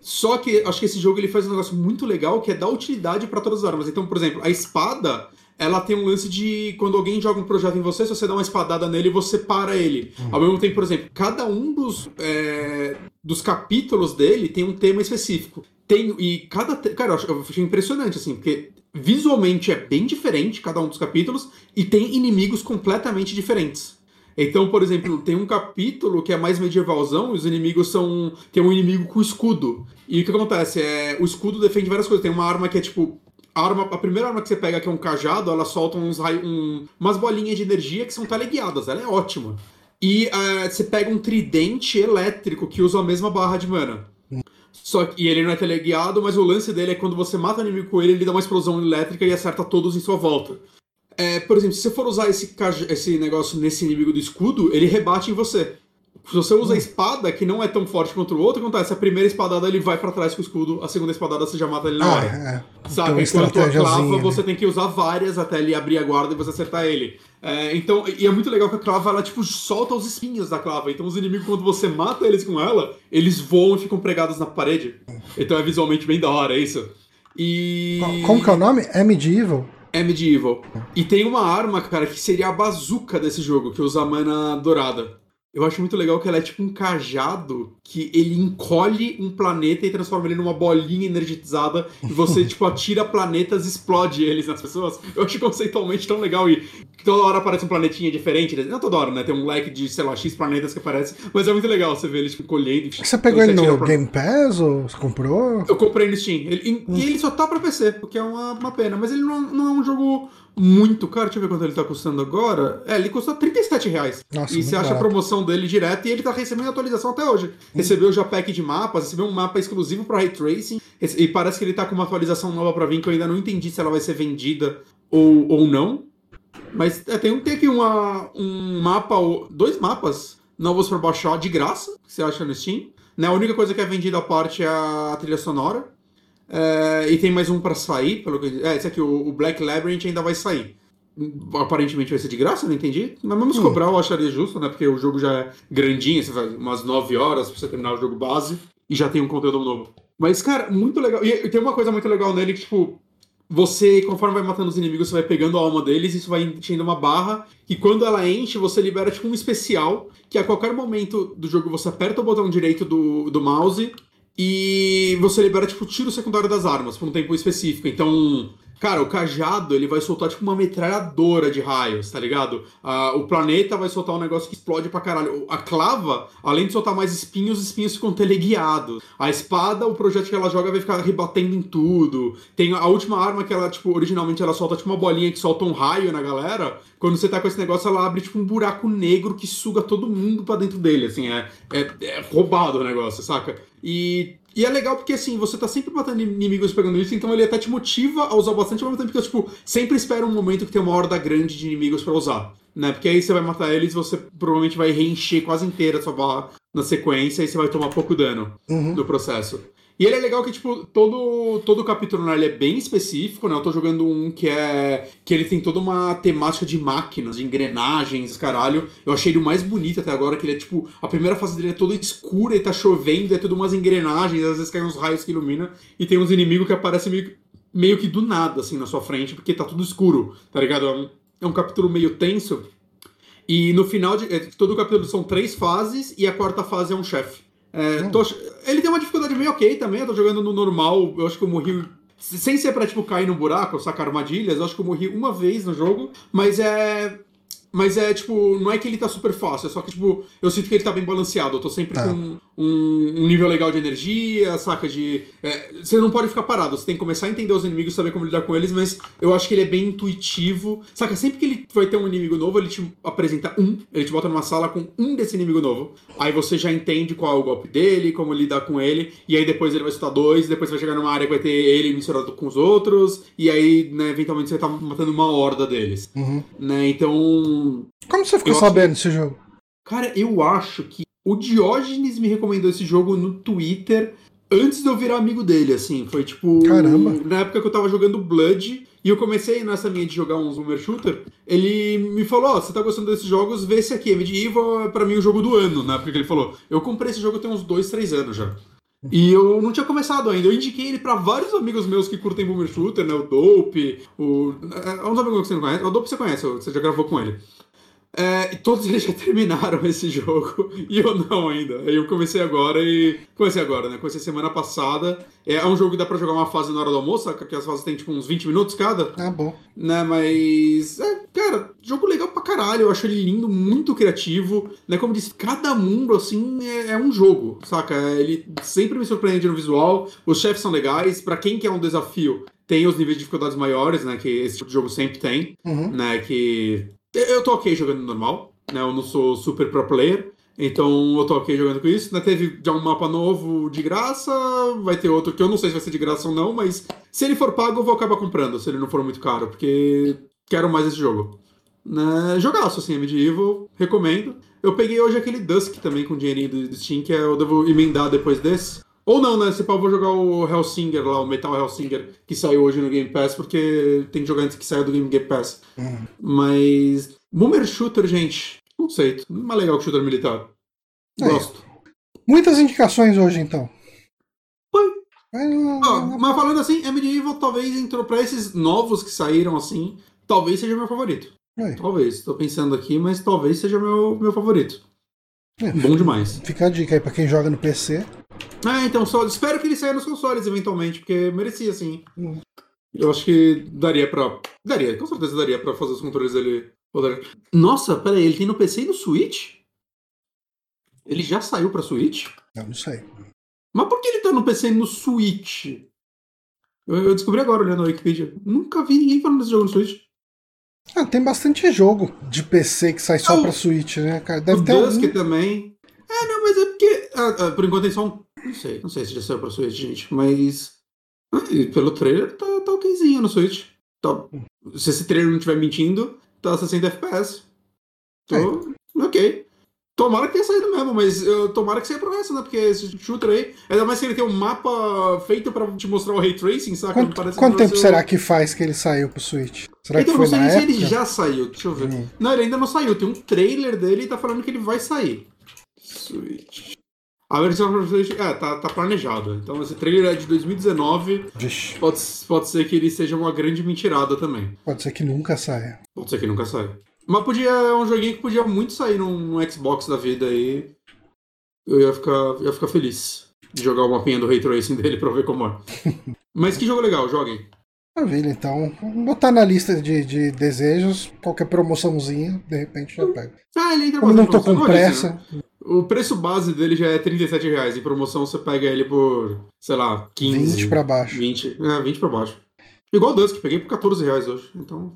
Só que acho que esse jogo ele faz um negócio muito legal que é dar utilidade para todas as armas. Então, por exemplo, a espada, ela tem um lance de quando alguém joga um projeto em você, se você dá uma espadada nele, você para ele. Ao mesmo tempo, por exemplo, cada um dos, é, dos capítulos dele tem um tema específico. Tem, e cada. Cara, eu acho- eu achei impressionante, assim, porque visualmente é bem diferente cada um dos capítulos e tem inimigos completamente diferentes. Então, por exemplo, tem um capítulo que é mais medievalzão e os inimigos são. Tem um inimigo com escudo. E o que acontece? É, o escudo defende várias coisas. Tem uma arma que é tipo. A, arma, a primeira arma que você pega, que é um cajado, ela solta uns raio, um- umas bolinhas de energia que são teleguiadas. Ela é ótima. E eh, você pega um tridente elétrico que usa a mesma barra de mana. Só que, e ele não é teleguiado, mas o lance dele é quando você mata o inimigo com ele, ele dá uma explosão elétrica e acerta todos em sua volta. É, por exemplo, se você for usar esse, esse negócio nesse inimigo do escudo, ele rebate em você. Se você usa a espada, que não é tão forte quanto o outro, acontece? A primeira espadada ele vai pra trás com o escudo, a segunda espadada você já mata ele na Ah, hora. é. Sabe? Uma Enquanto a clava né? você tem que usar várias até ele abrir a guarda e você acertar ele. É, então, e é muito legal que a clava, ela tipo, solta os espinhos da clava. Então os inimigos, quando você mata eles com ela, eles voam e ficam pregados na parede. Então é visualmente bem da hora, é isso. E. Co- Como que é o nome? É Medieval? É medieval. E tem uma arma, cara, que seria a bazuca desse jogo, que usa mana dourada. Eu acho muito legal que ela é tipo um cajado que ele encolhe um planeta e transforma ele numa bolinha energizada e você, tipo, atira planetas e explode eles nas pessoas. Eu acho conceitualmente tão legal e toda hora aparece um planetinha diferente. Não toda hora, né? Tem um leque de, sei lá, X planetas que aparece, mas é muito legal você ver eles tipo, encolhendo. Você pegou ele no pra- Game Pass ou você comprou? eu comprei no Steam. Ele- e, e ele só tá pra PC, o que é uma, uma pena. Mas ele não, não é um jogo muito caro. Deixa eu ver quanto ele tá custando agora. É, ele custa 37 reais. Nossa, e você acha a promoção dele direto e ele tá recebendo atualização até hoje. Recebeu já pack de mapas, recebeu um mapa exclusivo pra Ray Tracing. E parece que ele tá com uma atualização nova pra vir que eu ainda não entendi se ela vai ser vendida ou, ou não. Mas é, tem, tem aqui uma, um mapa, dois mapas novos pra baixar de graça, que você acha no Steam. Né? A única coisa que é vendida à parte é a trilha sonora. É, e tem mais um pra sair, pelo que. É, esse aqui, o, o Black Labyrinth ainda vai sair. Aparentemente vai ser de graça, não entendi. Mas vamos Hum. cobrar, eu acharia justo, né? Porque o jogo já é grandinho, você faz umas 9 horas pra você terminar o jogo base e já tem um conteúdo novo. Mas, cara, muito legal. E tem uma coisa muito legal nele que, tipo, você, conforme vai matando os inimigos, você vai pegando a alma deles, isso vai enchendo uma barra, e quando ela enche, você libera tipo um especial, que a qualquer momento do jogo você aperta o botão direito do, do mouse e você libera tipo tiro secundário das armas por um tempo específico. Então, cara, o cajado ele vai soltar tipo uma metralhadora de raios, tá ligado? Ah, o planeta vai soltar um negócio que explode pra caralho. A clava, além de soltar mais espinhos, os espinhos ficam teleguiados. A espada, o projeto que ela joga vai ficar rebatendo em tudo. Tem a última arma que ela, tipo, originalmente ela solta tipo uma bolinha que solta um raio na galera. Quando você tá com esse negócio, ela abre tipo um buraco negro que suga todo mundo pra dentro dele, assim, é, é, é roubado o negócio, saca? E, e é legal porque, assim, você tá sempre matando inimigos pegando isso, então ele até te motiva a usar bastante, ao mesmo tempo que tipo, sempre espera um momento que tem uma horda grande de inimigos pra usar, né? Porque aí você vai matar eles e você provavelmente vai reencher quase inteira a sua barra na sequência e você vai tomar pouco dano Uhum. do processo. E ele é legal que, tipo, todo, todo capítulo né, ele é bem específico, né? Eu tô jogando um que é. que ele tem toda uma temática de máquinas, de engrenagens, caralho. Eu achei ele o mais bonito até agora, que ele é tipo. A primeira fase dele é toda escura e tá chovendo, é tudo umas engrenagens, às vezes caem uns raios que iluminam, e tem uns inimigos que aparecem meio, que- meio que do nada, assim, na sua frente, porque tá tudo escuro, tá ligado? É um, é um capítulo meio tenso. E no final de. é, Todo o capítulo são três fases e a quarta fase é um chefe. É, tô ele tem uma dificuldade meio ok também, eu tô jogando no normal, eu acho que eu morri. Sem ser pra, tipo, cair no buraco ou sacar armadilhas, eu acho que eu morri uma vez no jogo, mas é. Mas é, tipo, não é que ele tá super fácil, é só que, tipo, eu sinto que ele tá bem balanceado. Eu tô sempre Tá. com um, um nível legal de energia, saca? De. é, você não pode ficar parado, você tem que começar a entender os inimigos, saber como lidar com eles, mas eu acho que ele é bem intuitivo. Saca? Sempre que ele vai ter um inimigo novo, ele te apresenta um, ele te bota numa sala com um desse inimigo novo. Aí você já entende qual é o golpe dele, como lidar com ele, e aí depois ele vai soltar dois, depois vai chegar numa área que vai ter ele misturado com os outros, e aí, né, eventualmente você tá matando uma horda deles. Uhum. Né? Então. Como você ficou sabendo desse jogo? Cara, eu acho que o Diógenes me recomendou esse jogo no Twitter antes de eu virar amigo dele, assim. Foi tipo. Caramba. Na época que eu tava jogando Blood. E eu comecei nessa minha de jogar uns boomer shooter. Ele me falou: Ó, você tá gostando desses jogos? Vê esse aqui. Medieval é pra mim o jogo do ano, né? Porque ele falou: Eu comprei esse jogo tem uns dois, três anos já. E eu não tinha começado ainda. Eu indiquei ele pra vários amigos meus que curtem boomer shooter, né? O Dope, o. É uns amigos que você não conhece. O Dope você conhece, você já gravou com ele. É, e todos eles já terminaram esse jogo e eu não ainda. Eu comecei agora e. Comecei agora, né? Comecei semana passada. É, é um jogo que dá pra jogar uma fase na hora do almoço, que as fases tem tipo uns 20 minutos cada, Ah, bom. né? Mas. É, cara, jogo legal pra caralho. Eu acho ele lindo, muito criativo. Né? Como eu disse, cada mundo, assim, é, é um jogo, saca? Ele sempre me surpreende no visual. Os chefes são legais. Pra quem quer um desafio, tem os níveis de dificuldades maiores, né? Que esse tipo de jogo sempre tem Uhum. né? Que eu tô ok jogando normal, né? Eu não sou super pro player, então eu tô ok jogando com isso. Né? Teve já um mapa novo de graça, vai ter outro que eu não sei se vai ser de graça ou não, mas se ele for pago eu vou acabar comprando, se ele não for muito caro, porque quero mais esse jogo. Né? Jogaço, assim, é medieval, recomendo. Eu peguei hoje aquele Dusk também com dinheirinho do Steam, que é, eu devo emendar depois desse. Ou não, né? Se pá, eu vou jogar o Hellsinger lá, o Metal Hellsinger, que saiu hoje no Game Pass, porque tem que jogar antes que saia do Game Pass. Uhum. Mas. Boomer Shooter, gente. Não sei. Não é mais legal que shooter militar. É. Gosto. Muitas indicações hoje, então. Foi. Ah, mas falando assim, é Medieval talvez entrou pra esses novos que saíram assim. Talvez seja meu favorito. Aí, Talvez. Tô pensando aqui, mas talvez seja meu, meu favorito. É. Bom demais. Fica a dica aí pra quem joga no PC. Ah, então só espero que ele saia nos consoles eventualmente, porque merecia sim. Hum. Eu acho que daria pra. Daria, com certeza daria pra fazer os controles dele. Nossa, peraí, ele tem no PC e no Switch? Ele já saiu pra Switch? Não, não sei. Mas por que ele tá no PC e no Switch? Eu, eu descobri agora olhando a Wikipedia. Nunca vi ninguém falando desse jogo no Switch. Ah, tem bastante jogo de PC que sai só Ah, o- pra Switch, né, cara? Deve o ter Dusk algum... também. É, não, mas é porque. ah, ah, por enquanto tem só um. Não sei, não sei se já saiu pra Switch, gente, mas. ah, pelo trailer tá, tá okzinho no Switch. Tá, se esse trailer não estiver mentindo, tá 60 FPS. Tô. Ok. Tomara que tenha saído mesmo, mas eu, tomara que saia pro resto, né? Porque esse shooter aí, ainda mais que ele tem um mapa feito pra te mostrar o Ray Tracing, sabe? Quanto, quanto tempo será que faz que ele saiu pro Switch? Será então, que foi não sei na se ele já saiu, deixa eu ver. Hum. Não, ele ainda não saiu, tem um trailer dele e tá falando que ele vai sair. Switch. A versão pra Switch, é, tá, tá planejado. Então esse trailer é de 2019, Vixe, pode, pode ser que ele seja uma grande mentirada também. pode ser que nunca saia. Pode ser que nunca saia. Mas podia, é um joguinho que podia muito sair num, num Xbox da vida aí. Eu ia ficar, ia ficar feliz de jogar o mapinha do Ray Tracing dele pra ver como é. Mas que jogo legal, joguem. Maravilha, então. Vamos botar na lista de, de desejos. Qualquer promoçãozinha, de repente já pego. Ah, ele entra Como não tô com isso, né? O preço base dele já é 37 reais. Em promoção você pega ele por, sei lá, 15. 20 pra baixo. 20. É, 20 pra baixo. Igual o Dusk, peguei por 14 reais hoje. Então,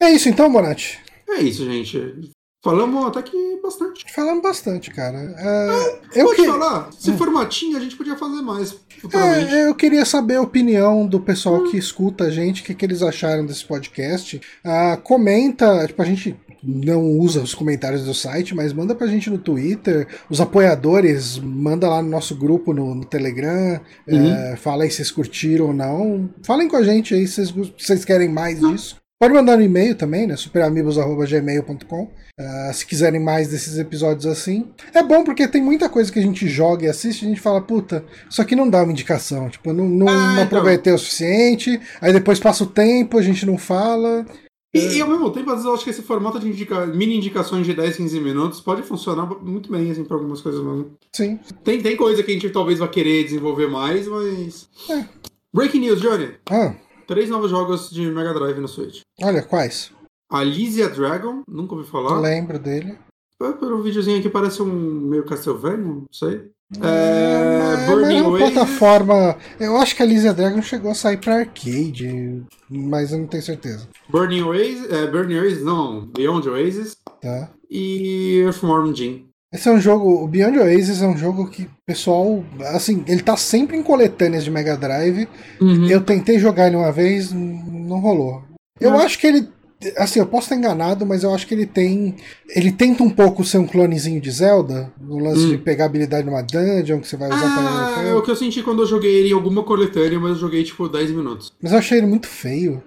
É isso então, Bonatti. é isso, gente. Falamos até que bastante. Falamos bastante, cara. É, eu, Pode que- falar, se Hum. formatinho a gente podia fazer mais é, eu queria saber a opinião do pessoal Hum. que escuta a gente, o que, que eles acharam desse podcast. Ah, comenta, tipo, a gente não usa os comentários do site, mas manda pra gente no Twitter. Os apoiadores, manda lá no nosso grupo no, no Telegram. Uhum. É, fala aí se vocês curtiram ou não. Falem com a gente aí se vocês, querem mais Hum. disso. Pode mandar no e-mail também, né? superamigos.gmail.com. Ah, se quiserem mais desses episódios assim. É bom porque tem muita coisa que a gente joga e assiste e a gente fala, puta, isso aqui não dá uma indicação. Tipo, não, não, Ah, não então. aproveitei o suficiente. Aí depois passa o tempo, a gente não fala. E, e ao mesmo tempo, às vezes eu acho que esse formato de indica- mini indicações de 10, 15 minutos pode funcionar muito bem, assim, pra algumas coisas mesmo. Sim. Tem, tem coisa que a gente talvez vá querer desenvolver mais, mas. É. Breaking news, Johnny. Ah, Três novos jogos de Mega Drive no Switch. olha, quais? Alicia Dragon, nunca ouvi falar. Lembro dele. É, Pelo videozinho aqui parece um meio Castlevania, não sei. É, É, mas Burning é uma Oasis. plataforma. Eu acho que a Lysia Dragon chegou a sair pra arcade, mas eu não tenho certeza. Burning Oasis, é, Burning Oasis, não, Beyond Oasis Tá? e Earthworm Jim. Esse é um jogo. O Beyond Oasis é um jogo que o pessoal. Assim, ele tá sempre em coletâneas de Mega Drive. Uhum. Eu tentei jogar ele uma vez, não rolou. Eu Não. acho que ele. Assim, eu posso estar enganado, mas eu acho que ele tem. Ele tenta um pouco ser um clonezinho de Zelda, no lance Hum. de pegar habilidade numa dungeon que você vai usar Ah, pra. é o que eu senti quando eu joguei ele em alguma coletânea, mas eu joguei tipo 10 minutos. Mas eu achei ele muito feio.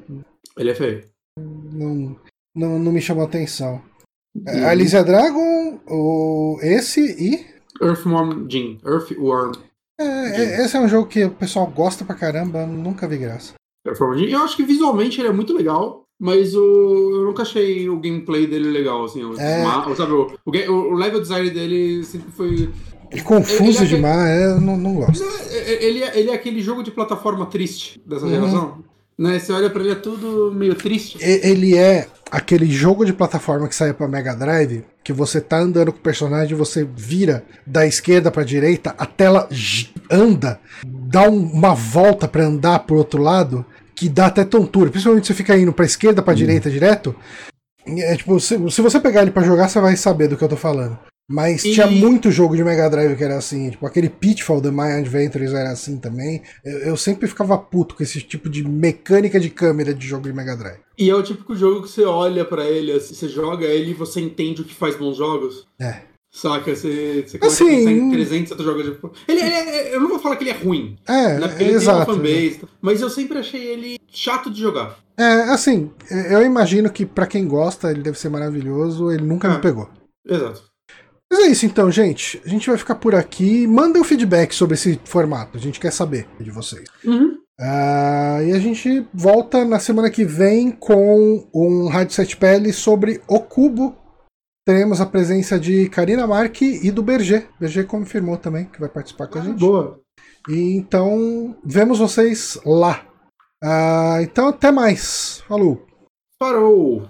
Ele é feio. Não, não, não me chamou atenção. É, Uhum. Alicia Dragon, o, esse e. Earthworm Jim. Earthworm. É, é, esse é um jogo que o pessoal gosta pra caramba, nunca vi graça. Earthworm Jim. Eu acho que visualmente ele é muito legal, mas o, eu nunca achei o gameplay dele legal, assim. O, É. ma- sabe, o, o, o level design dele sempre foi. É confuso Ele é- demais, é, eu não, não gosto. É, Ele é, ele é aquele jogo de plataforma triste dessa Uhum. geração. Né? Você olha pra ele, é tudo meio triste. E- Ele é aquele jogo de plataforma que saiu pra Mega Drive, que você tá andando com o personagem, você vira da esquerda pra direita, a tela anda, dá um- uma volta pra andar pro outro lado, que dá até tontura. Principalmente se você fica indo pra esquerda, pra direita, direto. É tipo, se, se você pegar ele pra jogar, você vai saber do que eu tô falando. Mas E- tinha muito jogo de Mega Drive que era assim, tipo aquele Pitfall The My Adventures era assim também. Eu, eu sempre ficava puto com esse tipo de mecânica de câmera de jogo de Mega Drive. E é o típico jogo que você olha pra ele, assim, você joga ele e você entende o que faz bons jogos. É. Saca? Você, você começa Assim, a pensar em 300 outros jogos. De... Ele, ele é- eu não vou falar que ele é ruim, É, né? Porque é ele exato. tem uma fanbase, mas eu sempre achei ele chato de jogar. É, assim, eu imagino que pra quem gosta ele deve ser maravilhoso, ele nunca É. me pegou. Exato. Mas é isso então, gente. A gente vai ficar por aqui. Mandem um feedback sobre esse formato, a gente quer saber de vocês. Uhum. Ah, e a gente volta na semana que vem com um Rádio Sete Pele sobre o Cubo. Teremos a presença de Karina Marque e do Berger. Berger confirmou também que vai participar com a gente. Boa. E então, vemos vocês lá. Ah, então, até mais. Falou! Parou!